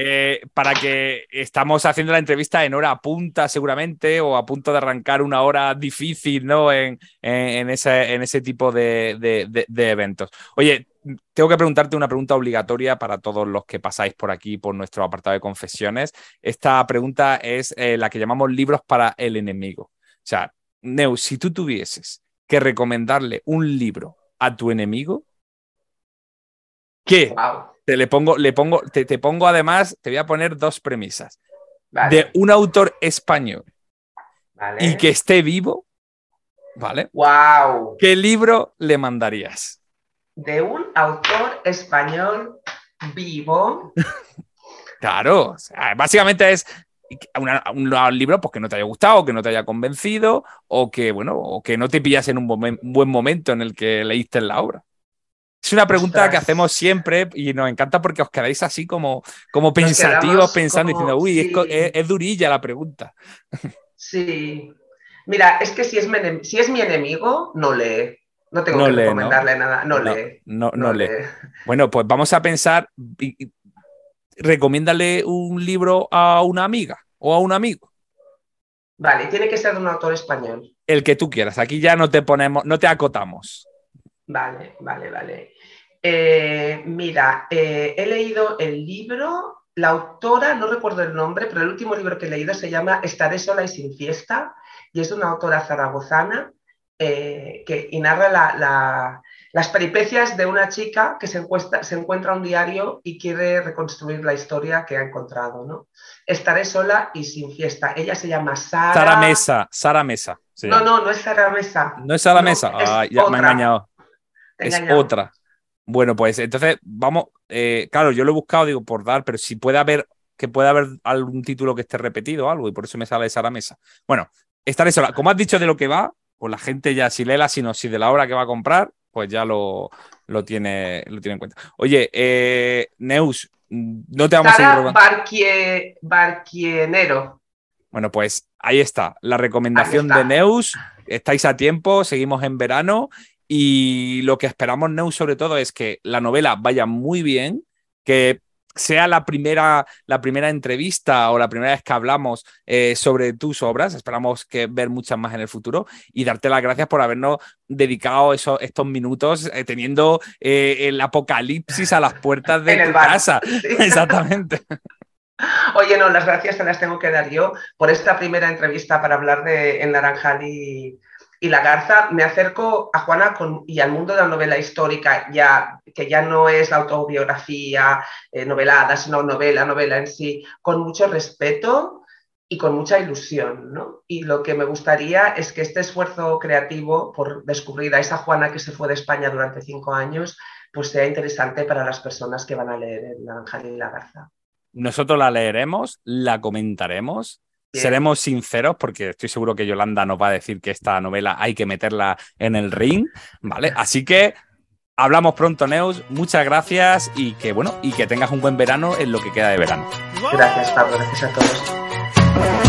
[SPEAKER 2] Eh, para que estamos haciendo la entrevista en hora punta, seguramente, o a punto de arrancar una hora difícil, ¿no? En, ese, tipo de, eventos. Oye, tengo que preguntarte una pregunta obligatoria para todos los que pasáis por aquí, por nuestro apartado de confesiones. Esta pregunta es eh, la que llamamos libros para el enemigo. O sea, Neu, si tú tuvieses que recomendarle un libro a tu enemigo, ¿qué? Te le pongo, le pongo, te, te, pongo además, te voy a poner dos premisas. De un autor español y que esté vivo, ¿vale?
[SPEAKER 6] ¡Wow!
[SPEAKER 2] ¿Qué libro le mandarías?
[SPEAKER 6] de un autor español vivo.
[SPEAKER 2] claro, básicamente es un libro pues, que no te haya gustado, que no te haya convencido, o que, bueno, o que no te pillas en un buen momento en el que leíste la obra. Es una pregunta que hacemos siempre y nos encanta porque os quedáis así como, como pensativos, pensando, diciendo, uy, es, durilla la pregunta.
[SPEAKER 6] Sí. Mira, es que si es, si es mi enemigo, no lee. No tengo que recomendarle nada, no, lee.
[SPEAKER 2] No, no, lee. Bueno, pues vamos a pensar, recomiéndale un libro a una amiga o a un amigo.
[SPEAKER 6] Vale, tiene que ser de un autor español.
[SPEAKER 2] El que tú quieras, aquí ya no te ponemos, no te acotamos.
[SPEAKER 6] Vale, vale, vale. Eh, mira, eh, he leído el libro, la autora, no recuerdo el nombre, pero el último libro que he leído se llama Estaré sola y sin fiesta y es de una autora zaragozana eh, que, y narra las peripecias de una chica que se, se, encuentra un diario y quiere reconstruir la historia que ha encontrado. ¿no? Estaré sola y sin fiesta. Ella se llama Sara.
[SPEAKER 2] Sara Mesa. Sara Mesa.
[SPEAKER 6] No, no, no es Sara Mesa.
[SPEAKER 2] No es Sara Mesa. Ah, ya me ha engañado. Es otra. Bueno, pues entonces vamos. Eh, claro, yo lo he buscado, digo, por dar, pero si puede haber que puede haber algún título que esté repetido o algo, y por eso me sale Sara Mesa. Bueno, estaré sola. Como has dicho de lo que va, pues la gente ya, si lee la sinopsis de la obra que va a comprar, pues ya lo, lo, tiene, lo tiene en cuenta. Oye, eh, Neus, no te vamos a
[SPEAKER 6] seguir Barquienero.
[SPEAKER 2] Bueno, pues ahí está, la recomendación de Neus. Estáis a tiempo, seguimos en verano y lo que esperamos, Neus, sobre todo, es que la novela vaya muy bien, que sea la primera, la primera entrevista o la primera vez que hablamos eh, sobre tus obras. Esperamos que ver muchas más en el futuro y darte las gracias por habernos dedicado estos minutos eh, teniendo eh, el apocalipsis a las puertas de tu casa. Exactamente.
[SPEAKER 6] Oye, no, las gracias te las tengo que dar yo por esta primera entrevista para hablar de El Naranjal y, y la Garza, me acerco a Juana y al mundo de la novela histórica, ya, que ya no es autobiografía eh, novelada, sino novela, novela en sí, con mucho respeto y con mucha ilusión. ¿no? Y lo que me gustaría es que este esfuerzo creativo por descubrir a esa Juana que se fue de España durante cinco años, pues sea interesante para las personas que van a leer El Naranjal y la Garza.
[SPEAKER 2] Nosotros la leeremos, la comentaremos Seremos sinceros porque estoy seguro que Yolanda nos va a decir que esta novela hay que meterla en el ring, ¿vale? Así que hablamos pronto, Neus. Muchas gracias y que bueno, y que tengas un buen verano en lo que queda de verano.
[SPEAKER 6] Gracias, Pablo. Gracias a todos.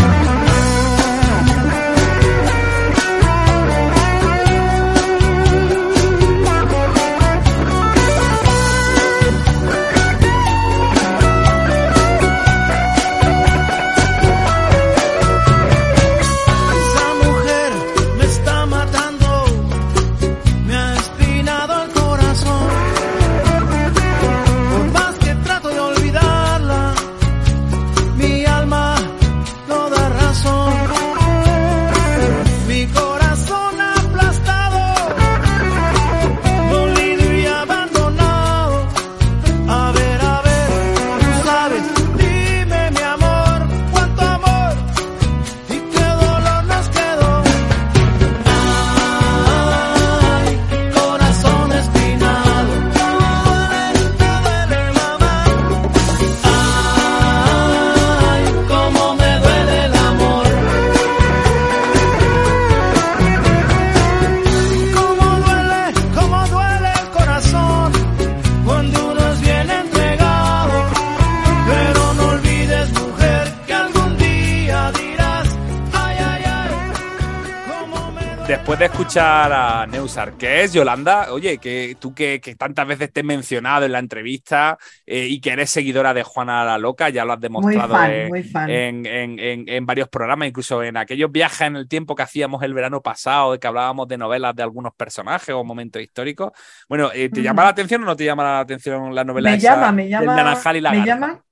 [SPEAKER 2] Escuchar a Neusar, que es Yolanda, oye, que tú que, tantas veces te he mencionado en la entrevista eh, y que eres seguidora de Juana la Loca, ya lo has demostrado en, varios programas, incluso en aquellos viajes en el tiempo que hacíamos el verano pasado, de que hablábamos de novelas de algunos personajes o momentos históricos. Bueno, eh, ¿te llama la atención o no te llama la atención la novela?
[SPEAKER 3] Me llama, me llama. me llama.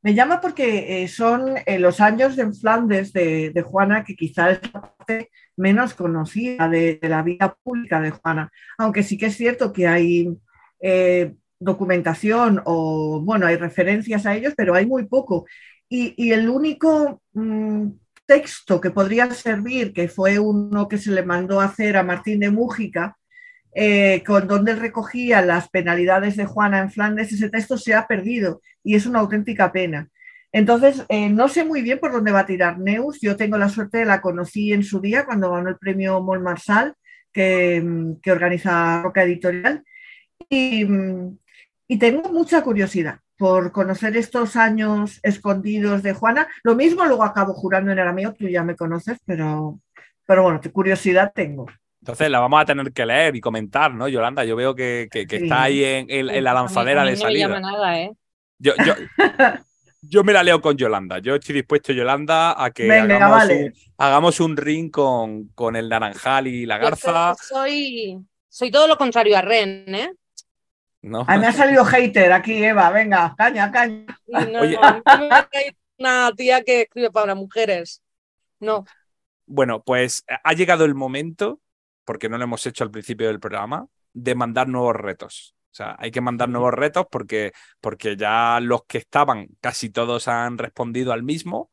[SPEAKER 3] Me llama porque eh, son los años en Flandes de, de Juana que quizás menos conocida de, la vida pública de Juana, aunque sí que es cierto que hay eh, documentación o, bueno, hay referencias a ellos, pero hay muy poco. Y, el único mm, texto que podría servir, que fue uno que se le mandó a hacer a Martín de Mújica, eh, con donde recogía las penalidades de Juana en Flandes, ese texto se ha perdido y es una auténtica pena. Entonces, eh, no sé muy bien por dónde va a tirar Neus. Yo tengo la suerte, la conocí en su día cuando ganó el premio Mol Marsal, que, mm, organiza Roca Editorial. Mm, y, tengo mucha curiosidad por conocer estos años escondidos de Juana. Lo mismo luego acabo jurando en el amigo, tú ya me conoces, pero, pero bueno, curiosidad tengo.
[SPEAKER 2] Entonces la vamos a tener que leer y comentar, ¿no, Yolanda? Yo veo que, está ahí en, la lanzadera de salida. No me llama nada, ¿eh? Yo, yo, Yo me la leo con Yolanda. Yo estoy dispuesto, Yolanda, a que hagamos, un, ring con, con, el naranjal y la garza.
[SPEAKER 4] soy, soy todo lo contrario a Ren, ¿eh?
[SPEAKER 3] No. A mí me ha salido hater aquí, Eva. Venga, caña, caña.
[SPEAKER 4] No, Oye. una tía que escribe para mujeres. No.
[SPEAKER 2] Bueno, pues ha llegado el momento, porque no lo hemos hecho al principio del programa, de mandar nuevos retos. O sea, hay que mandar nuevos retos porque, porque ya los que estaban, casi todos han respondido al mismo.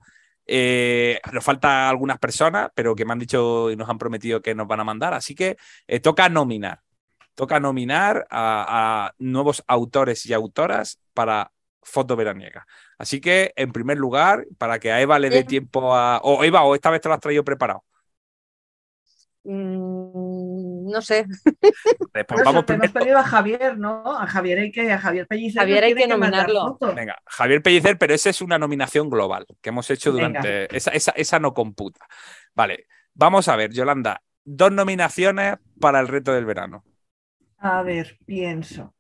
[SPEAKER 2] Eh, nos faltan algunas personas, pero que me han dicho y nos han prometido que nos van a mandar. Así que eh, toca nominar. Toca nominar a, nuevos autores y autoras para foto veraniega. Así que, en primer lugar, para que a Eva le dé tiempo a. O Eva, o esta vez te lo has traído preparado.
[SPEAKER 4] Mm, no sé.
[SPEAKER 3] Después vamos hemos pedido a Javier, ¿no? A Javier hay que, a Javier Pellicer.
[SPEAKER 4] Javier hay que, nominarlo.
[SPEAKER 2] Venga, Javier Pellicer, pero esa es una nominación global que hemos hecho durante. Esa, esa, esa no computa. Vale, vamos a ver, Yolanda, dos nominaciones para el reto del verano.
[SPEAKER 3] A ver, pienso.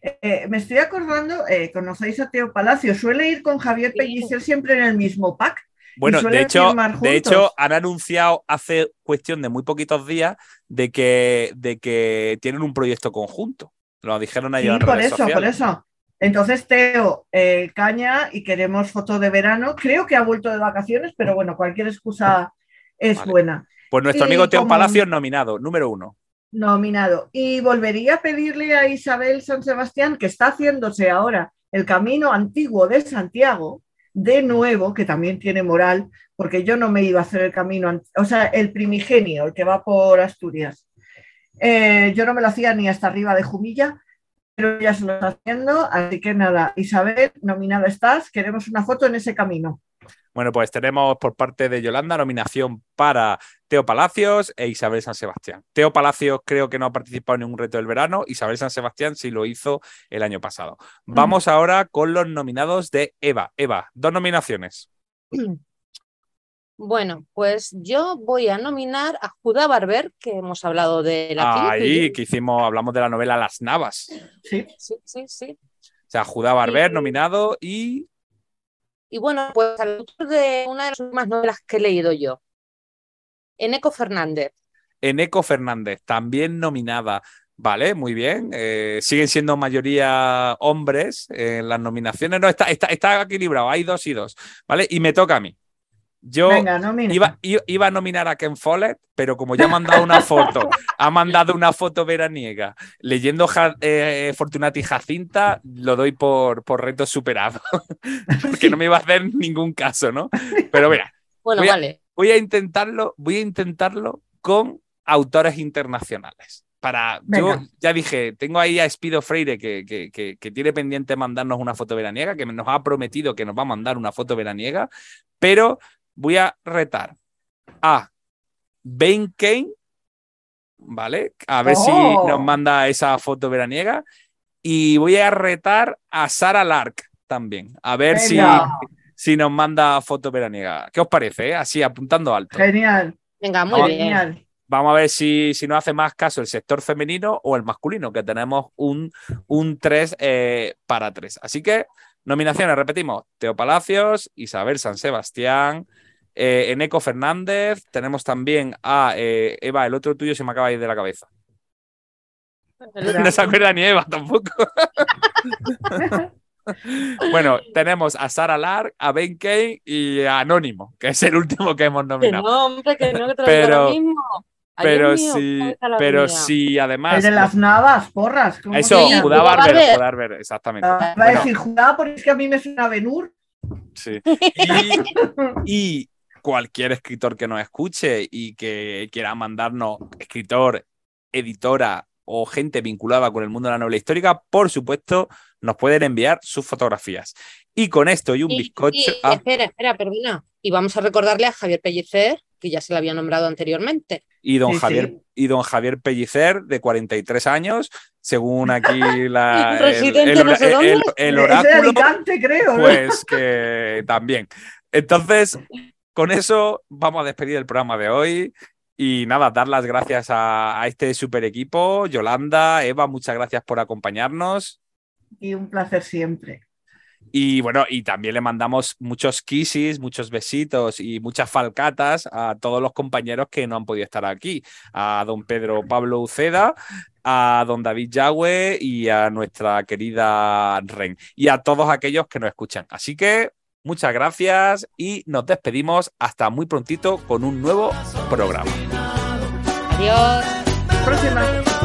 [SPEAKER 3] Eh, me estoy acordando, eh, conocéis a Teo Palacio, suele ir con Javier Pellicer siempre en el mismo pack.
[SPEAKER 2] Bueno, de hecho, de hecho, han anunciado hace cuestión de muy poquitos días de que, de que tienen un proyecto conjunto. Lo dijeron ayer.
[SPEAKER 3] Sí, por eso, por eso. Entonces, Teo, eh, caña y queremos foto de verano. Creo que ha vuelto de vacaciones, pero bueno, cualquier excusa es buena.
[SPEAKER 2] Pues nuestro amigo Teo Palacios nominado, número uno.
[SPEAKER 3] Nominado. Y volvería a pedirle a Isabel San Sebastián, que está haciéndose ahora el camino antiguo de Santiago, de nuevo, que también tiene moral, porque yo no me iba a hacer el camino, o sea, el primigenio, el que va por Asturias. Eh, yo no me lo hacía ni hasta arriba de Jumilla, pero ya se lo está haciendo, así que nada, Isabel, nominada estás, queremos una foto en ese camino.
[SPEAKER 2] Bueno, pues tenemos por parte de Yolanda nominación para Teo Palacios e Isabel San Sebastián. Teo Palacios creo que no ha participado en ningún reto del verano, Isabel San Sebastián sí lo hizo el año pasado. Mm. Vamos ahora con los nominados de Eva. Eva, dos nominaciones.
[SPEAKER 4] Bueno, pues yo voy a nominar a Judá Barber, que hemos hablado de la
[SPEAKER 2] Ahí, que hicimos, hablamos de la novela Las Navas.
[SPEAKER 3] Sí,
[SPEAKER 4] sí, sí. sí.
[SPEAKER 2] O sea, Judá Barber nominado y.
[SPEAKER 4] Y bueno, pues al autor de una de las últimas novelas que he leído yo, Eneco Fernández.
[SPEAKER 2] Eneco Fernández, también nominada. Vale, muy bien. Eh, siguen siendo mayoría hombres en las nominaciones. No, está, está, está equilibrado, hay dos y dos. ¿Vale? Y me toca a mí. Yo iba, iba, a nominar a Ken Follett, pero como ya ha mandado una foto, ha mandado una foto veraniega leyendo eh, Fortunati Jacinta, lo doy por, por reto superado. Porque no me iba a hacer ningún caso, ¿no? Pero mira,
[SPEAKER 4] bueno,
[SPEAKER 2] voy,
[SPEAKER 4] vale.
[SPEAKER 2] a, voy a intentarlo, voy a intentarlo con autores internacionales. Para, yo ya dije, tengo ahí a Spido Freire que, que, que, que, tiene pendiente mandarnos una foto veraniega, que nos ha prometido que nos va a mandar una foto veraniega, pero voy a retar a Ben Kane, ¿vale? A ver si
[SPEAKER 3] Oh.
[SPEAKER 2] nos manda esa foto veraniega. Y voy a retar a Sara Lark también, a ver si,
[SPEAKER 3] Venga.
[SPEAKER 2] si nos manda foto veraniega. ¿Qué os parece? eh? Así, apuntando alto.
[SPEAKER 3] Genial,
[SPEAKER 4] Venga, muy
[SPEAKER 2] Vamos.
[SPEAKER 4] bien.
[SPEAKER 3] genial.
[SPEAKER 2] Vamos a ver si, si nos hace más caso el sector femenino o el masculino, que tenemos un, un 3 para 3. Así que, nominaciones, repetimos, Teo Palacios, Isabel San Sebastián, eh, Eneco Fernández, tenemos también a eh, Eva, el otro tuyo se me acaba de ir de la cabeza. No se acuerda ni Eva tampoco. bueno, tenemos a Sara Lark, a Ben Kane y a Anónimo, que es el último que hemos
[SPEAKER 4] Que
[SPEAKER 2] nominado.
[SPEAKER 4] no, hombre, que no, que lo
[SPEAKER 2] Pero-
[SPEAKER 4] ahora mismo.
[SPEAKER 2] Pero
[SPEAKER 4] mío,
[SPEAKER 2] sí,
[SPEAKER 4] ¿dónde está la
[SPEAKER 2] pero sí, además.
[SPEAKER 3] El de las navas, porras. ¿cómo
[SPEAKER 2] Eso,
[SPEAKER 3] llama?
[SPEAKER 2] Judá Barber,
[SPEAKER 4] Barber.
[SPEAKER 2] Judá Barber, exactamente.
[SPEAKER 3] Ah, Va a decir Judá porque es que a mí me suena Benur.
[SPEAKER 2] sí. Y, y cualquier escritor que nos escuche y que quiera mandarnos escritor, editora o gente vinculada con el mundo de la novela histórica, por supuesto, nos pueden enviar sus fotografías. Y con esto y un bizcocho.
[SPEAKER 4] y-
[SPEAKER 2] ah,
[SPEAKER 4] Espera, espera, perdona. Y vamos a recordarle a Javier Pellicer, que ya se le había nombrado anteriormente.
[SPEAKER 2] y don
[SPEAKER 3] Sí,
[SPEAKER 2] Javier
[SPEAKER 3] sí.
[SPEAKER 2] y don Javier Pellicer, de 43 años, según aquí la, el,
[SPEAKER 4] Residente
[SPEAKER 2] el-
[SPEAKER 4] no sé
[SPEAKER 2] el-
[SPEAKER 4] dónde.
[SPEAKER 2] el- oráculo.
[SPEAKER 3] Creo. ¿no?
[SPEAKER 2] Pues que también. Entonces, con eso vamos a despedir el programa de hoy. Y nada, dar las gracias a, a este super equipo. Yolanda, Eva, muchas gracias por acompañarnos.
[SPEAKER 3] Y un placer siempre.
[SPEAKER 2] Y bueno, y también le mandamos muchos kisses, muchos besitos y muchas falcatas a todos los compañeros que no han podido estar aquí. A don Pedro Pablo Uceda, a don David Yagüe y a nuestra querida Ren. Y a todos aquellos que nos escuchan. Así que muchas gracias y nos despedimos hasta muy prontito con un nuevo programa.
[SPEAKER 4] Adiós.
[SPEAKER 3] Próxima.